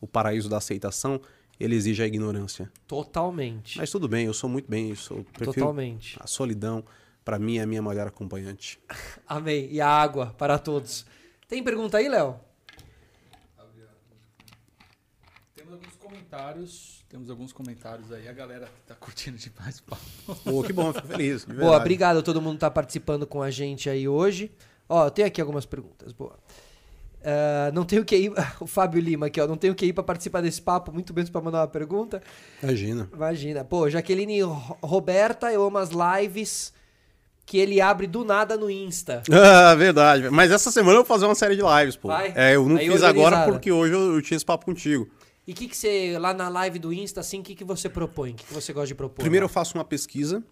Speaker 2: O paraíso da aceitação, ele exige a ignorância.
Speaker 1: Totalmente.
Speaker 2: Mas tudo bem, eu sou muito bem, eu sou, prefiro
Speaker 1: Totalmente.
Speaker 2: a solidão, para mim é a minha melhor acompanhante. [laughs]
Speaker 1: Amém. E a água para todos. Tem pergunta aí, Léo?
Speaker 3: Temos alguns comentários. Temos alguns comentários aí. A galera tá curtindo demais o papo.
Speaker 2: Pô, que bom, fico feliz. [laughs]
Speaker 1: Boa, obrigado a todo mundo que tá participando com a gente aí hoje. Ó, tem aqui algumas perguntas. Boa. Ah, não tenho que ir. [laughs] O Fábio Lima aqui, ó. Não tenho que ir para participar desse papo, muito menos para mandar uma pergunta.
Speaker 2: Imagina.
Speaker 1: Imagina. Pô, Jaqueline Ro- Roberta, eu amo as lives que ele abre do nada no Insta. [laughs]
Speaker 2: Ah, verdade. Mas essa semana eu vou fazer uma série de lives, pô.
Speaker 1: Vai?
Speaker 2: É, eu não
Speaker 1: Aí
Speaker 2: fiz agora
Speaker 1: organizada.
Speaker 2: porque hoje eu, eu tinha esse papo contigo.
Speaker 1: E o que, que você, lá na live do Insta, assim, o que, que você propõe? O que, que você gosta de propor?
Speaker 2: Primeiro eu
Speaker 1: lá?
Speaker 2: faço uma pesquisa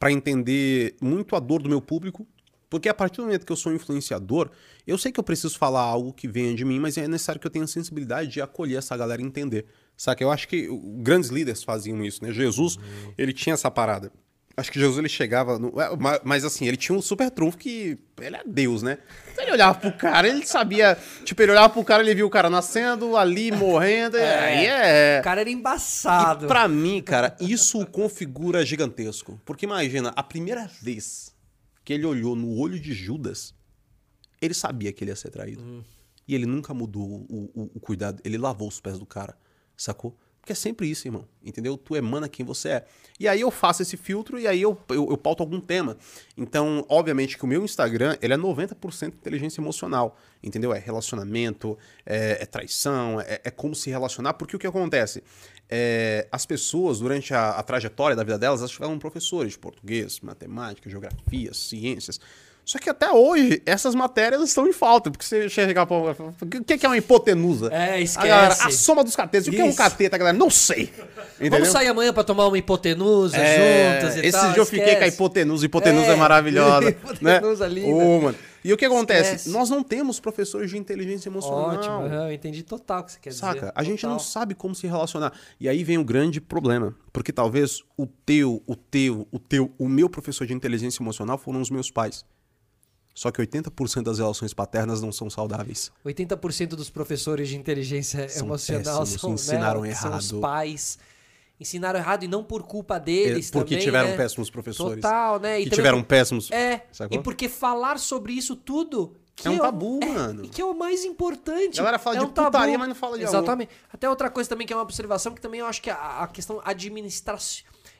Speaker 2: para entender muito a dor do meu público, porque a partir do momento que eu sou um influenciador, eu sei que eu preciso falar algo que venha de mim, mas é necessário que eu tenha sensibilidade de acolher essa galera e entender. Saca? Eu acho que grandes líderes faziam isso, né? Jesus, ele tinha essa parada. Acho que Jesus ele chegava. No, é, ma- mas assim, ele tinha um super trunfo que. Ele é Deus, né? Então ele olhava pro cara, ele sabia. Tipo, ele olhava pro cara, ele via o cara nascendo, ali, morrendo. e Aí é.
Speaker 1: O cara era embaçado.
Speaker 2: E pra mim, cara, isso configura gigantesco. Porque imagina, a primeira vez que ele olhou no olho de Judas, ele sabia que ele ia ser traído. E ele nunca mudou o, o- o cuidado. Ele lavou os pés do cara, sacou? Porque é sempre isso, irmão. Entendeu? Tu emana quem você é. E aí eu faço esse filtro e aí eu, eu, eu pauto algum tema. Então, obviamente que o meu Instagram, ele é 90% inteligência emocional. Entendeu? É relacionamento, é, é traição, é, é como se relacionar. Porque o que acontece? É, as pessoas, durante a, a trajetória da vida delas, elas tiveram professores de português, matemática, geografia, ciências. Só que até hoje, essas matérias estão em falta. Porque você chega pra... O que é uma hipotenusa?
Speaker 1: É,
Speaker 2: A,
Speaker 1: esquece.
Speaker 2: galera, a soma dos catetos. O que é um
Speaker 1: Isso.
Speaker 2: cateta, galera? Não sei. Entendeu?
Speaker 1: Vamos sair amanhã pra tomar uma hipotenusa
Speaker 2: É,
Speaker 1: juntas e
Speaker 2: Esses
Speaker 1: tal.
Speaker 2: dias eu fiquei com a hipotenusa. Hipotenusa é,
Speaker 1: É,
Speaker 2: maravilhosa. [laughs]
Speaker 1: hipotenusa
Speaker 2: né?
Speaker 1: linda.
Speaker 2: Ô, mano. E o que acontece?
Speaker 1: Esquece.
Speaker 2: Nós não temos professores de inteligência emocional.
Speaker 1: Ótimo, eu entendi total o que você quer dizer.
Speaker 2: Saca? A gente não sabe como se relacionar. E aí vem o grande problema. Porque talvez o teu, o teu, o teu, o meu professor de inteligência emocional foram os meus pais. Só que 80% das relações paternas não são saudáveis.
Speaker 1: 80% dos professores de inteligência
Speaker 2: São
Speaker 1: emocional
Speaker 2: péssimos,
Speaker 1: são,
Speaker 2: ensinaram
Speaker 1: né, são os
Speaker 2: errado.
Speaker 1: pais. Ensinaram errado e não por culpa deles
Speaker 2: É, porque
Speaker 1: também,
Speaker 2: tiveram
Speaker 1: né?
Speaker 2: péssimos professores.
Speaker 1: Total, né? E
Speaker 2: que tiveram
Speaker 1: por-
Speaker 2: péssimos.
Speaker 1: É,
Speaker 2: Sacou?
Speaker 1: e porque falar sobre isso tudo... que
Speaker 2: É um
Speaker 1: o-
Speaker 2: tabu,
Speaker 1: é,
Speaker 2: mano.
Speaker 1: E que é o mais importante.
Speaker 2: A galera fala
Speaker 1: é
Speaker 2: de
Speaker 1: um tabu.
Speaker 2: putaria, mas não fala de amor.
Speaker 1: Exatamente. Até outra coisa também que é uma observação, que também eu acho que a, a questão administra...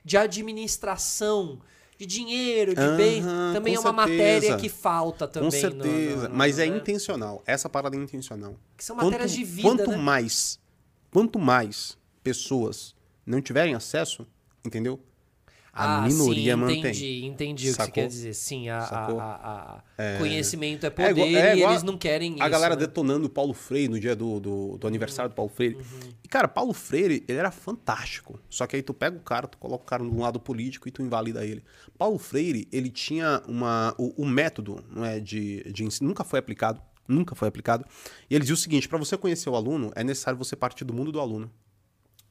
Speaker 1: de administração, de dinheiro, de bem. Também é uma
Speaker 2: certeza.
Speaker 1: matéria que falta também.
Speaker 2: Com
Speaker 1: no-
Speaker 2: certeza.
Speaker 1: no- no-
Speaker 2: Mas é
Speaker 1: né?
Speaker 2: intencional. Essa parada é intencional.
Speaker 1: Que são matérias
Speaker 2: quanto,
Speaker 1: de vida,
Speaker 2: Quanto
Speaker 1: né?
Speaker 2: mais, quanto mais pessoas não tiverem acesso, entendeu? A
Speaker 1: ah,
Speaker 2: minoria
Speaker 1: sim,
Speaker 2: mantém.
Speaker 1: entendi, entendi o que você
Speaker 2: Sacou?
Speaker 1: quer dizer. Sim, a, a-
Speaker 2: Sacou?
Speaker 1: a- a- conhecimento é poder
Speaker 2: É igual- é
Speaker 1: e
Speaker 2: igual
Speaker 1: eles não querem
Speaker 2: A
Speaker 1: isso,
Speaker 2: galera
Speaker 1: né?
Speaker 2: detonando o Paulo Freire no dia do, do, do aniversário do Paulo Freire.
Speaker 1: Uhum.
Speaker 2: E, cara, Paulo Freire, ele era fantástico. Só que aí tu pega o cara, tu coloca o cara no lado político e tu invalida ele. Paulo Freire, ele tinha uma... O, o método não é, de, de ensino nunca foi aplicado. Nunca foi aplicado. E ele dizia o seguinte, para você conhecer o aluno, é necessário você partir do mundo do aluno.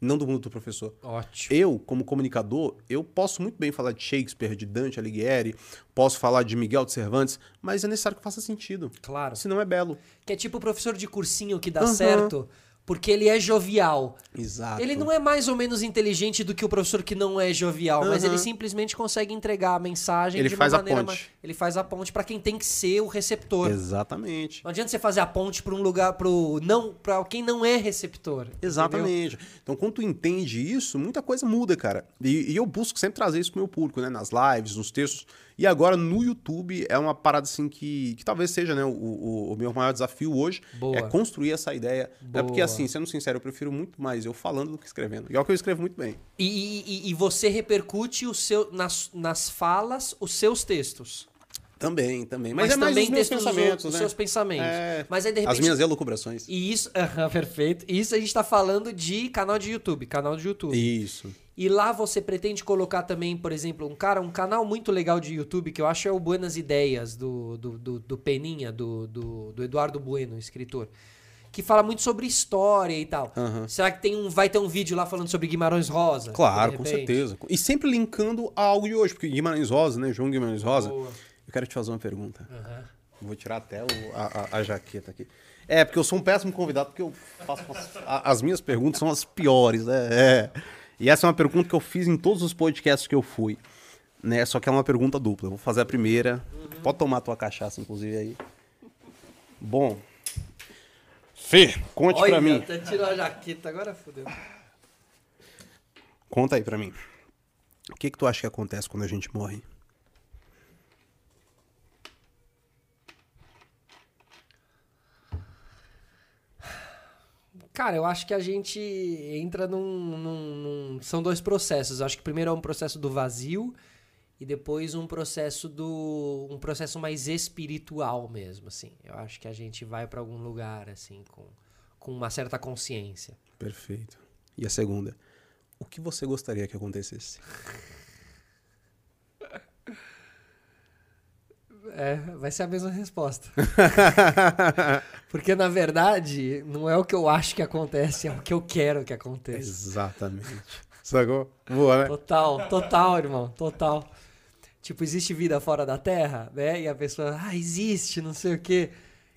Speaker 2: Não do mundo do professor.
Speaker 1: Ótimo.
Speaker 2: Eu, como comunicador, eu posso muito bem falar de Shakespeare, de Dante Alighieri, posso falar de Miguel de Cervantes, mas é necessário que faça sentido.
Speaker 1: Claro.
Speaker 2: Senão é belo.
Speaker 1: Que é tipo o professor de cursinho que dá
Speaker 2: Aham.
Speaker 1: certo porque ele é jovial.
Speaker 2: Exato.
Speaker 1: Ele não é mais ou menos inteligente do que o professor que não é jovial, mas
Speaker 2: Aham.
Speaker 1: ele simplesmente consegue entregar a mensagem
Speaker 2: Ele
Speaker 1: de
Speaker 2: faz
Speaker 1: uma
Speaker 2: a
Speaker 1: maneira
Speaker 2: ponte.
Speaker 1: ma- Ele faz a ponte pra quem tem que ser o receptor.
Speaker 2: Exatamente.
Speaker 1: Não adianta você fazer a ponte pra um lugar pro não para quem não é receptor. entendeu?
Speaker 2: Exatamente. Então, quando tu entende isso, muita coisa muda, cara. E, e eu busco sempre trazer isso pro meu público, né? Nas lives, nos textos. E agora no YouTube é uma parada assim que, que talvez seja né, o, o, o meu maior desafio hoje.
Speaker 1: Boa.
Speaker 2: É construir essa ideia. É porque,
Speaker 1: Boa.
Speaker 2: assim, sendo sincero, eu prefiro muito mais eu falando do que escrevendo. E é o que eu escrevo muito bem.
Speaker 1: E, e- e- você repercute o seu, nas, nas falas os seus textos.
Speaker 2: Também, também. Mas, é mais
Speaker 1: também
Speaker 2: os meus pensamentos,
Speaker 1: os
Speaker 2: né?
Speaker 1: seus pensamentos.
Speaker 2: É,
Speaker 1: Mas aí de
Speaker 2: As
Speaker 1: repente
Speaker 2: minhas elucubrações.
Speaker 1: E isso, [laughs] perfeito. E Isso a gente tá falando de canal de YouTube, canal de YouTube.
Speaker 2: Isso.
Speaker 1: E lá você pretende colocar também, por exemplo, um cara, um canal muito legal de YouTube que eu acho é o Buenas Ideias, do, do, do, do Peninha, do, do, do Eduardo Bueno, escritor. Que fala muito sobre história e tal.
Speaker 2: Aham.
Speaker 1: Será que tem um, vai ter um vídeo lá falando sobre Guimarães Rosa?
Speaker 2: Claro, com certeza. E sempre linkando a algo de hoje, porque Guimarães Rosa, né? João Guimarães Rosa.
Speaker 1: Boa.
Speaker 2: Eu quero te fazer uma pergunta.
Speaker 1: Aham.
Speaker 2: Vou tirar até o- a, a- a jaqueta aqui. É, porque eu sou um péssimo convidado, porque eu faço. as- as minhas perguntas são as piores, né? É. E essa é uma pergunta que eu fiz em todos os podcasts que eu fui. Né? Só que é uma pergunta dupla. Eu vou fazer a primeira. Pode tomar a tua cachaça, inclusive, aí. Bom. Fê, conte
Speaker 1: Olha,
Speaker 2: pra mim.
Speaker 1: até tirou a jaqueta, agora fodeu.
Speaker 2: Conta aí pra mim. O que que tu acha que acontece quando a gente morre?
Speaker 1: Cara, eu acho que a gente entra num, num- num- São dois processos. Eu acho que primeiro é um processo do vazio e depois um processo do. um processo mais espiritual mesmo, assim. Eu acho que a gente vai pra algum lugar, assim, com, com uma certa consciência.
Speaker 2: Perfeito. E a segunda? O que você gostaria que acontecesse? [laughs]
Speaker 1: É, vai ser a mesma resposta. [laughs] Porque, na verdade, não é o que eu acho que acontece, é o que eu quero que aconteça.
Speaker 2: Exatamente. Sacou? Boa, né?
Speaker 1: Total, total, irmão, total. Tipo, existe vida fora da Terra, né? E a pessoa, ah, existe, não sei o quê.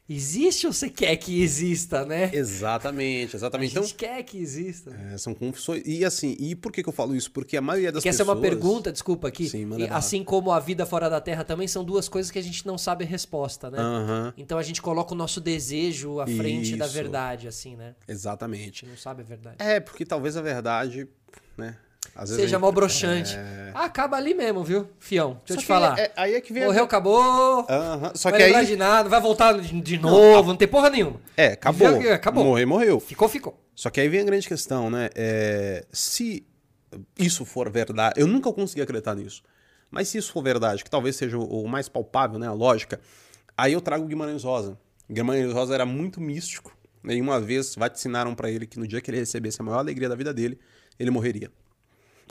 Speaker 1: Existe ou você quer que exista, né?
Speaker 2: Exatamente,
Speaker 1: A
Speaker 2: exatamente.
Speaker 1: gente
Speaker 2: Então,
Speaker 1: quer que exista.
Speaker 2: é, são confissões. E assim, e por que, que eu falo isso? Porque a maioria das
Speaker 1: Que essa é
Speaker 2: pessoas.
Speaker 1: uma pergunta, desculpa aqui.
Speaker 2: Sim,
Speaker 1: E assim como a vida fora da Terra também são duas coisas que a gente não sabe a resposta, né?
Speaker 2: Aham,
Speaker 1: Então a gente coloca o nosso desejo à frente da
Speaker 2: Isso.
Speaker 1: verdade, assim, né? A
Speaker 2: exatamente.
Speaker 1: gente não sabe a verdade.
Speaker 2: É, porque talvez a verdade, né? Às vezes
Speaker 1: Seja
Speaker 2: a
Speaker 1: mal broxante. Ah, acaba ali mesmo, viu? Fião, deixa
Speaker 2: Só
Speaker 1: eu te falar.
Speaker 2: é- aí é que vem a-
Speaker 1: Morreu, acabou.
Speaker 2: Aham, Só
Speaker 1: vai
Speaker 2: que
Speaker 1: lembrar
Speaker 2: aí.
Speaker 1: de nada, vai voltar de, de novo, não, tem porra nenhuma.
Speaker 2: É, acabou.
Speaker 1: Viu que acabou.
Speaker 2: Morrer, morreu.
Speaker 1: Ficou, ficou.
Speaker 2: Só que aí vem a grande questão, né? É, se isso for verdade, eu nunca consegui acreditar nisso. Mas se isso for verdade, que talvez seja o mais palpável, né? A lógica, aí eu trago o Guimarães Rosa. Guimarães Rosa era muito místico. né, E uma vez vaticinaram pra ele que no dia que ele recebesse a maior alegria da vida dele, ele morreria.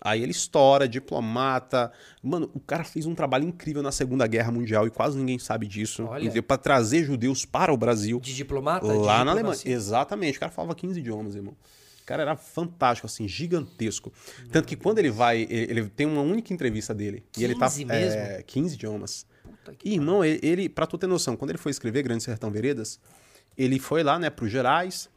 Speaker 2: Aí ele estoura, diplomata. Mano, o cara fez um trabalho incrível na Segunda Guerra Mundial e quase ninguém sabe disso. Pra trazer judeus para o Brasil.
Speaker 1: De diplomata? de
Speaker 2: Lá na Alemanha.
Speaker 1: diplomacia.
Speaker 2: Exatamente. O cara falava 15 idiomas, irmão. O cara era fantástico, assim, gigantesco. Tanto que quando ele vai, ele, ele tem uma única entrevista dele. e ele tá.
Speaker 1: 15 mesmo?
Speaker 2: É, 15 idiomas.
Speaker 1: Puta que
Speaker 2: E, irmão, ele, ele, pra tu ter noção, quando ele foi escrever Grande Sertão Veredas, ele foi lá, né, pro Gerais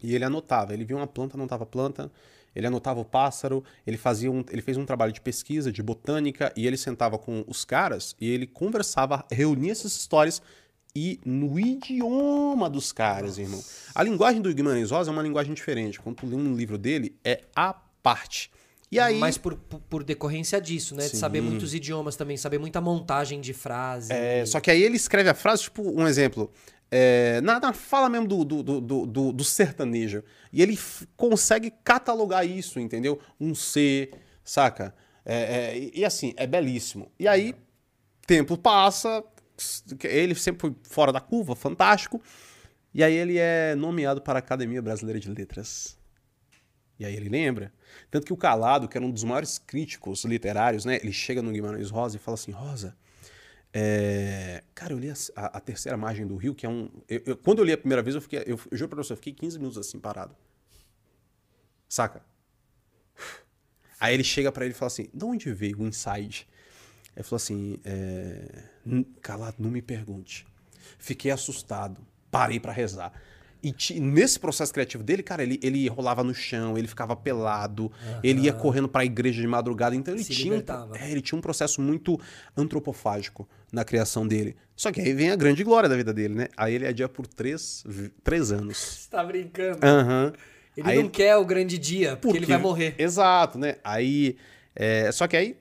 Speaker 2: e ele anotava. Ele via uma planta, anotava a planta. Ele anotava o pássaro, ele fazia um, ele fez um trabalho de pesquisa, de botânica, e ele sentava com os caras e ele conversava, reunia essas histórias e no idioma dos caras, irmão. A linguagem do Guimarães Rosa é uma linguagem diferente. Quando tu lê um livro dele, é a parte. E aí,
Speaker 1: Mas por, por, decorrência disso, né? De
Speaker 2: Sim.
Speaker 1: saber muitos idiomas também, saber muita montagem de frase.
Speaker 2: é, só que aí ele escreve a frase, tipo, um exemplo. É, na, na fala mesmo do, do, do, do- sertanejo. E ele consegue catalogar isso, entendeu? Um C, saca? É, é, e, e assim, é belíssimo. E aí, tempo passa, ele sempre foi fora da curva, fantástico. E aí ele é nomeado para a Academia Brasileira de Letras. E aí ele lembra. Tanto que o Calado, que era um dos maiores críticos literários, né? Ele chega no Guimarães Rosa e fala assim, Rosa, é, cara, eu li a, a- a terceira margem do Rio, que é um... eu- eu- quando eu li a primeira vez, eu, fiquei, eu, eu juro pra você, eu fiquei 15 minutos assim, parado. Saca? Aí ele chega pra ele e fala assim, de onde veio o insight? Ele falou assim, é, "N- Calado, não me pergunte. Fiquei assustado, parei pra rezar. E ti- nesse processo criativo dele, cara, ele, ele rolava no chão, ele ficava pelado, ele ia correndo pra igreja de madrugada. Então ele
Speaker 1: Se
Speaker 2: tinha, um,
Speaker 1: libertava.
Speaker 2: é, ele tinha um processo muito antropofágico na criação dele. Só que aí vem a grande glória da vida dele, né? Aí ele adia por três, três anos. [laughs]
Speaker 1: Você tá brincando.
Speaker 2: Aham.
Speaker 1: Ele
Speaker 2: Aí
Speaker 1: não quer o grande dia, porque, ele vai morrer.
Speaker 2: Exato, né? Aí. é, só que aí,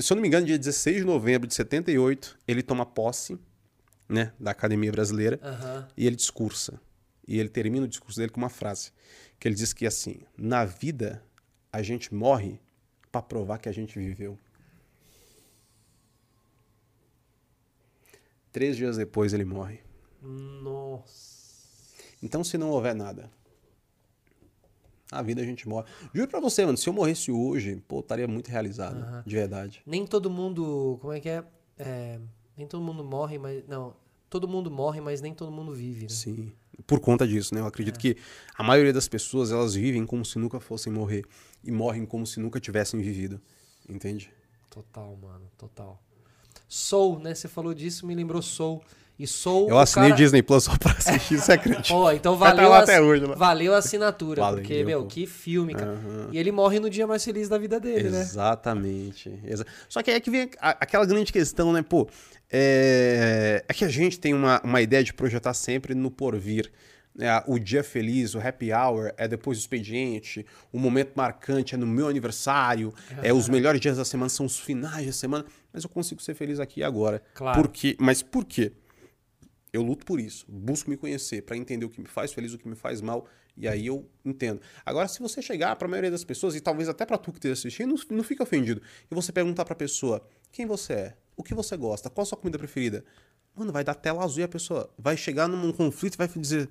Speaker 2: se eu não me engano, dia 16 de novembro de 78, ele toma posse, né, da Academia Brasileira
Speaker 1: Aham.
Speaker 2: e ele discursa. E ele termina o discurso dele com uma frase, que ele diz que assim, na vida a gente morre para provar que a gente viveu. Três dias depois ele morre.
Speaker 1: Nossa.
Speaker 2: Então, se não houver nada, a vida a gente morre. Juro pra você, mano, se eu morresse hoje, pô, eu estaria muito realizado, de verdade.
Speaker 1: Nem todo mundo. Como é que é? É, Nem todo mundo morre, mas. Não. Todo mundo morre, mas nem todo mundo vive, né?
Speaker 2: Sim. Por conta disso, né? Eu acredito
Speaker 1: É.
Speaker 2: que a maioria das pessoas, elas vivem como se nunca fossem morrer. E morrem como se nunca tivessem vivido. Entende?
Speaker 1: Total, mano, total. Soul, né? Você falou disso, me lembrou Soul. E Soul.
Speaker 2: Eu assinei
Speaker 1: cara...
Speaker 2: Disney Plus só pra assistir, você acredita? [laughs]
Speaker 1: Pô, então
Speaker 2: Vai
Speaker 1: valeu,
Speaker 2: tá até hoje, né?
Speaker 1: valeu a assinatura,
Speaker 2: Valeu,
Speaker 1: porque, meu,
Speaker 2: pô.
Speaker 1: que filme, cara.
Speaker 2: Aham.
Speaker 1: E ele morre no dia mais feliz da vida dele, né?
Speaker 2: Exatamente. Exa- Só que aí é que vem aquela grande questão, né? Pô, é, é que a gente tem uma, uma ideia de projetar sempre no porvir. né? O dia feliz, o happy hour é depois do expediente, o momento marcante é no meu aniversário, é os melhores dias da semana são os finais da semana, mas eu consigo ser feliz aqui e agora.
Speaker 1: Claro.
Speaker 2: Por quê? Mas por quê? Eu luto por isso, busco me conhecer para entender o que me faz feliz, o que me faz mal, e aí eu entendo. Agora, se você chegar para a maioria das pessoas, e talvez até para tu que esteja assistindo, não, não fica ofendido, e você perguntar para a pessoa quem você é, o que você gosta, qual a sua comida preferida, mano, vai dar tela azul e a pessoa vai chegar num conflito e vai dizer: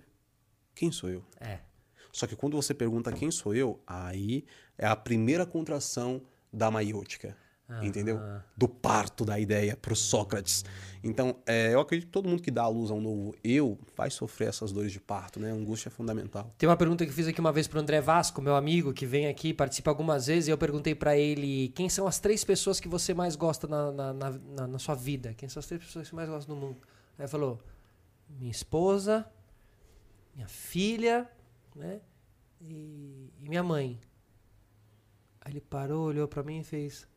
Speaker 2: quem sou eu?
Speaker 1: É.
Speaker 2: Só que quando você pergunta quem sou eu, aí é a primeira contração da Entendeu? Do parto da ideia pro Sócrates. Então, é, eu acredito que todo mundo que dá à luz a um novo eu vai sofrer essas dores de parto, né? A angústia é fundamental.
Speaker 1: Tem uma pergunta que eu fiz aqui uma vez pro André Vasco, meu amigo, que vem aqui, participa algumas vezes, e eu perguntei pra ele quem são as três pessoas que você mais gosta na, na, na, na- sua vida? Quem são as três pessoas que você mais gosta no mundo? Aí ele falou: minha esposa, minha filha, né? E, e minha mãe. Aí ele parou, olhou pra mim e fez.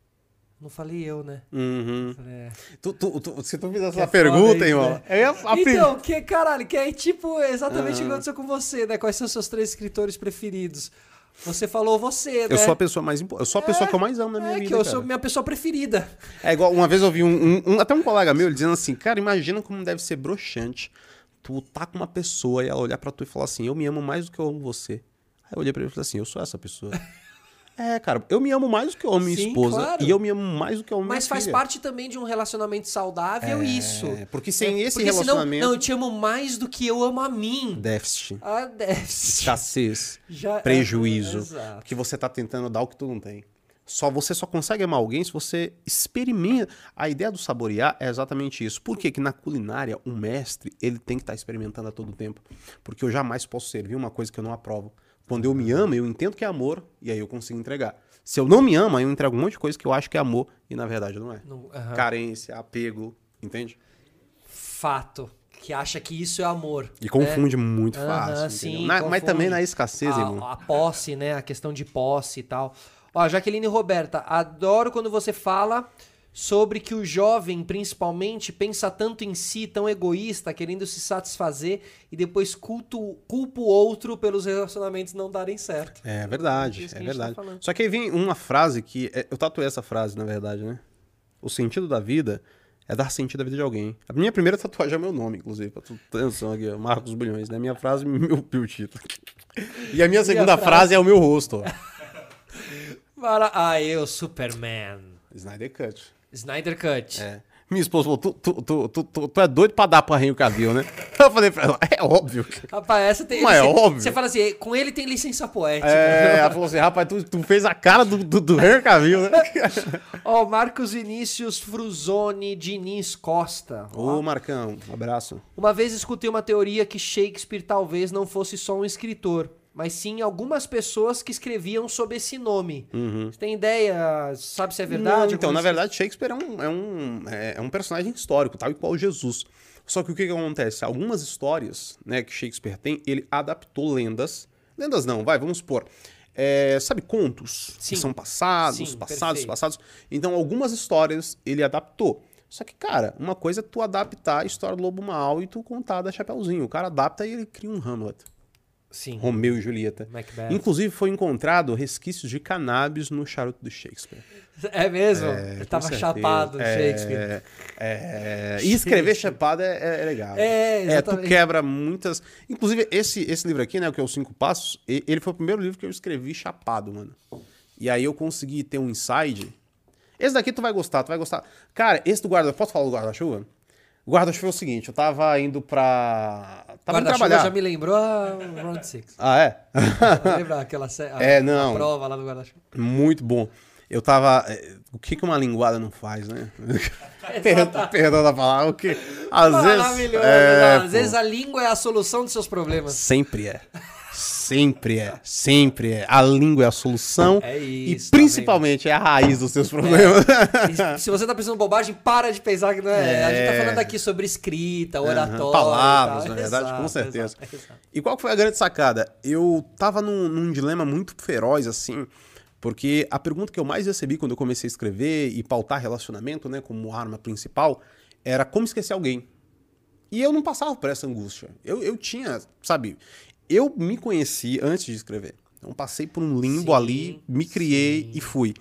Speaker 1: Não falei eu, né?
Speaker 2: Uhum.
Speaker 1: É.
Speaker 2: Tu, tu, tu- se tu fizer
Speaker 1: Que
Speaker 2: essa
Speaker 1: é
Speaker 2: pergunta, irmão.
Speaker 1: né?
Speaker 2: é a
Speaker 1: Então, que caralho, que é tipo exatamente o que aconteceu com você, né? Quais são os seus três escritores preferidos? Você falou você, né?
Speaker 2: Eu sou a pessoa mais impo- Eu sou a pessoa que eu mais amo na minha
Speaker 1: é
Speaker 2: vida.
Speaker 1: que eu
Speaker 2: cara.
Speaker 1: sou minha pessoa preferida.
Speaker 2: É igual, uma vez eu vi um, um- um- até um colega meu dizendo assim, cara, imagina como deve ser broxante tu tá com uma pessoa e ela olhar pra tu e falar assim, eu me amo mais do que eu amo você. Aí eu olhei pra ele e falei assim, eu sou essa pessoa. É, cara, eu me amo mais do que eu amo minha esposa
Speaker 1: claro.
Speaker 2: e eu me amo mais do que eu amo
Speaker 1: Mas faz
Speaker 2: filha.
Speaker 1: parte também de um relacionamento saudável isso.
Speaker 2: É, porque sem esse
Speaker 1: porque senão,
Speaker 2: relacionamento...
Speaker 1: não, eu te amo mais do que eu amo a mim.
Speaker 2: Déficit,
Speaker 1: Ah, deve
Speaker 2: escassez,
Speaker 1: Já-
Speaker 2: prejuízo,
Speaker 1: Exato.
Speaker 2: porque você tá tentando dar o que tu não tem. Só você só consegue amar alguém se você experimenta. A ideia do saborear é exatamente isso. Por quê? que na culinária um mestre ele tem que estar experimentando a todo tempo, porque eu jamais posso servir uma coisa que eu não aprovo. Quando eu me amo, eu entendo que é amor e aí eu consigo entregar. Se eu não me amo, aí eu entrego um monte de coisa que eu acho que é amor e na verdade não é.
Speaker 1: Não, aham.
Speaker 2: Carência, apego, entende?
Speaker 1: Fato. Que acha que isso é amor.
Speaker 2: E
Speaker 1: né?
Speaker 2: confunde muito
Speaker 1: Aham,
Speaker 2: fácil.
Speaker 1: sim?
Speaker 2: Na- mas também na escassez,
Speaker 1: a,
Speaker 2: irmão.
Speaker 1: a posse, né? A questão de posse e tal. Ó, Jaqueline Roberta, adoro quando você fala sobre que o jovem, principalmente, pensa tanto em si, tão egoísta, querendo se satisfazer e depois culto, culpa o outro pelos relacionamentos não darem certo.
Speaker 2: É verdade, é
Speaker 1: gente tá
Speaker 2: verdade.
Speaker 1: falando.
Speaker 2: Só que aí vem uma frase que. é- eu tatuei essa frase, na verdade, né? O sentido da vida é dar sentido à vida de alguém. A minha primeira tatuagem é meu nome, inclusive, pra tu ter noção aqui, Marcos Bulhões, né? Minha frase, meu, meu título. E a minha segunda
Speaker 1: frase?
Speaker 2: frase é o meu rosto.
Speaker 1: Para... [laughs] Ah, eu, Superman.
Speaker 2: Snyder Cut.
Speaker 1: Snyder Cut.
Speaker 2: É. Minha esposa falou, tu, tu, tu, tu, é doido pra dar pra Henry Cavill, né? [laughs] Eu falei pra ela, é óbvio.
Speaker 1: Rapaz, essa tem.
Speaker 2: Mas é
Speaker 1: você,
Speaker 2: óbvio.
Speaker 1: Você fala assim, com ele tem licença poética.
Speaker 2: É, ela falou assim, rapaz, tu, tu fez a cara do, do, do Henry Cavill, né? [laughs]
Speaker 1: Ó, Marcos Vinícius Fruzone Diniz Costa.
Speaker 2: Ô, Marcão, um abraço.
Speaker 1: Uma vez escutei uma teoria que Shakespeare talvez não fosse só um escritor, mas sim algumas pessoas que escreviam sob esse nome. Você tem ideia? Sabe se é verdade?
Speaker 2: Uhum. Não, então, na verdade, Shakespeare é um, é, um, é, é um personagem histórico, tal e qual Jesus. Só que o que, que acontece? Algumas histórias né, que Shakespeare tem, ele adaptou lendas. Lendas não, vai, vamos supor. é, sabe, contos
Speaker 1: Sim.
Speaker 2: que são passados,
Speaker 1: Sim,
Speaker 2: passados,
Speaker 1: perfeito.
Speaker 2: passados. Então, algumas histórias ele adaptou. Só que, cara, uma coisa é tu adaptar a história do Lobo Mal e tu contar da Chapeuzinho. O cara adapta e ele cria um Hamlet.
Speaker 1: Sim.
Speaker 2: Romeu e Julieta.
Speaker 1: Macbeth.
Speaker 2: Inclusive, foi encontrado resquícios de cannabis no charuto do Shakespeare.
Speaker 1: É mesmo?
Speaker 2: É, com
Speaker 1: tava
Speaker 2: certeza.
Speaker 1: chapado,
Speaker 2: É,
Speaker 1: Shakespeare.
Speaker 2: é, e escrever chapado é, é- é legal.
Speaker 1: É,
Speaker 2: tu
Speaker 1: exatamente.
Speaker 2: quebra muitas. Inclusive, esse, esse livro aqui, né, o que é os Cinco Passos, ele foi o primeiro livro que eu escrevi chapado, mano. E aí eu consegui ter um inside. Esse daqui tu vai gostar, tu vai gostar. Cara, esse do guarda. Posso falar do guarda-chuva? O guarda-chuva é o seguinte, eu tava indo pra. Tava indo trabalhar.
Speaker 1: já me lembrou a Round Six.
Speaker 2: Ah, é?
Speaker 1: Lembra aquela a,
Speaker 2: É, não.
Speaker 1: a prova lá do guarda-chuva?
Speaker 2: Muito bom. Eu tava. é, O que, que uma linguada não faz, né? [laughs] perdão, perdão da palavra. O que, às vezes.
Speaker 1: Maravilhoso.
Speaker 2: é,
Speaker 1: Às
Speaker 2: pô,
Speaker 1: vezes a língua é a solução dos seus problemas.
Speaker 2: Sempre é. Sempre é. Sempre é. A língua é a solução.
Speaker 1: É
Speaker 2: E
Speaker 1: isso, tá
Speaker 2: principalmente é a raiz dos seus problemas.
Speaker 1: E se você tá pensando bobagem, para de pensar que não é. A gente tá falando aqui sobre escrita, oratória.
Speaker 2: Palavras,
Speaker 1: e tal.
Speaker 2: na verdade, com
Speaker 1: Exato,
Speaker 2: certeza.
Speaker 1: exato, exato.
Speaker 2: E qual foi a grande sacada? Eu tava num, num dilema muito feroz, assim, porque a pergunta que eu mais recebi quando eu comecei a escrever e pautar relacionamento, né, como arma principal, era como esquecer alguém. E eu não passava por essa angústia. Eu, eu tinha, sabe, eu me conheci antes de escrever. Então passei por um limbo
Speaker 1: Sim,
Speaker 2: ali, me criei
Speaker 1: sim.
Speaker 2: e fui.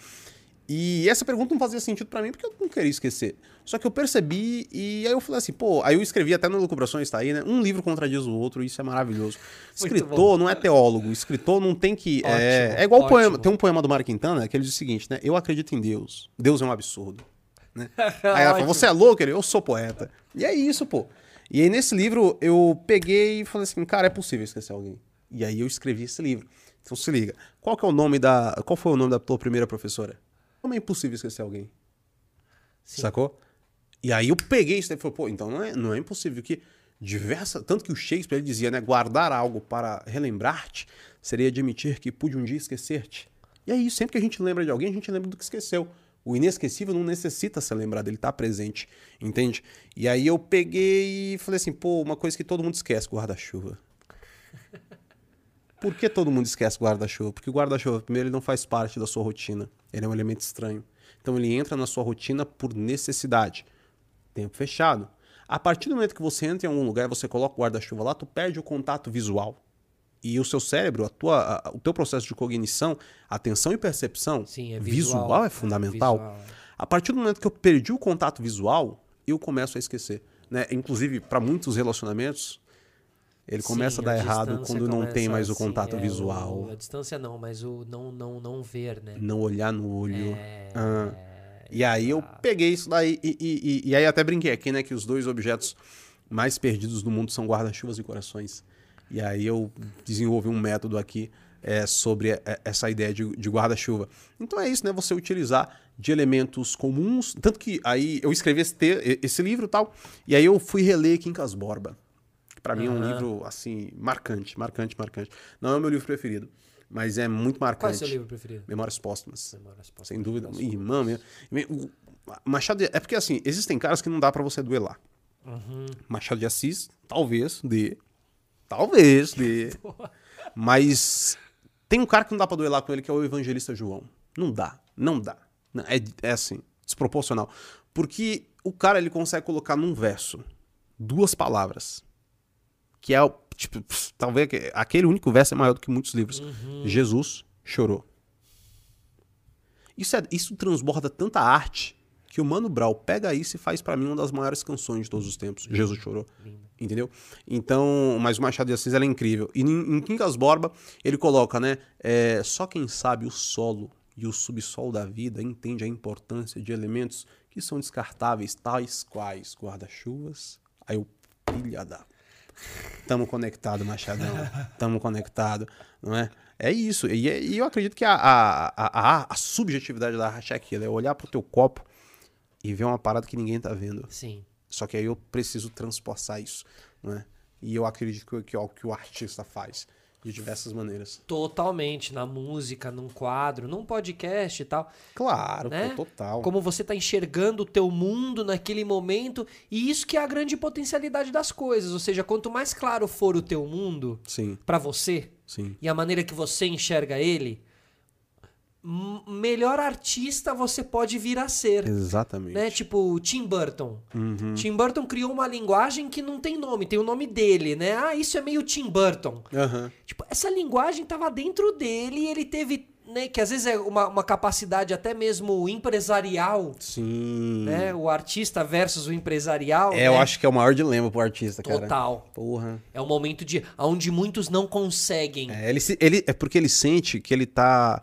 Speaker 2: E essa pergunta não fazia sentido pra mim porque eu não queria esquecer. Só que eu percebi e aí eu falei assim, pô, aí eu escrevi até no Lucubrações, tá aí, né? Um livro contradiz o outro, isso é maravilhoso. Escritor não é teólogo, escritor não tem que. é,
Speaker 1: Ótimo,
Speaker 2: é igual o
Speaker 1: ótimo.
Speaker 2: poema. Tem um poema do Mário Quintana que ele diz o seguinte, né? Eu acredito em Deus. Deus é um absurdo. Né? [laughs] Aí ela
Speaker 1: Ótimo.
Speaker 2: você é louco? Ele, eu sou poeta. E é isso, pô. E aí nesse livro eu peguei e falei assim, cara, é possível esquecer alguém. E aí eu escrevi esse livro. Então se liga. Qual que é o nome da. Qual foi o nome da tua primeira professora? Como é impossível esquecer alguém?
Speaker 1: Sim.
Speaker 2: Sacou? E aí eu peguei isso e falei, pô, então não é, não é impossível que diversa. Tanto que o Shakespeare ele dizia, né? Guardar algo para relembrar-te seria admitir que pude um dia esquecer-te. E aí, sempre que a gente lembra de alguém, a gente lembra do que esqueceu. O inesquecível não necessita ser lembrado, ele tá presente, entende? E aí eu peguei e falei assim, pô, uma coisa que todo mundo esquece, guarda-chuva. Por que todo mundo esquece guarda-chuva? Porque o guarda-chuva, primeiro, ele não faz parte da sua rotina. Ele é um elemento estranho. Então ele entra na sua rotina por necessidade. Tempo fechado. A partir do momento que você entra em algum lugar e você coloca o guarda-chuva lá, tu perde o contato visual. E o seu cérebro, a tua, a- o teu processo de cognição, atenção e percepção,
Speaker 1: Sim, é
Speaker 2: visual,
Speaker 1: visual.
Speaker 2: é fundamental.
Speaker 1: Visual, é.
Speaker 2: A partir do momento que eu perdi o contato visual, eu começo a esquecer. Né? Inclusive, para muitos relacionamentos, ele começa
Speaker 1: Sim,
Speaker 2: a dar errado
Speaker 1: distância
Speaker 2: quando não tem mais o
Speaker 1: assim,
Speaker 2: contato
Speaker 1: é,
Speaker 2: visual.
Speaker 1: o- a distância não, mas o não, não, não ver, né?
Speaker 2: Não olhar no olho.
Speaker 1: É,
Speaker 2: Ah. E aí eu peguei isso daí e, e, e, e aí até brinquei aqui, né, que os dois objetos mais perdidos do mundo são guarda-chuvas e corações. E aí eu desenvolvi um método aqui é, sobre é, essa ideia de, de guarda-chuva. Então é isso, né, você utilizar de elementos comuns, tanto que aí eu escrevi esse, esse livro e tal, e aí eu fui reler Quincas Borba, que pra mim é um livro, assim, marcante, marcante, marcante. Não é o meu livro preferido, mas é muito marcante.
Speaker 1: Qual é o seu livro preferido?
Speaker 2: Memórias Póstumas.
Speaker 1: Memórias Póstumas.
Speaker 2: Sem dúvida. Meu, meu- o Machado de, É porque assim, existem caras que não dá pra você duelar.
Speaker 1: Uhum.
Speaker 2: Machado de Assis, talvez dê. Talvez dê. Mas tem um cara que não dá pra duelar com ele, que é o evangelista João. Não dá. Não dá. Não, é, é assim. desproporcional. Porque o cara ele consegue colocar num verso duas palavras. Que é o. Tipo, talvez que- aquele único verso é maior do que muitos livros. Jesus chorou. Isso, é, isso transborda tanta arte que o Mano Brown pega isso e faz pra mim uma das maiores canções de todos os tempos. Jesus chorou. Entendeu? Então, mas o Machado de Assis ela é incrível. E em, em Quincas Borba, ele coloca, né? é, só quem sabe o solo e o subsolo da vida entende a importância de elementos que são descartáveis, tais quais guarda-chuvas. Aí o pilha da. Tamo conectado, Machadão. Tamo conectado, não é? É isso. E, é- e eu acredito que a, a, a, a, subjetividade da arte é aquilo: é olhar pro teu copo e ver uma parada que ninguém tá vendo.
Speaker 1: Sim.
Speaker 2: Só que aí eu preciso transpostar isso, não é? E eu acredito que, que, é o que o artista faz de diversas maneiras.
Speaker 1: Totalmente. Na música, num quadro, num podcast e tal.
Speaker 2: Claro,
Speaker 1: Né?
Speaker 2: pô, total.
Speaker 1: Como você tá enxergando o teu mundo naquele momento. E isso que é a grande potencialidade das coisas. Ou seja, quanto mais claro for o teu mundo
Speaker 2: Sim,
Speaker 1: pra você
Speaker 2: sim.
Speaker 1: e a maneira que você enxerga ele, melhor artista você pode vir a ser.
Speaker 2: Exatamente.
Speaker 1: Né? Tipo, Tim Burton.
Speaker 2: Uhum.
Speaker 1: Tim Burton criou uma linguagem que não tem nome, tem o nome dele, né? Ah, isso é meio Tim Burton.
Speaker 2: Aham.
Speaker 1: Tipo, essa linguagem tava dentro dele e ele teve, né? Que às vezes é uma, uma capacidade até mesmo empresarial,
Speaker 2: Sim.
Speaker 1: né? O artista versus o empresarial.
Speaker 2: É,
Speaker 1: né?
Speaker 2: eu acho que é o maior dilema pro artista, cara.
Speaker 1: Total.
Speaker 2: Porra.
Speaker 1: É um momento de onde muitos não conseguem.
Speaker 2: É, ele, ele, é porque ele sente que ele tá,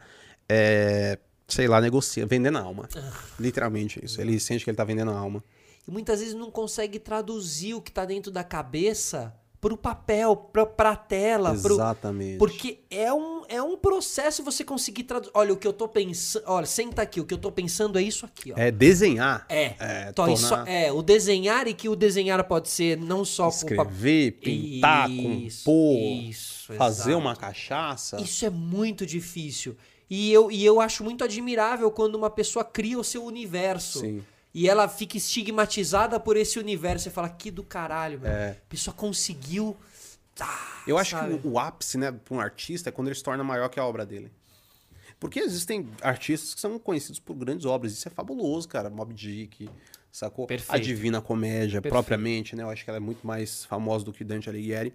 Speaker 2: é, sei lá, negociando, vendendo a alma.
Speaker 1: Ah.
Speaker 2: Literalmente isso. Ele sente que ele tá vendendo a alma.
Speaker 1: E muitas vezes não consegue traduzir o que tá dentro da cabeça pro papel, pra, pra tela, pro,
Speaker 2: Exatamente.
Speaker 1: Porque é um, é um processo você conseguir traduzir. Olha, o que eu tô pensando. Olha, senta aqui, o que eu tô pensando é isso aqui, ó.
Speaker 2: É desenhar.
Speaker 1: É.
Speaker 2: É,
Speaker 1: Então, isso-
Speaker 2: tornar-
Speaker 1: é, o desenhar e que o desenhar pode ser não só com
Speaker 2: Escrever,
Speaker 1: papel.
Speaker 2: pintar,
Speaker 1: Isso,
Speaker 2: compor,
Speaker 1: isso,
Speaker 2: fazer
Speaker 1: exato.
Speaker 2: uma cachaça.
Speaker 1: Isso é muito difícil. E eu, e eu acho muito admirável quando uma pessoa cria o seu universo.
Speaker 2: Sim.
Speaker 1: E ela fica estigmatizada por esse universo. Você fala, que do caralho, meu.
Speaker 2: É.
Speaker 1: A pessoa conseguiu. Ah,
Speaker 2: Eu acho
Speaker 1: sabe?
Speaker 2: que o, o ápice, né, para um artista é quando ele se torna maior que a obra dele. Porque existem artistas que são conhecidos por grandes obras. Isso é fabuloso, cara. Mob Dick, sacou?
Speaker 1: Perfeito.
Speaker 2: A Divina Comédia,
Speaker 1: Perfeito.
Speaker 2: propriamente, né? Eu acho que ela é muito mais famosa do que Dante Alighieri.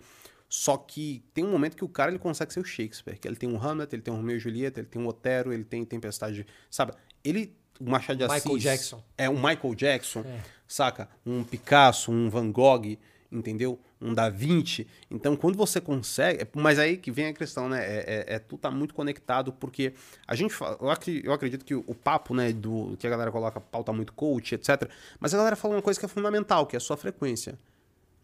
Speaker 2: Só que tem um momento que o cara ele consegue ser o Shakespeare. Que ele tem um Hamlet, ele tem um Romeu e Julieta, ele tem um Otero, ele tem Tempestade. Sabe? Ele. O Machado de
Speaker 1: Michael
Speaker 2: Assis.
Speaker 1: Jackson.
Speaker 2: É um Michael Jackson,
Speaker 1: É.
Speaker 2: saca? Um Picasso, um Van Gogh, entendeu? Um Da Vinci. Então, quando você consegue. Mas aí que vem a questão, né? É, é, é tu tá muito conectado, porque a gente fala. Eu, acredito que o, o papo, né? Do que a galera coloca pauta muito coach, etc. Mas a galera fala uma coisa que é fundamental, que é a sua frequência.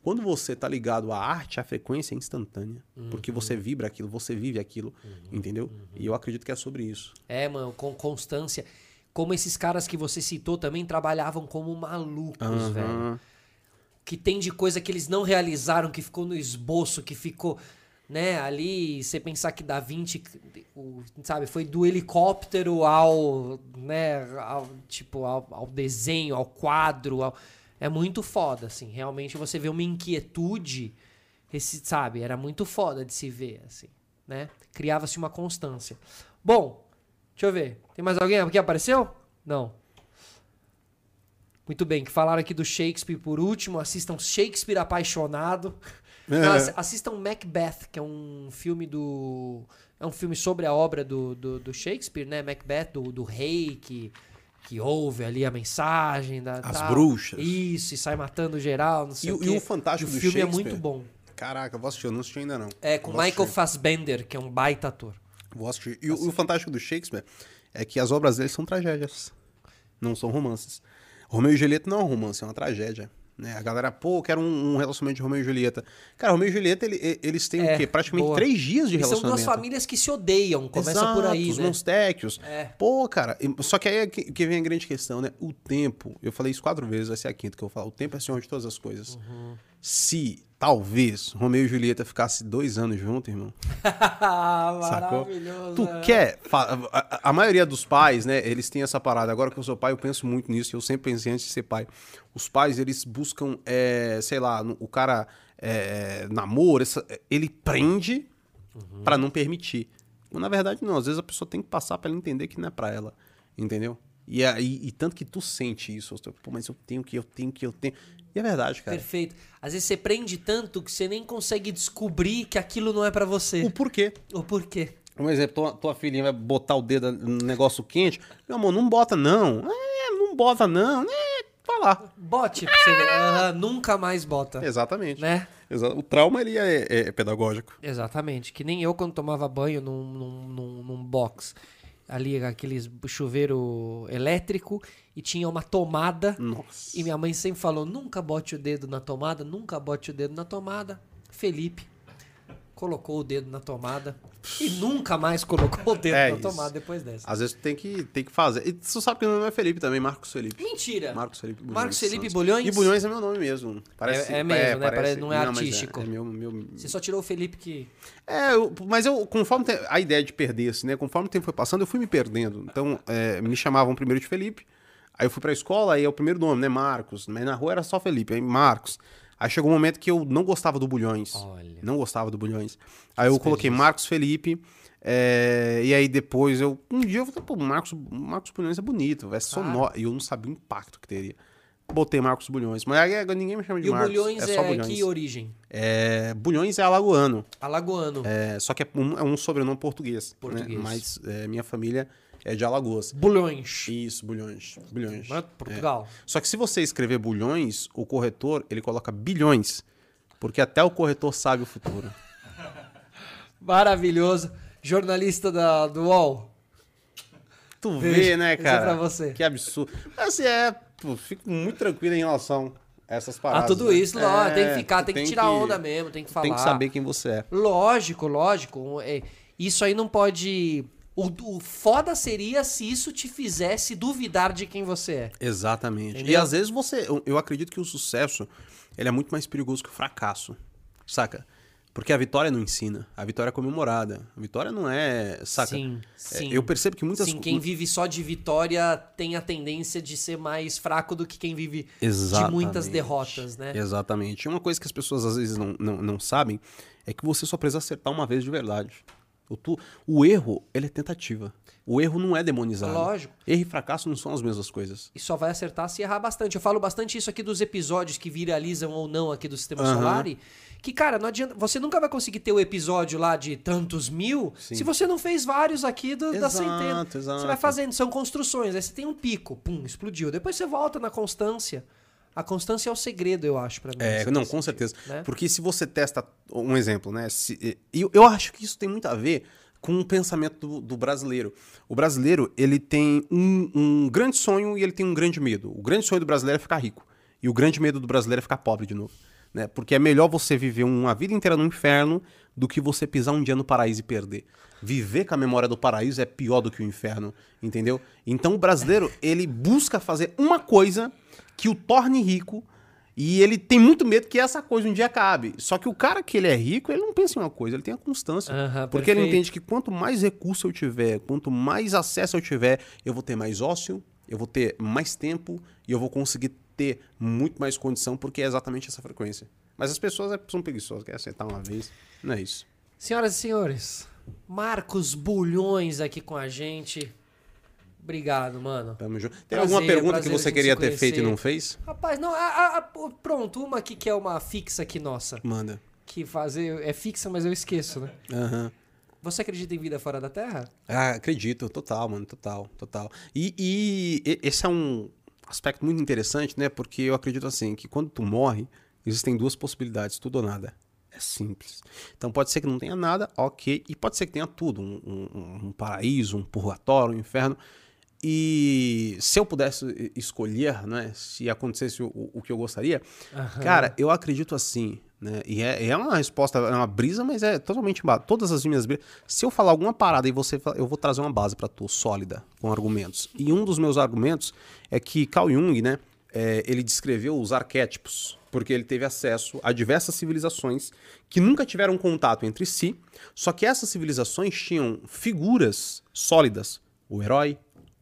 Speaker 2: Quando você tá ligado à arte, a frequência é instantânea. Porque você vibra aquilo, você vive aquilo, entendeu? E eu acredito que é sobre isso.
Speaker 1: É, mano, com constância. Como esses caras que você citou também trabalhavam como malucos, velho. Que tem de coisa que eles não realizaram, que ficou no esboço, que ficou, né, ali, você pensar que Da Vinci, o- sabe, foi do helicóptero ao, né, ao, tipo, ao, ao desenho, ao quadro, ao- é muito foda, assim, realmente você vê uma inquietude, esse, sabe, era muito foda de se ver, assim, né, criava-se uma constância. Bom, deixa eu ver, tem mais alguém aqui apareceu? Não. Muito bem, que falaram aqui do Shakespeare por último. Assistam Shakespeare Apaixonado. [laughs] Não, assi- assistam Macbeth, que é um filme do. É um filme sobre a obra do, do, do Shakespeare, né? Macbeth, do, do rei que, que ouve ali a mensagem. Da,
Speaker 2: As
Speaker 1: tal.
Speaker 2: bruxas.
Speaker 1: Isso, e sai matando geral. Não sei
Speaker 2: E
Speaker 1: o
Speaker 2: o- e o fantástico
Speaker 1: o
Speaker 2: do
Speaker 1: filme é muito bom.
Speaker 2: Caraca, eu vou assistir, eu não assisti ainda não.
Speaker 1: É com Michael
Speaker 2: assistir.
Speaker 1: Fassbender, que é um baita ator.
Speaker 2: Vou assistir. E o, o fantástico do Shakespeare é que as obras dele são tragédias. Não são romances. Romeu e Julieta não é um romance, é uma tragédia. Né? A galera, pô, quero um, um relacionamento de Romeu e Julieta. Cara, Romeu e Julieta, ele- eles têm
Speaker 1: É,
Speaker 2: o quê? Praticamente
Speaker 1: boa.
Speaker 2: três dias de
Speaker 1: E são
Speaker 2: relacionamento.
Speaker 1: duas famílias que se odeiam. Começa
Speaker 2: Exato,
Speaker 1: por aí,
Speaker 2: os
Speaker 1: né?
Speaker 2: monstéquios.
Speaker 1: É.
Speaker 2: Pô, cara, só que aí é que, que vem a grande questão, né? O tempo, eu falei isso quatro vezes, vai ser a quinta que eu falo. O tempo é senhor de todas as coisas.
Speaker 1: Uhum.
Speaker 2: Se, talvez, Romeu e Julieta ficassem dois anos juntos, irmão, [laughs] Sacou?
Speaker 1: Maravilhoso.
Speaker 2: Tu
Speaker 1: né?
Speaker 2: quer. A, a maioria dos pais, né? Eles têm essa parada. Agora que eu sou pai, eu penso muito nisso. Eu sempre pensei antes de ser pai. Os pais, eles buscam, é, sei lá, o cara é, namoro, essa- ele prende
Speaker 1: Uhum.
Speaker 2: pra não permitir. Mas, na verdade, não. Às vezes a pessoa tem que passar pra ela entender que não é pra ela. Entendeu? E, aí, e tanto que tu sente isso, pô, mas eu tenho que, eu tenho que, eu tenho. E é verdade, cara.
Speaker 1: Perfeito. Às vezes você prende tanto que você nem consegue descobrir que aquilo não é pra você.
Speaker 2: O porquê?
Speaker 1: O porquê.
Speaker 2: Um exemplo, tua, tua filhinha vai botar o dedo no negócio quente. Meu amor, não bota não. É, não bota não. É, vai lá.
Speaker 1: Bote pra você ver. Aham, nunca mais bota.
Speaker 2: Exatamente.
Speaker 1: Né?
Speaker 2: O trauma, ele é, é pedagógico.
Speaker 1: Exatamente. Que nem eu quando tomava banho num, num, num, num box. Ali, aqueles chuveiro elétrico e tinha uma tomada.
Speaker 2: Nossa.
Speaker 1: E minha mãe sempre falou: nunca bote o dedo na tomada, nunca bote o dedo na tomada. Felipe colocou o dedo na tomada e nunca mais colocou o dedo
Speaker 2: É
Speaker 1: na
Speaker 2: isso.
Speaker 1: tomada depois dessa.
Speaker 2: Às vezes tem que, tem que fazer. E tu sabe que o meu nome é Felipe também, Marcos Felipe.
Speaker 1: Mentira!
Speaker 2: Marcos Felipe Bulhões.
Speaker 1: Marcos Felipe. Bulhões?
Speaker 2: E Bulhões é meu nome mesmo. Parece,
Speaker 1: É- é mesmo, né? Parece- não é
Speaker 2: mas
Speaker 1: artístico.
Speaker 2: É, meu, meu...
Speaker 1: Você só tirou o Felipe que.
Speaker 2: É, eu- mas eu, conforme te- a ideia de perder-se, né? Conforme o tempo foi passando, eu fui me perdendo. Então, é, me chamavam primeiro de Felipe. Aí eu fui pra escola, aí é o primeiro nome, né? Marcos. Mas na rua era só Felipe, aí Marcos. Aí chegou um momento que eu não gostava do Bulhões.
Speaker 1: Olha.
Speaker 2: Não gostava do Bulhões. Aí eu coloquei Marcos Felipe. é, e aí depois eu. Um dia eu falei, pô, Marcos, Marcos Bulhões é bonito, é sonoro. E eu não sabia o impacto que teria. Botei Marcos Bulhões. Mas aí ninguém me chama de
Speaker 1: E o
Speaker 2: Marcos.
Speaker 1: Bulhões
Speaker 2: é
Speaker 1: é,
Speaker 2: Bulhões.
Speaker 1: que origem?
Speaker 2: É, Bulhões é alagoano.
Speaker 1: Alagoano.
Speaker 2: É, só que é um, é um sobrenome português. né?
Speaker 1: Português.
Speaker 2: Mas é, minha família é de Alagoas.
Speaker 1: Bulhões.
Speaker 2: Isso, bulhões. Bulhões.
Speaker 1: Mas Portugal.
Speaker 2: Só que se você escrever bulhões, o corretor ele coloca bilhões. Porque até o corretor sabe o futuro. [laughs]
Speaker 1: Maravilhoso. Jornalista da, do UOL.
Speaker 2: Tu
Speaker 1: Veja,
Speaker 2: vê, né,
Speaker 1: isso é
Speaker 2: cara?
Speaker 1: pra você.
Speaker 2: Que absurdo. Mas assim, é. Pô, fico muito tranquilo em relação a essas
Speaker 1: Ah,
Speaker 2: paradas.
Speaker 1: tudo
Speaker 2: né?
Speaker 1: isso, não,
Speaker 2: É,
Speaker 1: tem que ficar, tem,
Speaker 2: tem
Speaker 1: que tirar
Speaker 2: que-
Speaker 1: onda mesmo, tem que falar.
Speaker 2: Tem que saber quem você é.
Speaker 1: Lógico, lógico. é, isso aí não pode. O, o foda seria se isso te fizesse duvidar de quem você é.
Speaker 2: Exatamente. E
Speaker 1: Entendeu?
Speaker 2: às vezes você. eu- Eu acredito que o sucesso ele é muito mais perigoso que o fracasso. Saca? Porque a vitória não ensina. A vitória é comemorada. A vitória não é. Saca?
Speaker 1: Sim,
Speaker 2: É,
Speaker 1: sim.
Speaker 2: eu percebo que muitas
Speaker 1: Sim, quem vive só de vitória tem a tendência de ser mais fraco do que quem vive de
Speaker 2: Exatamente.
Speaker 1: muitas derrotas, né?
Speaker 2: Exatamente. E Uma coisa que as pessoas às vezes não, não, não sabem é que você só precisa acertar uma vez de verdade. O, tu, o erro, ele é tentativa. O erro não é demonizado.
Speaker 1: Lógico.
Speaker 2: Erro e fracasso não são as mesmas coisas.
Speaker 1: E só vai acertar se errar bastante. Eu falo bastante isso aqui dos episódios que viralizam ou não aqui do Sistema
Speaker 2: Aham.
Speaker 1: Solar. Que, cara, não adianta. Você nunca vai conseguir ter o episódio lá de tantos mil
Speaker 2: Sim.
Speaker 1: se você não fez vários aqui do- da
Speaker 2: Exato,
Speaker 1: centena.
Speaker 2: exato.
Speaker 1: Você vai fazendo, são construções. Aí você tem um pico, pum, explodiu. Depois você volta na constância. A constância é o segredo, eu acho, pra mim.
Speaker 2: É, não, com certeza.
Speaker 1: né?
Speaker 2: Porque se você testa um exemplo, né? Se, e eu, eu acho que isso tem muito a ver com o pensamento do, do brasileiro. O brasileiro, ele tem um, um grande sonho e ele tem um grande medo. O grande sonho do brasileiro é ficar rico. E o grande medo do brasileiro é ficar pobre de novo. Né? Porque é melhor você viver uma vida inteira no inferno do que você pisar um dia no paraíso e perder. Viver com a memória do paraíso é pior do que o inferno, entendeu? Então o brasileiro, ele busca fazer uma coisa que o torne rico e ele tem muito medo que essa coisa um dia acabe. Só que o cara que ele é rico, ele não pensa em uma coisa, ele tem a constância.
Speaker 1: Aham,
Speaker 2: porque ele
Speaker 1: perfeito.
Speaker 2: entende que quanto mais recurso eu tiver, quanto mais acesso eu tiver, eu vou ter mais ócio, eu vou ter mais tempo e eu vou conseguir ter muito mais condição, porque é exatamente essa frequência. Mas as pessoas é- são preguiçosas, querem acertar uma vez. Não é isso.
Speaker 1: Senhoras e senhores, Marcos Bulhões aqui com a gente. Obrigado, mano.
Speaker 2: Tamo junto. Tem
Speaker 1: Prazer,
Speaker 2: alguma pergunta que você queria ter feito e não fez?
Speaker 1: Rapaz, não, a- a- pronto, uma aqui que é uma fixa aqui nossa.
Speaker 2: Manda.
Speaker 1: Que fazer. É fixa, mas eu esqueço, né?
Speaker 2: Aham.
Speaker 1: Você acredita em vida fora da Terra?
Speaker 2: Ah, acredito, total, mano, total, total. E, e e- esse é um aspecto muito interessante, né? Porque eu acredito assim, que quando tu morre, existem duas possibilidades, tudo ou nada. É simples. Então pode ser que não tenha nada, ok, e pode ser que tenha tudo, um, um- um paraíso, um purgatório, um inferno. E se eu pudesse escolher, né, se acontecesse o, o que eu gostaria, cara, eu acredito assim, né, e é, é uma resposta, é uma brisa, mas é totalmente todas as minhas brisas. Se eu falar alguma parada e você, eu vou trazer uma base pra tu, sólida, com argumentos. E um dos meus argumentos é que Carl Jung, né, é, ele descreveu os arquétipos, porque ele teve acesso a diversas civilizações que nunca tiveram contato entre si, só que essas civilizações tinham figuras sólidas, o herói,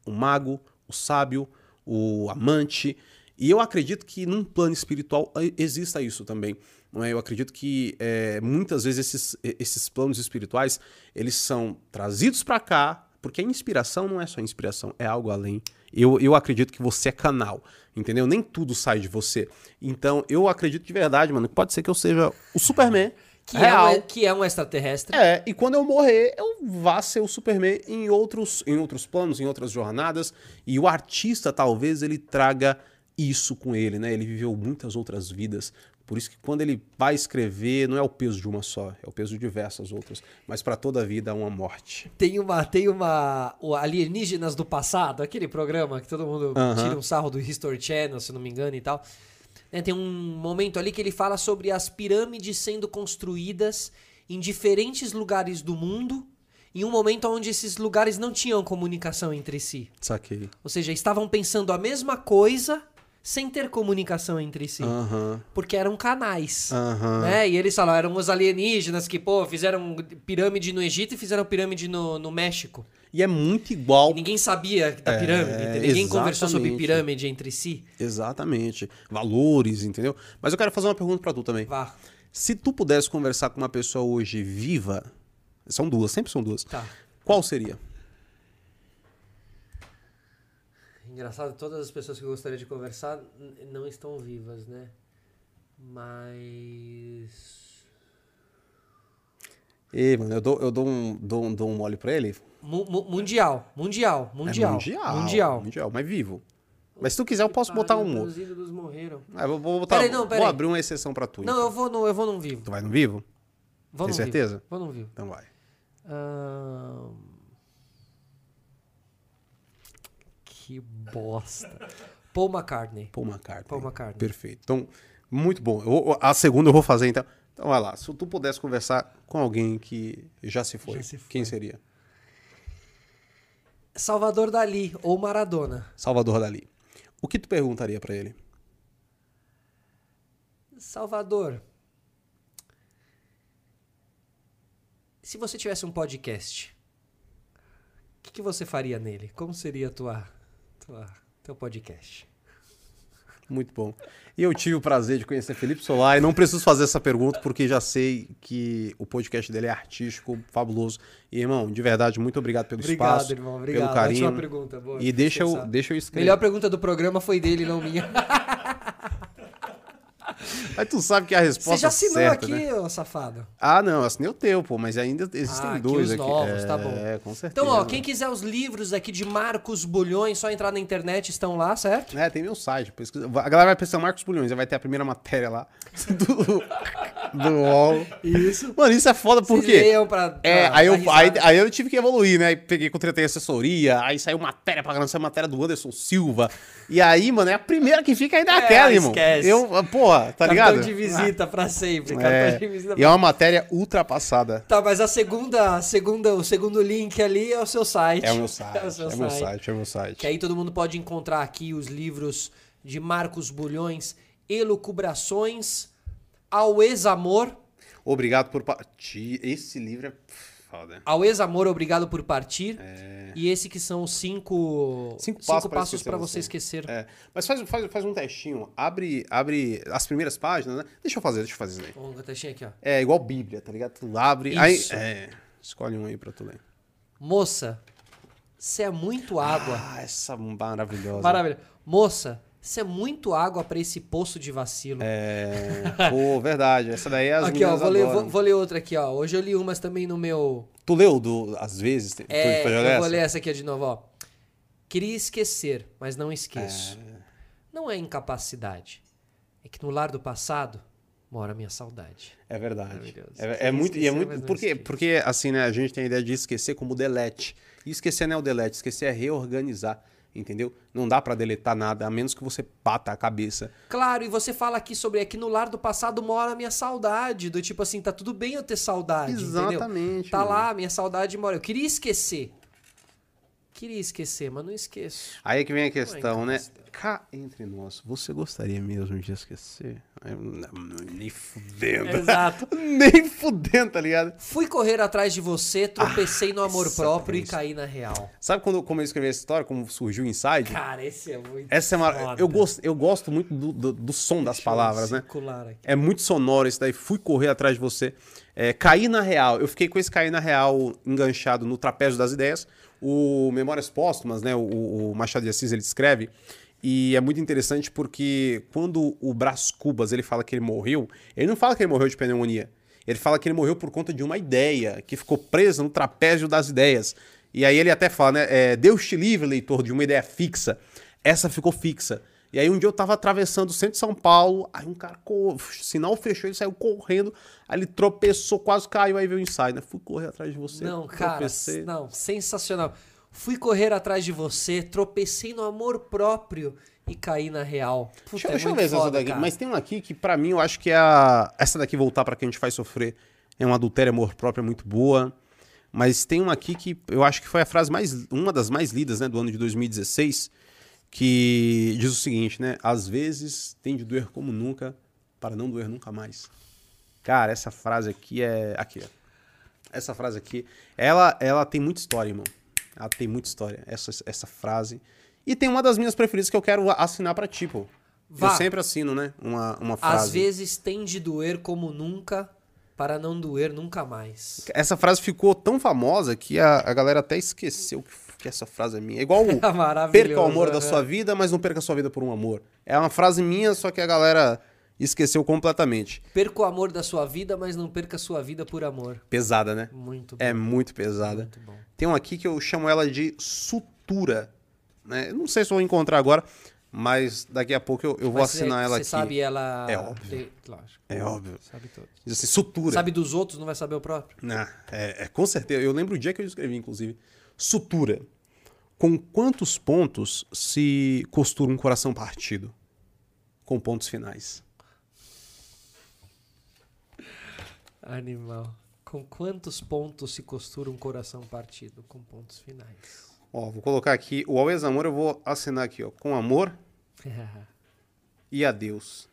Speaker 2: o mago, o sábio, o amante. E eu acredito que num plano espiritual exista isso também. É? Eu acredito que eh, muitas vezes esses, esses planos espirituais eles são trazidos para cá Porque a inspiração não é só inspiração, é algo além. Eu, eu acredito que você é canal, entendeu? Nem tudo sai de você. Então, eu acredito de verdade, mano, pode ser que eu seja o Superman.
Speaker 1: Que,
Speaker 2: real.
Speaker 1: É um, que é um extraterrestre.
Speaker 2: É, e quando eu morrer, eu vá ser o Superman em outros, em outros planos, em outras jornadas. E o artista, talvez, ele traga isso com ele, né? Ele viveu muitas outras vidas. Por isso que quando ele vai escrever, não é o peso de uma só, é o peso de diversas outras. Mas para toda a vida há uma morte.
Speaker 1: Tem uma, tem uma. O Alienígenas do Passado, aquele programa que todo mundo
Speaker 2: Aham.
Speaker 1: tira um sarro do History Channel, se não me engano e tal. Né, tem um momento ali que ele fala sobre as pirâmides sendo construídas em diferentes lugares do mundo, em um momento onde esses lugares não tinham comunicação entre si.
Speaker 2: Saquei.
Speaker 1: Ou seja, estavam pensando a mesma coisa sem ter comunicação entre si. Porque eram canais. Né? E eles falaram, eram os alienígenas que, pô, fizeram pirâmide no Egito e fizeram pirâmide no, no México.
Speaker 2: E é muito igual.
Speaker 1: E ninguém sabia da
Speaker 2: É,
Speaker 1: pirâmide, entendeu? ninguém conversou sobre
Speaker 2: exatamente.
Speaker 1: pirâmide entre si.
Speaker 2: Exatamente. Valores, entendeu? Mas eu quero fazer uma pergunta pra tu também.
Speaker 1: Vá,
Speaker 2: Se tu pudesse conversar com uma pessoa hoje viva, são duas, sempre são duas.
Speaker 1: tá.
Speaker 2: Qual seria?
Speaker 1: Engraçado, todas as pessoas que eu gostaria de conversar não estão vivas, né? Mas.
Speaker 2: Ei, mano, eu dou, eu dou, um, dou, um, dou um mole pra ele.
Speaker 1: Mu- mu- mundial, mundial, mundial.
Speaker 2: É mundial.
Speaker 1: Mundial.
Speaker 2: Mundial, mas vivo. Mas se tu quiser, eu posso botar um
Speaker 1: Os ídolos morreram.
Speaker 2: Ah, eu vou, vou botar,
Speaker 1: Peraí, não, peraí.
Speaker 2: vou abrir uma exceção pra tu.
Speaker 1: Não,
Speaker 2: então.
Speaker 1: eu vou no, eu vou num vivo.
Speaker 2: Tu vai no vivo?
Speaker 1: Vou
Speaker 2: Tem
Speaker 1: num vivo.
Speaker 2: certeza?
Speaker 1: Vou num vivo.
Speaker 2: Então vai.
Speaker 1: Ahn, Que bosta. Paul McCartney.
Speaker 2: Paul McCartney.
Speaker 1: Paul McCartney.
Speaker 2: Perfeito. Então, muito bom. Eu a segunda eu vou fazer, então. Então, vai lá. Se tu pudesse conversar com alguém que já se foi,
Speaker 1: Já se foi.
Speaker 2: quem seria?
Speaker 1: Salvador Dali ou Maradona.
Speaker 2: Salvador Dali. O que tu perguntaria pra ele?
Speaker 1: Salvador. Se você tivesse um podcast, o que, que você faria nele? Como seria a tua, tua, teu podcast?
Speaker 2: Muito bom. E eu tive o prazer de conhecer Felipe Solar e não preciso fazer essa pergunta porque já sei que o podcast dele é artístico, fabuloso. E, irmão, de verdade, muito obrigado pelo
Speaker 1: Obrigado,
Speaker 2: espaço,
Speaker 1: irmão. Obrigado.
Speaker 2: pelo carinho.
Speaker 1: Pergunta. Boa,
Speaker 2: E deixa eu, deixa eu escrever.
Speaker 1: melhor pergunta do programa foi dele, não minha. [laughs]
Speaker 2: Mas tu sabe que a resposta
Speaker 1: Você já assinou
Speaker 2: certa,
Speaker 1: aqui,
Speaker 2: né?
Speaker 1: ô safado?
Speaker 2: Ah, não, assinei o teu, pô, mas ainda existem
Speaker 1: Ah, aqui
Speaker 2: dois
Speaker 1: os
Speaker 2: aqui.
Speaker 1: novos,
Speaker 2: é,
Speaker 1: tá bom.
Speaker 2: com certeza.
Speaker 1: Então, ó, quem quiser os livros aqui de Marcos Bulhões, só entrar na internet, estão lá, certo?
Speaker 2: É, tem meu site. pesquisa- A galera vai pensar Marcos Bulhões, vai ter a primeira matéria lá [laughs] do, UOL.
Speaker 1: Isso.
Speaker 2: Mano, isso é foda porque...
Speaker 1: pra, pra
Speaker 2: É, aí eu, aí, aí eu tive que evoluir, né? Aí peguei, contratei assessoria, aí saiu matéria pra caramba, saiu matéria do Anderson Silva. E aí, mano, é a primeira que fica ainda é
Speaker 1: É,
Speaker 2: aquela, irmão.
Speaker 1: esquece.
Speaker 2: Eu, porra, tá
Speaker 1: Cartão
Speaker 2: ligado?
Speaker 1: de visita pra sempre.
Speaker 2: É,
Speaker 1: Cartão de visita
Speaker 2: e é uma matéria ultrapassada.
Speaker 1: Tá, mas a segunda, a segunda, o segundo link ali é o seu site.
Speaker 2: É o meu site, [laughs]
Speaker 1: É o seu
Speaker 2: é meu
Speaker 1: site.
Speaker 2: site, é meu site.
Speaker 1: Que aí todo mundo pode encontrar aqui os livros de Marcos Bulhões, Elucubrações, Ao Ex-Amor.
Speaker 2: Obrigado por partir. Esse livro é foda.
Speaker 1: Ao Ex-Amor, Obrigado por Partir.
Speaker 2: É.
Speaker 1: E esse que são os cinco,
Speaker 2: Cinco
Speaker 1: cinco
Speaker 2: passos pra você.
Speaker 1: esquecer.
Speaker 2: É, mas faz, faz, faz um testinho. Abre, abre as primeiras páginas, né? Deixa eu fazer, deixa eu fazer isso aí.
Speaker 1: Vamos testinho aqui, ó.
Speaker 2: É igual Bíblia, tá ligado? Tu abre.
Speaker 1: Isso.
Speaker 2: Aí, é, escolhe um aí pra tu ler.
Speaker 1: Moça, você é muito água.
Speaker 2: Ah, essa maravilhosa.
Speaker 1: Maravilha. Moça, você é muito água pra esse poço de vacilo.
Speaker 2: É, pô, verdade. Essa daí é as
Speaker 1: Aqui, ó, vou ler, vou, vou ler outra aqui, ó. Hoje eu li umas também no meu.
Speaker 2: Tu leu do Às vezes? Tu-
Speaker 1: É,
Speaker 2: tu
Speaker 1: eu
Speaker 2: leu
Speaker 1: vou
Speaker 2: essa?
Speaker 1: ler essa aqui de novo, ó. Queria esquecer, mas não esqueço.
Speaker 2: É.
Speaker 1: Não é incapacidade. É que no lar do passado mora a minha saudade.
Speaker 2: É verdade. É, é muito. E é
Speaker 1: esquecer,
Speaker 2: muito
Speaker 1: mas não
Speaker 2: porque, porque, assim, né? A gente tem a ideia de esquecer como delete. E esquecer não é o delete, esquecer é reorganizar. Entendeu? Não dá pra deletar nada, a menos que você bata a cabeça.
Speaker 1: Claro, e você fala aqui sobre é que no lar do passado mora a minha saudade. Do tipo assim, tá tudo bem eu ter saudade. entendeu?
Speaker 2: Exatamente,
Speaker 1: Tá
Speaker 2: mano.
Speaker 1: lá, minha saudade mora. Eu queria esquecer. Queria esquecer, mas não esqueço.
Speaker 2: Aí é que vem a questão,
Speaker 1: Ué,
Speaker 2: né?
Speaker 1: incapacidade.
Speaker 2: Cá entre nós, você gostaria mesmo de esquecer? Eu, não, não, nem fudendo.
Speaker 1: Exato. [laughs]
Speaker 2: nem fudendo, tá ligado?
Speaker 1: Fui correr atrás de você, tropecei no amor próprio e caí na real.
Speaker 2: Sabe quando, como eu escrevi essa história, como surgiu o Inside?
Speaker 1: Cara, esse é muito.
Speaker 2: Essa é uma, eu, gosto, eu gosto muito do, do, do som das
Speaker 1: Deixa
Speaker 2: palavras, né?
Speaker 1: aqui.
Speaker 2: É muito sonoro isso daí. Fui correr atrás de você. É, cair na real. Eu fiquei com esse cair na real enganchado no trapézio das ideias. O Memórias Póstumas, né? O, o Machado de Assis ele escreve. E é muito interessante porque quando o Brás Cubas ele fala que ele morreu, ele não fala que ele morreu de pneumonia. Ele fala que ele morreu por conta de uma ideia, que ficou presa no trapézio das ideias. E aí ele até fala, né? É, Deus te livre, leitor, de uma ideia fixa. Essa ficou fixa. E aí um dia eu tava atravessando o centro de São Paulo, aí um cara, o sinal fechou, ele saiu correndo, aí ele tropeçou, quase caiu, aí veio o ensaio, né? Fui correr atrás de você,
Speaker 1: Não, cara,
Speaker 2: tropecei.
Speaker 1: não, sensacional. Fui correr atrás de você, tropecei no amor próprio e caí na real. Puta,
Speaker 2: Deixa,
Speaker 1: é
Speaker 2: deixa eu ver essa
Speaker 1: foda,
Speaker 2: daqui.
Speaker 1: cara.
Speaker 2: Mas tem uma aqui que, pra mim, eu acho que é a. Essa daqui voltar pra quem a gente faz sofrer é um adultério amor próprio, é muito boa. Mas tem uma aqui que eu acho que foi a frase mais. uma das mais lidas, né, do ano de 2016, que diz o seguinte, né? Às vezes tem de doer como nunca, para não doer nunca mais. Cara, essa frase aqui é. Aqui, ó. Essa frase aqui, ela, ela tem muita história, irmão. Ela tem muita história, essa, essa frase. E tem uma das minhas preferidas que eu quero assinar pra ti, pô.
Speaker 1: Vá.
Speaker 2: Eu sempre assino, né? Uma, uma frase.
Speaker 1: Às vezes tem de doer como nunca, para não doer nunca mais.
Speaker 2: Essa frase ficou tão famosa que a, a galera até esqueceu que, que essa frase é minha. É igual o [laughs]
Speaker 1: Maravilhoso,
Speaker 2: perca o amor da
Speaker 1: né?
Speaker 2: sua vida, mas não perca a sua vida por um amor. É uma frase minha, só que a galera esqueceu completamente.
Speaker 1: Perca o amor da sua vida, mas não perca a sua vida por amor.
Speaker 2: Pesada, né?
Speaker 1: Muito bom.
Speaker 2: É muito pesada.
Speaker 1: Muito bom.
Speaker 2: Tem uma aqui que eu chamo ela de sutura. Né? Não sei se vou encontrar agora, mas daqui a pouco eu, eu vou assinar ela aqui.
Speaker 1: sabe ela.
Speaker 2: É óbvio.
Speaker 1: tem- Lógico.
Speaker 2: É óbvio.
Speaker 1: Sabe todos.
Speaker 2: Diz assim, sutura.
Speaker 1: Sabe dos outros, não vai saber o próprio?
Speaker 2: Ah, é, é, com certeza. Eu lembro o dia que eu escrevi, inclusive. Sutura. Com quantos pontos se costura um coração partido? Com pontos finais.
Speaker 1: Animal. Com quantos pontos se costura um coração partido? Com pontos finais.
Speaker 2: Ó, vou colocar aqui o Always Amor, eu vou assinar aqui, ó. Com amor [laughs] e adeus.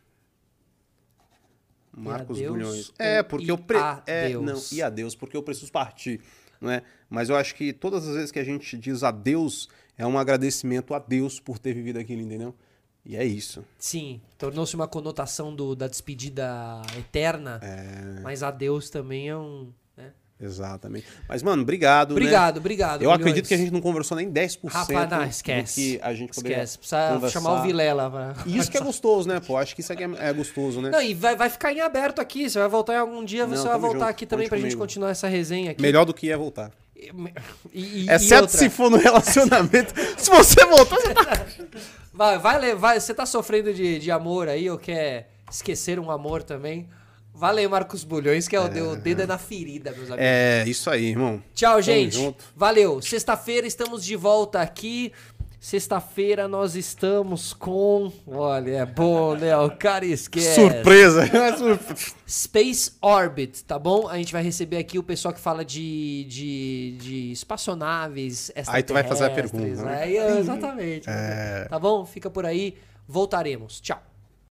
Speaker 2: Marcos
Speaker 1: adeus
Speaker 2: Bulhões. É, porque
Speaker 1: e
Speaker 2: eu pre... é, não, e adeus, porque eu preciso partir, não é? Mas eu acho que todas as vezes que a gente diz adeus é um agradecimento a Deus por ter vivido aquilo, entendeu? E é isso.
Speaker 1: Sim, tornou-se uma conotação do, da despedida eterna.
Speaker 2: É.
Speaker 1: Mas adeus também é um. né?
Speaker 2: Exatamente. Mas, mano, obrigado. né?
Speaker 1: Obrigado, obrigado.
Speaker 2: Eu
Speaker 1: milhões.
Speaker 2: acredito que a gente não conversou nem 10%
Speaker 1: Rapaz, não,
Speaker 2: do
Speaker 1: esquece.
Speaker 2: que a gente poderia
Speaker 1: Esquece. Precisa
Speaker 2: conversar.
Speaker 1: chamar o Vilela. pra-
Speaker 2: E isso que é gostoso, né, pô? Acho que isso aqui é, é gostoso, né?
Speaker 1: Não, e vai, vai ficar em aberto aqui. Você vai voltar em algum dia,
Speaker 2: Não,
Speaker 1: você vai voltar
Speaker 2: junto.
Speaker 1: aqui também
Speaker 2: Conte
Speaker 1: pra gente
Speaker 2: comigo.
Speaker 1: continuar essa resenha aqui.
Speaker 2: Melhor do que ia voltar.
Speaker 1: E, e- e
Speaker 2: Exceto
Speaker 1: outra,
Speaker 2: se for no relacionamento. [laughs] se você voltar, você tá...
Speaker 1: Vai, vai, le- vai, você tá sofrendo de, de amor aí ou quer esquecer um amor também? Valeu, Marcos Bulhões, que é o, de- o dedo é na ferida, meus amigos.
Speaker 2: É, isso aí, irmão.
Speaker 1: Tchau, gente. Valeu. Sexta-feira estamos de volta aqui. Sexta-feira nós estamos com. Olha, é bom, né? O cara esquece. [laughs]
Speaker 2: Surpresa.
Speaker 1: Space Orbit, tá bom? A gente vai receber aqui o pessoal que fala de, de, de espaçonaves.
Speaker 2: Aí tu vai fazer a pergunta, né?
Speaker 1: Aí, exatamente. Tá bom? Fica por aí. Voltaremos. Tchau.